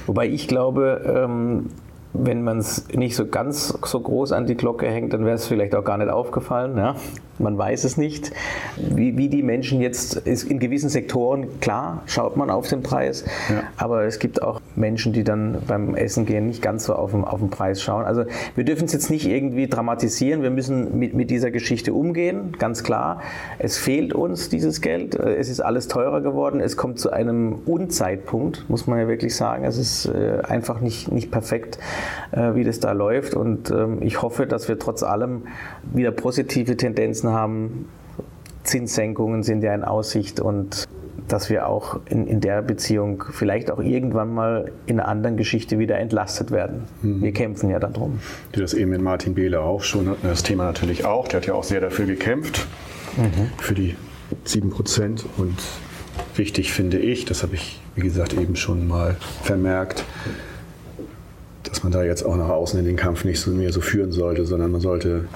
Wobei ich glaube, ähm, wenn man es nicht so ganz so groß an die Glocke hängt, dann wäre es vielleicht auch gar nicht aufgefallen. Ja? Man weiß es nicht, wie, wie die Menschen jetzt ist in gewissen Sektoren, klar, schaut man auf den Preis, ja. aber es gibt auch Menschen, die dann beim Essen gehen nicht ganz so auf den, auf den Preis schauen. Also wir dürfen es jetzt nicht irgendwie dramatisieren, wir müssen mit, mit dieser Geschichte umgehen, ganz klar. Es fehlt uns dieses Geld, es ist alles teurer geworden, es kommt zu einem Unzeitpunkt, muss man ja wirklich sagen. Es ist äh, einfach nicht, nicht perfekt, äh, wie das da läuft und ähm, ich hoffe, dass wir trotz allem wieder positive Tendenzen haben. Zinssenkungen sind ja in Aussicht und dass wir auch in, in der Beziehung vielleicht auch irgendwann mal in einer anderen Geschichte wieder entlastet werden. Mhm. Wir kämpfen ja darum. Die das eben in Martin Behle auch schon hatten, das Thema natürlich auch. Der hat ja auch sehr dafür gekämpft, mhm. für die 7 Prozent. Und wichtig finde ich, das habe ich, wie gesagt, eben schon mal vermerkt, dass man da jetzt auch nach außen in den Kampf nicht so mehr so führen sollte, sondern man sollte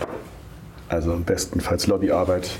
also bestenfalls Lobbyarbeit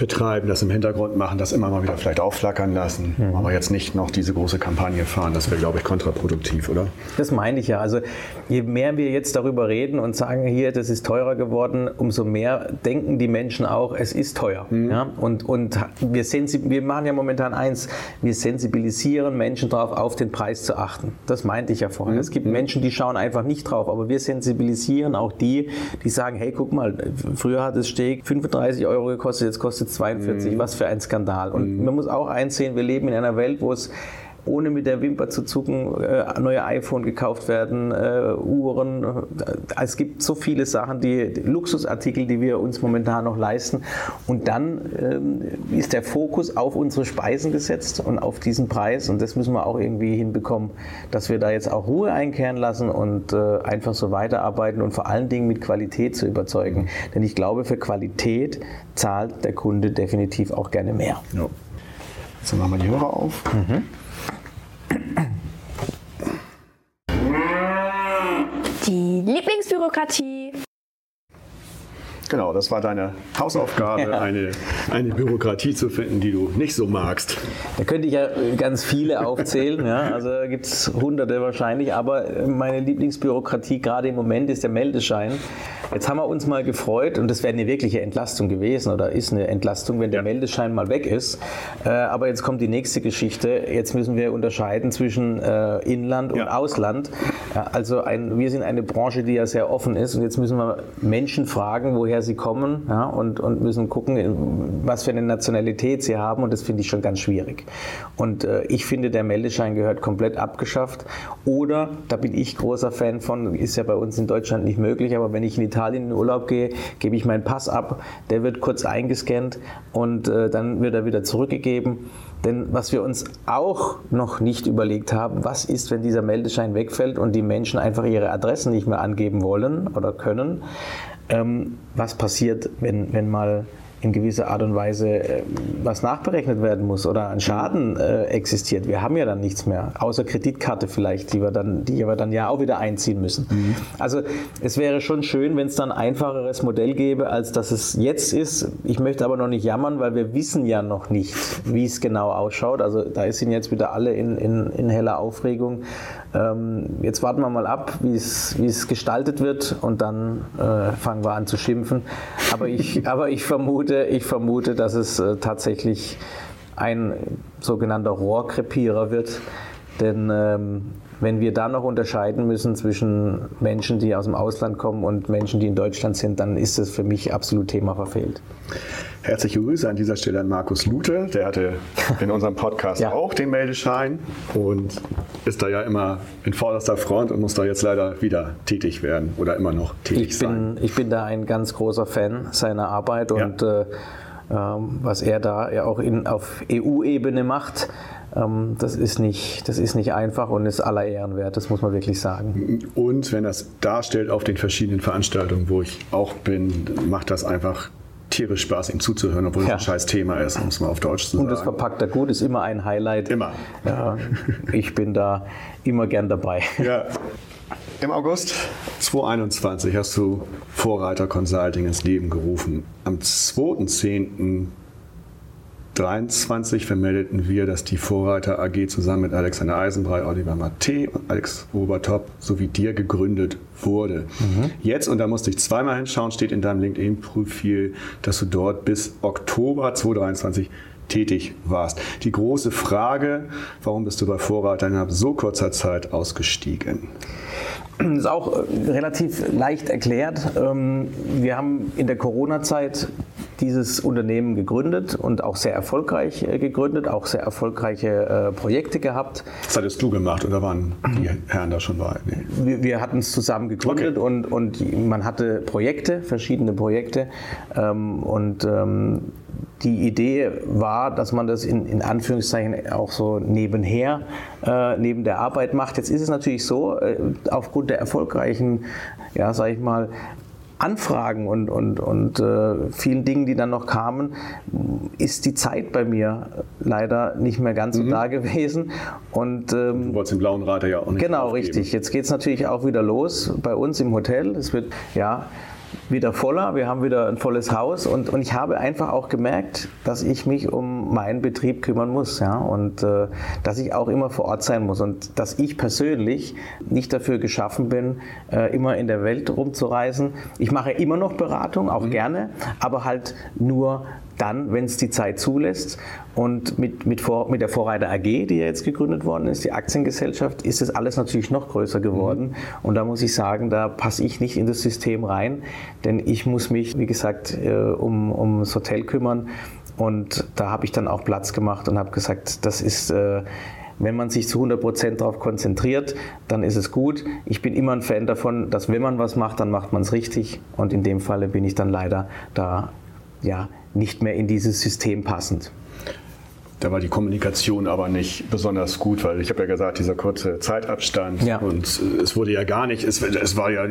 betreiben, das im Hintergrund machen, das immer mal wieder vielleicht aufflackern lassen, mhm. aber jetzt nicht noch diese große Kampagne fahren. Das wäre, glaube ich, kontraproduktiv, oder? Das meine ich ja. Also je mehr wir jetzt darüber reden und sagen, hier, das ist teurer geworden, umso mehr denken die Menschen auch, es ist teuer. Mhm. Ja? Und, und wir, wir machen ja momentan eins, wir sensibilisieren Menschen darauf, auf den Preis zu achten. Das meinte ich ja vorher. Mhm. Es gibt mhm. Menschen, die schauen einfach nicht drauf, aber wir sensibilisieren auch die, die sagen, hey, guck mal, früher hat das Steak 35 Euro gekostet, jetzt kostet es 42, mhm. was für ein Skandal. Und mhm. man muss auch einsehen, wir leben in einer Welt, wo es ohne mit der Wimper zu zucken, äh, neue iPhone gekauft werden, äh, Uhren. Äh, es gibt so viele Sachen, die, Luxusartikel, die wir uns momentan noch leisten. Und dann ähm, ist der Fokus auf unsere Speisen gesetzt und auf diesen Preis. Und das müssen wir auch irgendwie hinbekommen, dass wir da jetzt auch Ruhe einkehren lassen und einfach so weiterarbeiten und vor allen Dingen mit Qualität zu überzeugen. Denn ich glaube, für Qualität zahlt der Kunde definitiv auch gerne mehr. Ja. Jetzt machen wir die Hörer auf. Mhm. Die Lieblingsbürokratie. Genau, das war deine Hausaufgabe, ja. eine, eine Bürokratie zu finden, die du nicht so magst. Da könnte ich ja ganz viele aufzählen, ja, also gibt es hunderte wahrscheinlich, aber meine Lieblingsbürokratie gerade im Moment ist der Meldeschein. Jetzt haben wir uns mal gefreut und das wäre eine wirkliche Entlastung gewesen oder ist eine Entlastung, wenn der ja. Meldeschein mal weg ist. Äh, aber jetzt kommt die nächste Geschichte. Jetzt müssen wir unterscheiden zwischen äh, Inland und ja. Ausland. also ein, wir sind eine Branche, die ja sehr offen ist und jetzt müssen wir Menschen fragen, woher sie kommen ja, und, und müssen gucken, was für eine Nationalität sie haben und das finde ich schon ganz schwierig. Und äh, ich finde, der Meldeschein gehört komplett abgeschafft oder, da bin ich großer Fan von, ist ja bei uns in Deutschland nicht möglich, aber wenn ich in Italien in Urlaub gehe, gebe ich meinen Pass ab, der wird kurz eingescannt und äh, dann wird er wieder zurückgegeben. Denn was wir uns auch noch nicht überlegt haben, was ist, wenn dieser Meldeschein wegfällt und die Menschen einfach ihre Adressen nicht mehr angeben wollen oder können? Ähm, was passiert, wenn, wenn mal in gewisser Art und Weise äh, was nachberechnet werden muss oder ein Schaden äh, existiert. Wir haben ja dann nichts mehr, außer Kreditkarte vielleicht, die wir dann, die wir dann ja auch wieder einziehen müssen. Mhm. Also es wäre schon schön, wenn es dann ein einfacheres Modell gäbe, als dass es jetzt ist. Ich möchte aber noch nicht jammern, weil wir wissen ja noch nicht, wie es genau ausschaut. Also da sind jetzt wieder alle in, in, in heller Aufregung. Ähm, jetzt warten wir mal ab, wie es gestaltet wird und dann äh, fangen wir an zu schimpfen. Aber ich, aber ich vermute, vermute, ich vermute, dass es äh, tatsächlich ein sogenannter Rohrkrepierer wird. Denn ähm, wenn wir da noch unterscheiden müssen zwischen Menschen, die aus dem Ausland kommen und Menschen, die in Deutschland sind, dann ist das für mich absolut Thema verfehlt. Herzliche Grüße an dieser Stelle an Markus Lute. Der hatte in unserem Podcast ja. auch den Meldeschein und ist da ja immer in vorderster Front und muss da jetzt leider wieder tätig werden oder immer noch tätig ich sein. Bin, ich bin da ein ganz großer Fan seiner Arbeit und ja. äh, ähm, was er da ja auch in, auf EU-Ebene macht, ähm, das, ist nicht, das ist nicht einfach und ist aller Ehren wert, das muss man wirklich sagen. Und wenn das darstellt auf den verschiedenen Veranstaltungen, wo ich auch bin, macht das einfach tierisch Spaß, ihm zuzuhören, obwohl ja. es ein scheiß Thema ist, um es mal auf Deutsch zu sagen. Und das verpackt er gut, ist immer ein Highlight. Immer. Ja, ich bin da immer gern dabei. Ja. Im August 2021 hast du Vorreiter Consulting ins Leben gerufen. Am 2.10. 23 vermeldeten wir, dass die Vorreiter AG zusammen mit Alexander Eisenbrei, Oliver Matte und Alex Obertop sowie dir gegründet wurde. Mhm. Jetzt, und da musste ich zweimal hinschauen, steht in deinem LinkedIn-Profil, dass du dort bis Oktober 2023 tätig warst. Die große Frage, warum bist du bei Vorreiter innerhalb so kurzer Zeit ausgestiegen? Das ist auch äh, relativ leicht erklärt. Ähm, wir haben in der Corona-Zeit dieses Unternehmen gegründet und auch sehr erfolgreich äh, gegründet, auch sehr erfolgreiche äh, Projekte gehabt. Das hattest du gemacht oder waren die Herren da schon bei? Nee. Wir, wir hatten es zusammen gegründet okay. und, und man hatte Projekte, verschiedene Projekte ähm, und ähm, die Idee war, dass man das in, in Anführungszeichen auch so nebenher, äh, neben der Arbeit macht. Jetzt ist es natürlich so, äh, aufgrund der erfolgreichen, ja, sag ich mal, Anfragen und, und, und äh, vielen Dingen, die dann noch kamen, ist die Zeit bei mir leider nicht mehr ganz mhm. so da gewesen. Und, ähm, du wolltest den blauen Reiter ja auch nicht Genau, aufgeben. richtig. Jetzt geht es natürlich auch wieder los bei uns im Hotel. Es wird, ja, wieder voller, wir haben wieder ein volles Haus und, und ich habe einfach auch gemerkt, dass ich mich um meinen Betrieb kümmern muss ja, und äh, dass ich auch immer vor Ort sein muss und dass ich persönlich nicht dafür geschaffen bin, äh, immer in der Welt rumzureisen. Ich mache immer noch Beratung, auch mhm. gerne, aber halt nur dann, wenn es die Zeit zulässt. Und mit, mit, Vor, mit der Vorreiter AG, die ja jetzt gegründet worden ist, die Aktiengesellschaft, ist das alles natürlich noch größer geworden. Mhm. Und da muss ich sagen, da passe ich nicht in das System rein, denn ich muss mich, wie gesagt, äh, um, um das Hotel kümmern. Und da habe ich dann auch Platz gemacht und habe gesagt, das ist äh, wenn man sich zu 100 Prozent darauf konzentriert, dann ist es gut. Ich bin immer ein Fan davon, dass wenn man was macht, dann macht man es richtig. Und in dem Falle bin ich dann leider da ja, nicht mehr in dieses System passend. Da war die Kommunikation aber nicht besonders gut, weil ich habe ja gesagt, dieser kurze Zeitabstand ja. und es wurde ja gar nicht, es, es war ja,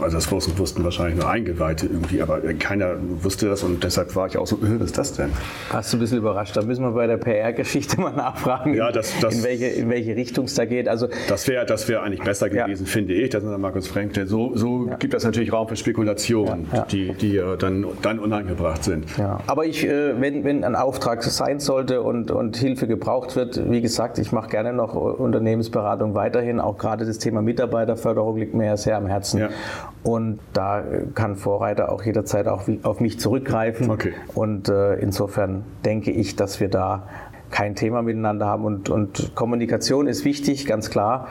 also das wussten wahrscheinlich nur Eingeweihte irgendwie, aber keiner wusste das und deshalb war ich auch so, äh, was ist das denn? Hast du ein bisschen überrascht, da müssen wir bei der PR-Geschichte mal nachfragen, ja, das, das, in, welche, in welche Richtung es da geht. Also, das wäre das wär eigentlich besser gewesen, ja. finde ich, das ist der Markus Frank, denn so, so gibt das natürlich Raum für Spekulationen, die, die dann, dann unangebracht sind. Aber ich, äh, wenn, wenn ein Auftrag sein sollte und und, und Hilfe gebraucht wird. Wie gesagt, ich mache gerne noch Unternehmensberatung weiterhin. Auch gerade das Thema Mitarbeiterförderung liegt mir ja sehr am Herzen. Ja. Und da kann Vorreiter auch jederzeit auch auf mich zurückgreifen. Okay. Und äh, insofern denke ich, dass wir da kein Thema miteinander haben. Und, und Kommunikation ist wichtig, ganz klar.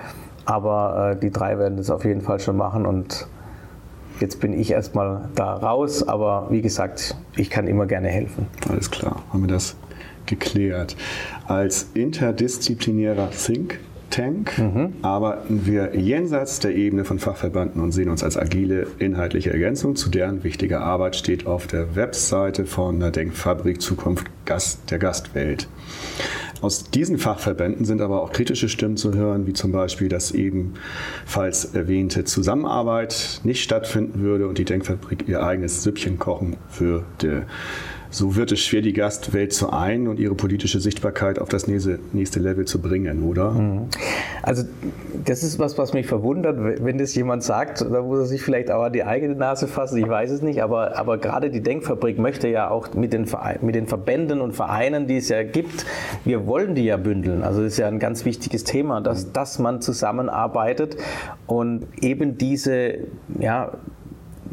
Aber äh, die drei werden das auf jeden Fall schon machen. Und Jetzt bin ich erstmal da raus, aber wie gesagt, ich kann immer gerne helfen. Alles klar, haben wir das geklärt. Als interdisziplinärer Think Tank mhm. arbeiten wir jenseits der Ebene von Fachverbanden und sehen uns als agile inhaltliche Ergänzung. Zu deren wichtiger Arbeit steht auf der Webseite von der Denkfabrik Zukunft Gast, der Gastwelt. Aus diesen Fachverbänden sind aber auch kritische Stimmen zu hören, wie zum Beispiel, dass ebenfalls erwähnte Zusammenarbeit nicht stattfinden würde und die Denkfabrik ihr eigenes Süppchen kochen würde. So wird es schwer, die Gastwelt zu ein und ihre politische Sichtbarkeit auf das nächste, nächste Level zu bringen, oder? Mhm. Also das ist was, was mich verwundert, wenn das jemand sagt, da muss er sich vielleicht auch an die eigene Nase fassen, ich weiß es nicht, aber, aber gerade die Denkfabrik möchte ja auch mit den, mit den Verbänden und Vereinen, die es ja gibt, wir wollen die ja bündeln. Also das ist ja ein ganz wichtiges Thema, dass, dass man zusammenarbeitet und eben diese ja,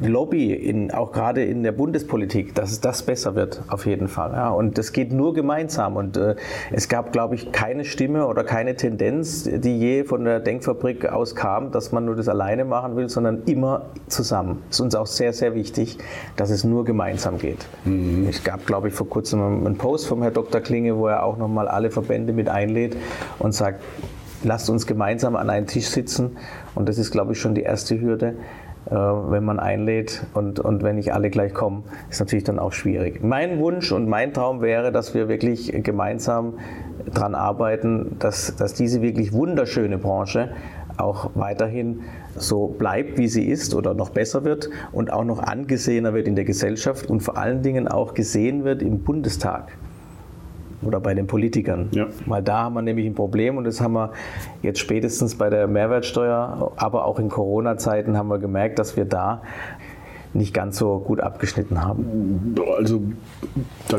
Lobby, in, auch gerade in der Bundespolitik, dass das besser wird, auf jeden Fall. Ja, und das geht nur gemeinsam. Und äh, es gab, glaube ich, keine Stimme oder keine Tendenz, die je von der Denkfabrik aus kam, dass man nur das alleine machen will, sondern immer zusammen. Ist uns auch sehr, sehr wichtig, dass es nur gemeinsam geht. Mhm. Es gab, glaube ich, vor kurzem einen Post vom Herrn Dr. Klinge, wo er auch nochmal alle Verbände mit einlädt und sagt, lasst uns gemeinsam an einen Tisch sitzen. Und das ist, glaube ich, schon die erste Hürde. Äh, wenn man einlädt und, und wenn nicht alle gleich kommen, ist natürlich dann auch schwierig. Mein Wunsch und mein Traum wäre, dass wir wirklich gemeinsam daran arbeiten, dass, dass diese wirklich wunderschöne Branche auch weiterhin so bleibt, wie sie ist oder noch besser wird und auch noch angesehener wird in der Gesellschaft und vor allen Dingen auch gesehen wird im Bundestag oder bei den Politikern. Ja. Weil da haben wir nämlich ein Problem und das haben wir jetzt spätestens bei der Mehrwertsteuer, aber auch in Corona-Zeiten haben wir gemerkt, dass wir da nicht ganz so gut abgeschnitten haben. Also da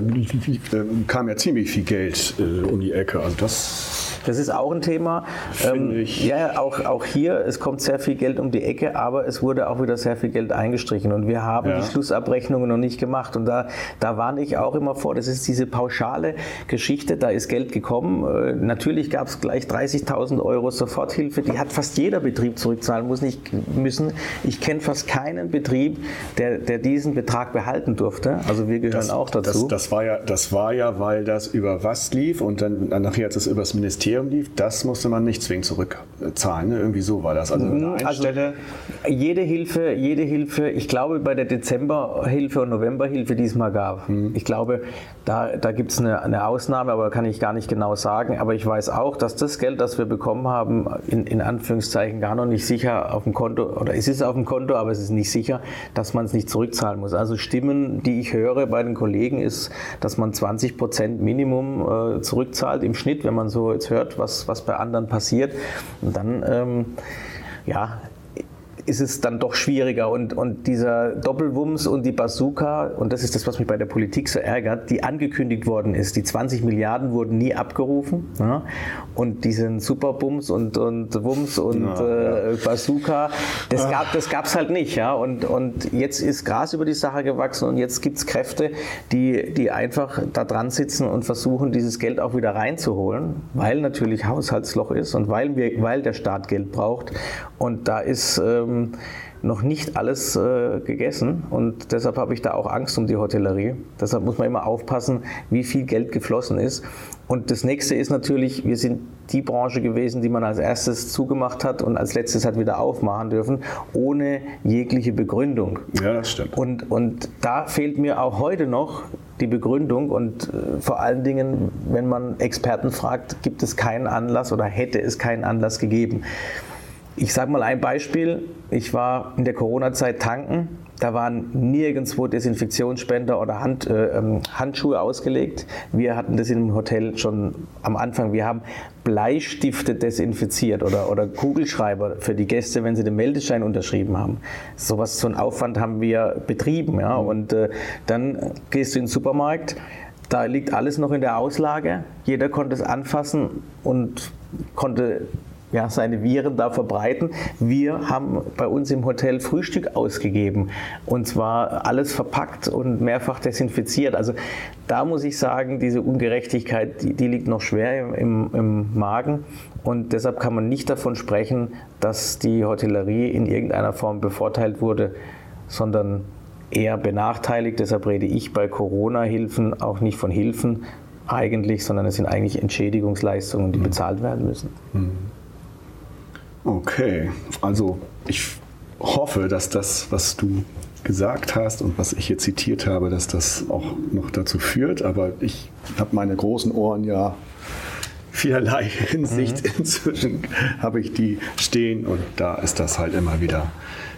kam ja ziemlich viel Geld äh, um die Ecke. Also das das ist auch ein Thema. Ähm, ich. Ja, auch, auch hier, es kommt sehr viel Geld um die Ecke, aber es wurde auch wieder sehr viel Geld eingestrichen und wir haben ja. die Schlussabrechnungen noch nicht gemacht und da, da warne ich auch immer vor, das ist diese pauschale Geschichte, da ist Geld gekommen. Äh, natürlich gab es gleich 30.000 Euro Soforthilfe, die hat fast jeder Betrieb zurückzahlen muss nicht müssen. Ich kenne fast keinen Betrieb, der, der diesen Betrag behalten durfte. Also wir gehören das, auch dazu. Das, das, war ja, das war ja, weil das über was lief und dann, dann nachher hat es über das Ministerium Ministerium lief, das musste man nicht zwingend zurückzahlen. Ne? Irgendwie so war das. Also, also jede Hilfe, jede Hilfe, ich glaube bei der Dezemberhilfe und Novemberhilfe, die es mal gab, mhm. ich glaube, da, da gibt es eine, eine, Ausnahme, aber kann ich gar nicht genau sagen. Aber ich weiß auch, dass das Geld, das wir bekommen haben, in, in Anführungszeichen gar noch nicht sicher auf dem Konto, oder es ist auf dem Konto, aber es ist nicht sicher, dass man es nicht zurückzahlen muss. Also Stimmen, die ich höre bei den Kollegen, ist, dass man 20 Prozent Minimum äh, zurückzahlt im Schnitt, wenn man so jetzt hört, was, was bei anderen passiert. Und dann, ähm, ja, ist es dann doch schwieriger. Und, und dieser Doppelwumms und die Bazooka, und das ist das, was mich bei der Politik so ärgert, die angekündigt worden ist, die 20 Milliarden wurden nie abgerufen. Ja? Und diesen Superbums und, und Wumms und ja, äh, Bazooka, das gab es das halt nicht. Ja? Und, und jetzt ist Gras über die Sache gewachsen und jetzt gibt es Kräfte, die, die einfach da dran sitzen und versuchen, dieses Geld auch wieder reinzuholen, weil natürlich Haushaltsloch ist und weil, wir, weil der Staat Geld braucht. Und da ist ähm, noch nicht alles äh, gegessen und deshalb habe ich da auch Angst um die Hotellerie. Deshalb muss man immer aufpassen, wie viel Geld geflossen ist. Und das nächste ist natürlich, wir sind die Branche gewesen, die man als erstes zugemacht hat und als letztes hat wieder aufmachen dürfen, ohne jegliche Begründung. Ja, das stimmt. Und, und da fehlt mir auch heute noch die Begründung und äh, vor allen Dingen, wenn man Experten fragt, gibt es keinen Anlass oder hätte es keinen Anlass gegeben. Ich sage mal ein Beispiel. Ich war in der Corona-Zeit tanken. Da waren nirgendwo Desinfektionsspender oder Hand, äh, ähm, Handschuhe ausgelegt. Wir hatten das im Hotel schon am Anfang. Wir haben Bleistifte desinfiziert oder, oder Kugelschreiber für die Gäste, wenn sie den Meldeschein unterschrieben haben. So was, so einen Aufwand haben wir betrieben. Ja? Und äh, dann gehst du in den Supermarkt. Da liegt alles noch in der Auslage. Jeder konnte es anfassen und konnte ja, seine Viren da verbreiten. Wir haben bei uns im Hotel Frühstück ausgegeben und zwar alles verpackt und mehrfach desinfiziert. Also da muss ich sagen, diese Ungerechtigkeit, die, die liegt noch schwer im, im, Magen und deshalb kann man nicht davon sprechen, dass die Hotellerie in irgendeiner Form bevorteilt wurde, sondern eher benachteiligt. Deshalb rede ich bei Corona-Hilfen auch nicht von Hilfen eigentlich, sondern es sind eigentlich Entschädigungsleistungen, die bezahlt werden müssen. Mhm. Okay, also ich hoffe, dass das, was du gesagt hast und was ich hier zitiert habe, dass das auch noch dazu führt. Aber ich habe meine großen Ohren ja vielerlei Hinsicht. Mhm. Inzwischen habe ich die stehen und da ist das halt immer wieder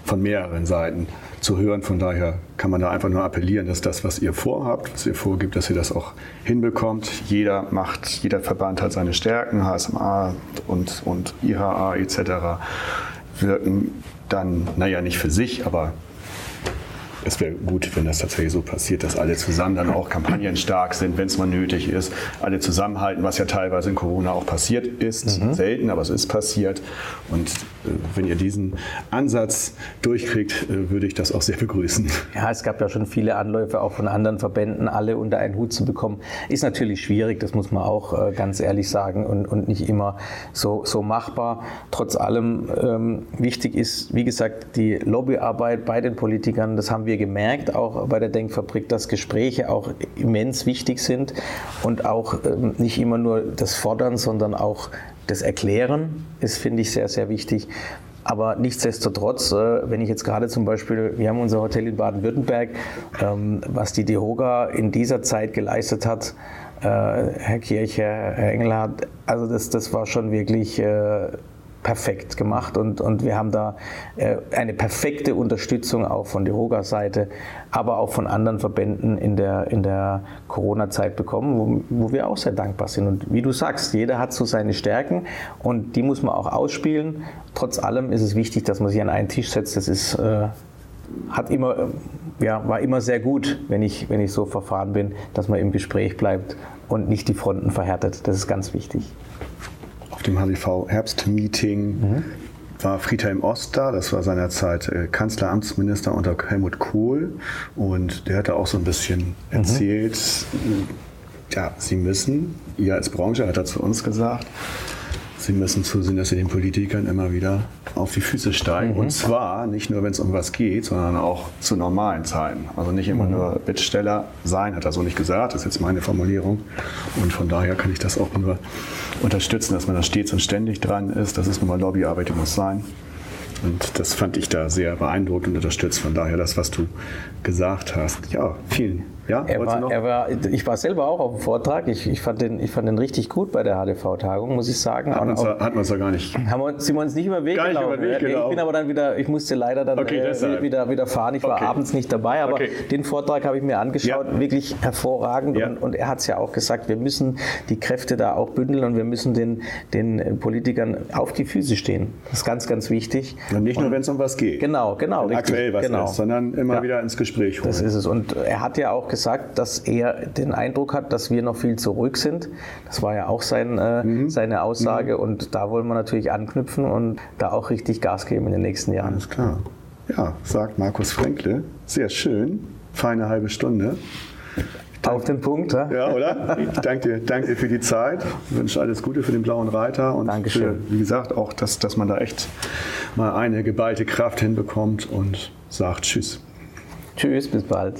von mehreren Seiten zu hören. Von daher kann man da einfach nur appellieren, dass das, was ihr vorhabt, was ihr vorgibt, dass ihr das auch hinbekommt. Jeder macht, jeder Verband hat seine Stärken, HSMA und, und IHA etc. wirken dann, naja, nicht für sich, aber es wäre gut, wenn das tatsächlich so passiert, dass alle zusammen dann auch kampagnenstark sind, wenn es mal nötig ist. Alle zusammenhalten, was ja teilweise in Corona auch passiert ist. Mhm. Selten, aber es ist passiert. Und wenn ihr diesen Ansatz durchkriegt, äh, würde ich das auch sehr begrüßen. Ja, es gab ja schon viele Anläufe auch von anderen Verbänden, alle unter einen Hut zu bekommen. Ist natürlich schwierig, das muss man auch äh, ganz ehrlich sagen und, und nicht immer so, so machbar. Trotz allem ähm, wichtig ist, wie gesagt, die Lobbyarbeit bei den Politikern. Das haben wir gemerkt, auch bei der Denkfabrik, dass Gespräche auch immens wichtig sind und auch ähm, nicht immer nur das Fordern, sondern auch das Erklären ist, finde ich, sehr, sehr wichtig. Aber nichtsdestotrotz, äh, wenn ich jetzt gerade zum Beispiel, wir haben unser Hotel in Baden-Württemberg, ähm, was die DEHOGA in dieser Zeit geleistet hat, äh, Herr Kirche, Herr Engelhardt, also das, das war schon wirklich äh, perfekt gemacht und, und wir haben da äh, eine perfekte Unterstützung auch von der Roga-Seite, aber auch von anderen Verbänden in der, in der Corona-Zeit bekommen, wo, wo wir auch sehr dankbar sind. Und wie du sagst, jeder hat so seine Stärken und die muss man auch ausspielen. Trotz allem ist es wichtig, dass man sich an einen Tisch setzt. Das ist, äh, hat immer, ja, war immer sehr gut, wenn ich, wenn ich so verfahren bin, dass man im Gespräch bleibt und nicht die Fronten verhärtet. Das ist ganz wichtig dem HDV-Herbstmeeting mhm. war Friedhelm Ost da, das war seinerzeit äh, Kanzleramtsminister unter Helmut Kohl und der hatte auch so ein bisschen mhm. erzählt, mhm. ja, Sie müssen, ihr als Branche hat er zu uns gesagt, Sie müssen zusehen, dass Sie den Politikern immer wieder auf die Füße steigen. Mhm. Und zwar nicht nur, wenn es um was geht, sondern auch zu normalen Zeiten. Also nicht immer mhm. nur Bittsteller sein, hat er so nicht gesagt, das ist jetzt meine Formulierung. Und von daher kann ich das auch nur unterstützen, dass man da stets und ständig dran ist. Das ist nun mal Lobbyarbeit, die muss sein. Und das fand ich da sehr beeindruckend und unterstützt. Von daher das, was du gesagt hast. Ja, vielen Ja, er war, er war, ich war selber auch auf dem Vortrag. Ich, ich, fand, den, ich fand den richtig gut bei der HDV-Tagung, muss ich sagen. Hat man es ja gar nicht. Haben wir, sind wir uns nicht über Weg gar gelaufen. Nicht über Weg nee, ich bin aber dann wieder, ich musste leider dann okay, äh, wieder, wieder fahren. Ich war okay. abends nicht dabei, aber okay. den Vortrag habe ich mir angeschaut. Ja. Wirklich hervorragend. Ja. Und, und, er hat es ja auch gesagt, wir müssen die Kräfte da auch bündeln und wir müssen den, den Politikern auf die Füße stehen. Das ist ganz, ganz wichtig. Und nicht nur, wenn es um was geht. Genau, genau. Aktuell was genau. ist, sondern immer wieder ins Gespräch holen. Das ist es. Und er hat ja auch gesagt, dass er den Eindruck hat, dass wir noch viel zurück sind. Das war ja auch sein, äh, mhm. seine Aussage mhm. und da wollen wir natürlich anknüpfen und da auch richtig Gas geben in den nächsten Jahren. Alles klar. Ja, sagt Markus Fränkle. Sehr schön. Feine halbe Stunde. Auf den Punkt, ja? Ja, oder? Ich danke dir, danke dir für die Zeit. Ich wünsche alles Gute für den blauen Reiter und Dankeschön. Für, wie gesagt, auch, dass, dass man da echt mal eine geballte Kraft hinbekommt und sagt Tschüss. Tschüss, bis bald.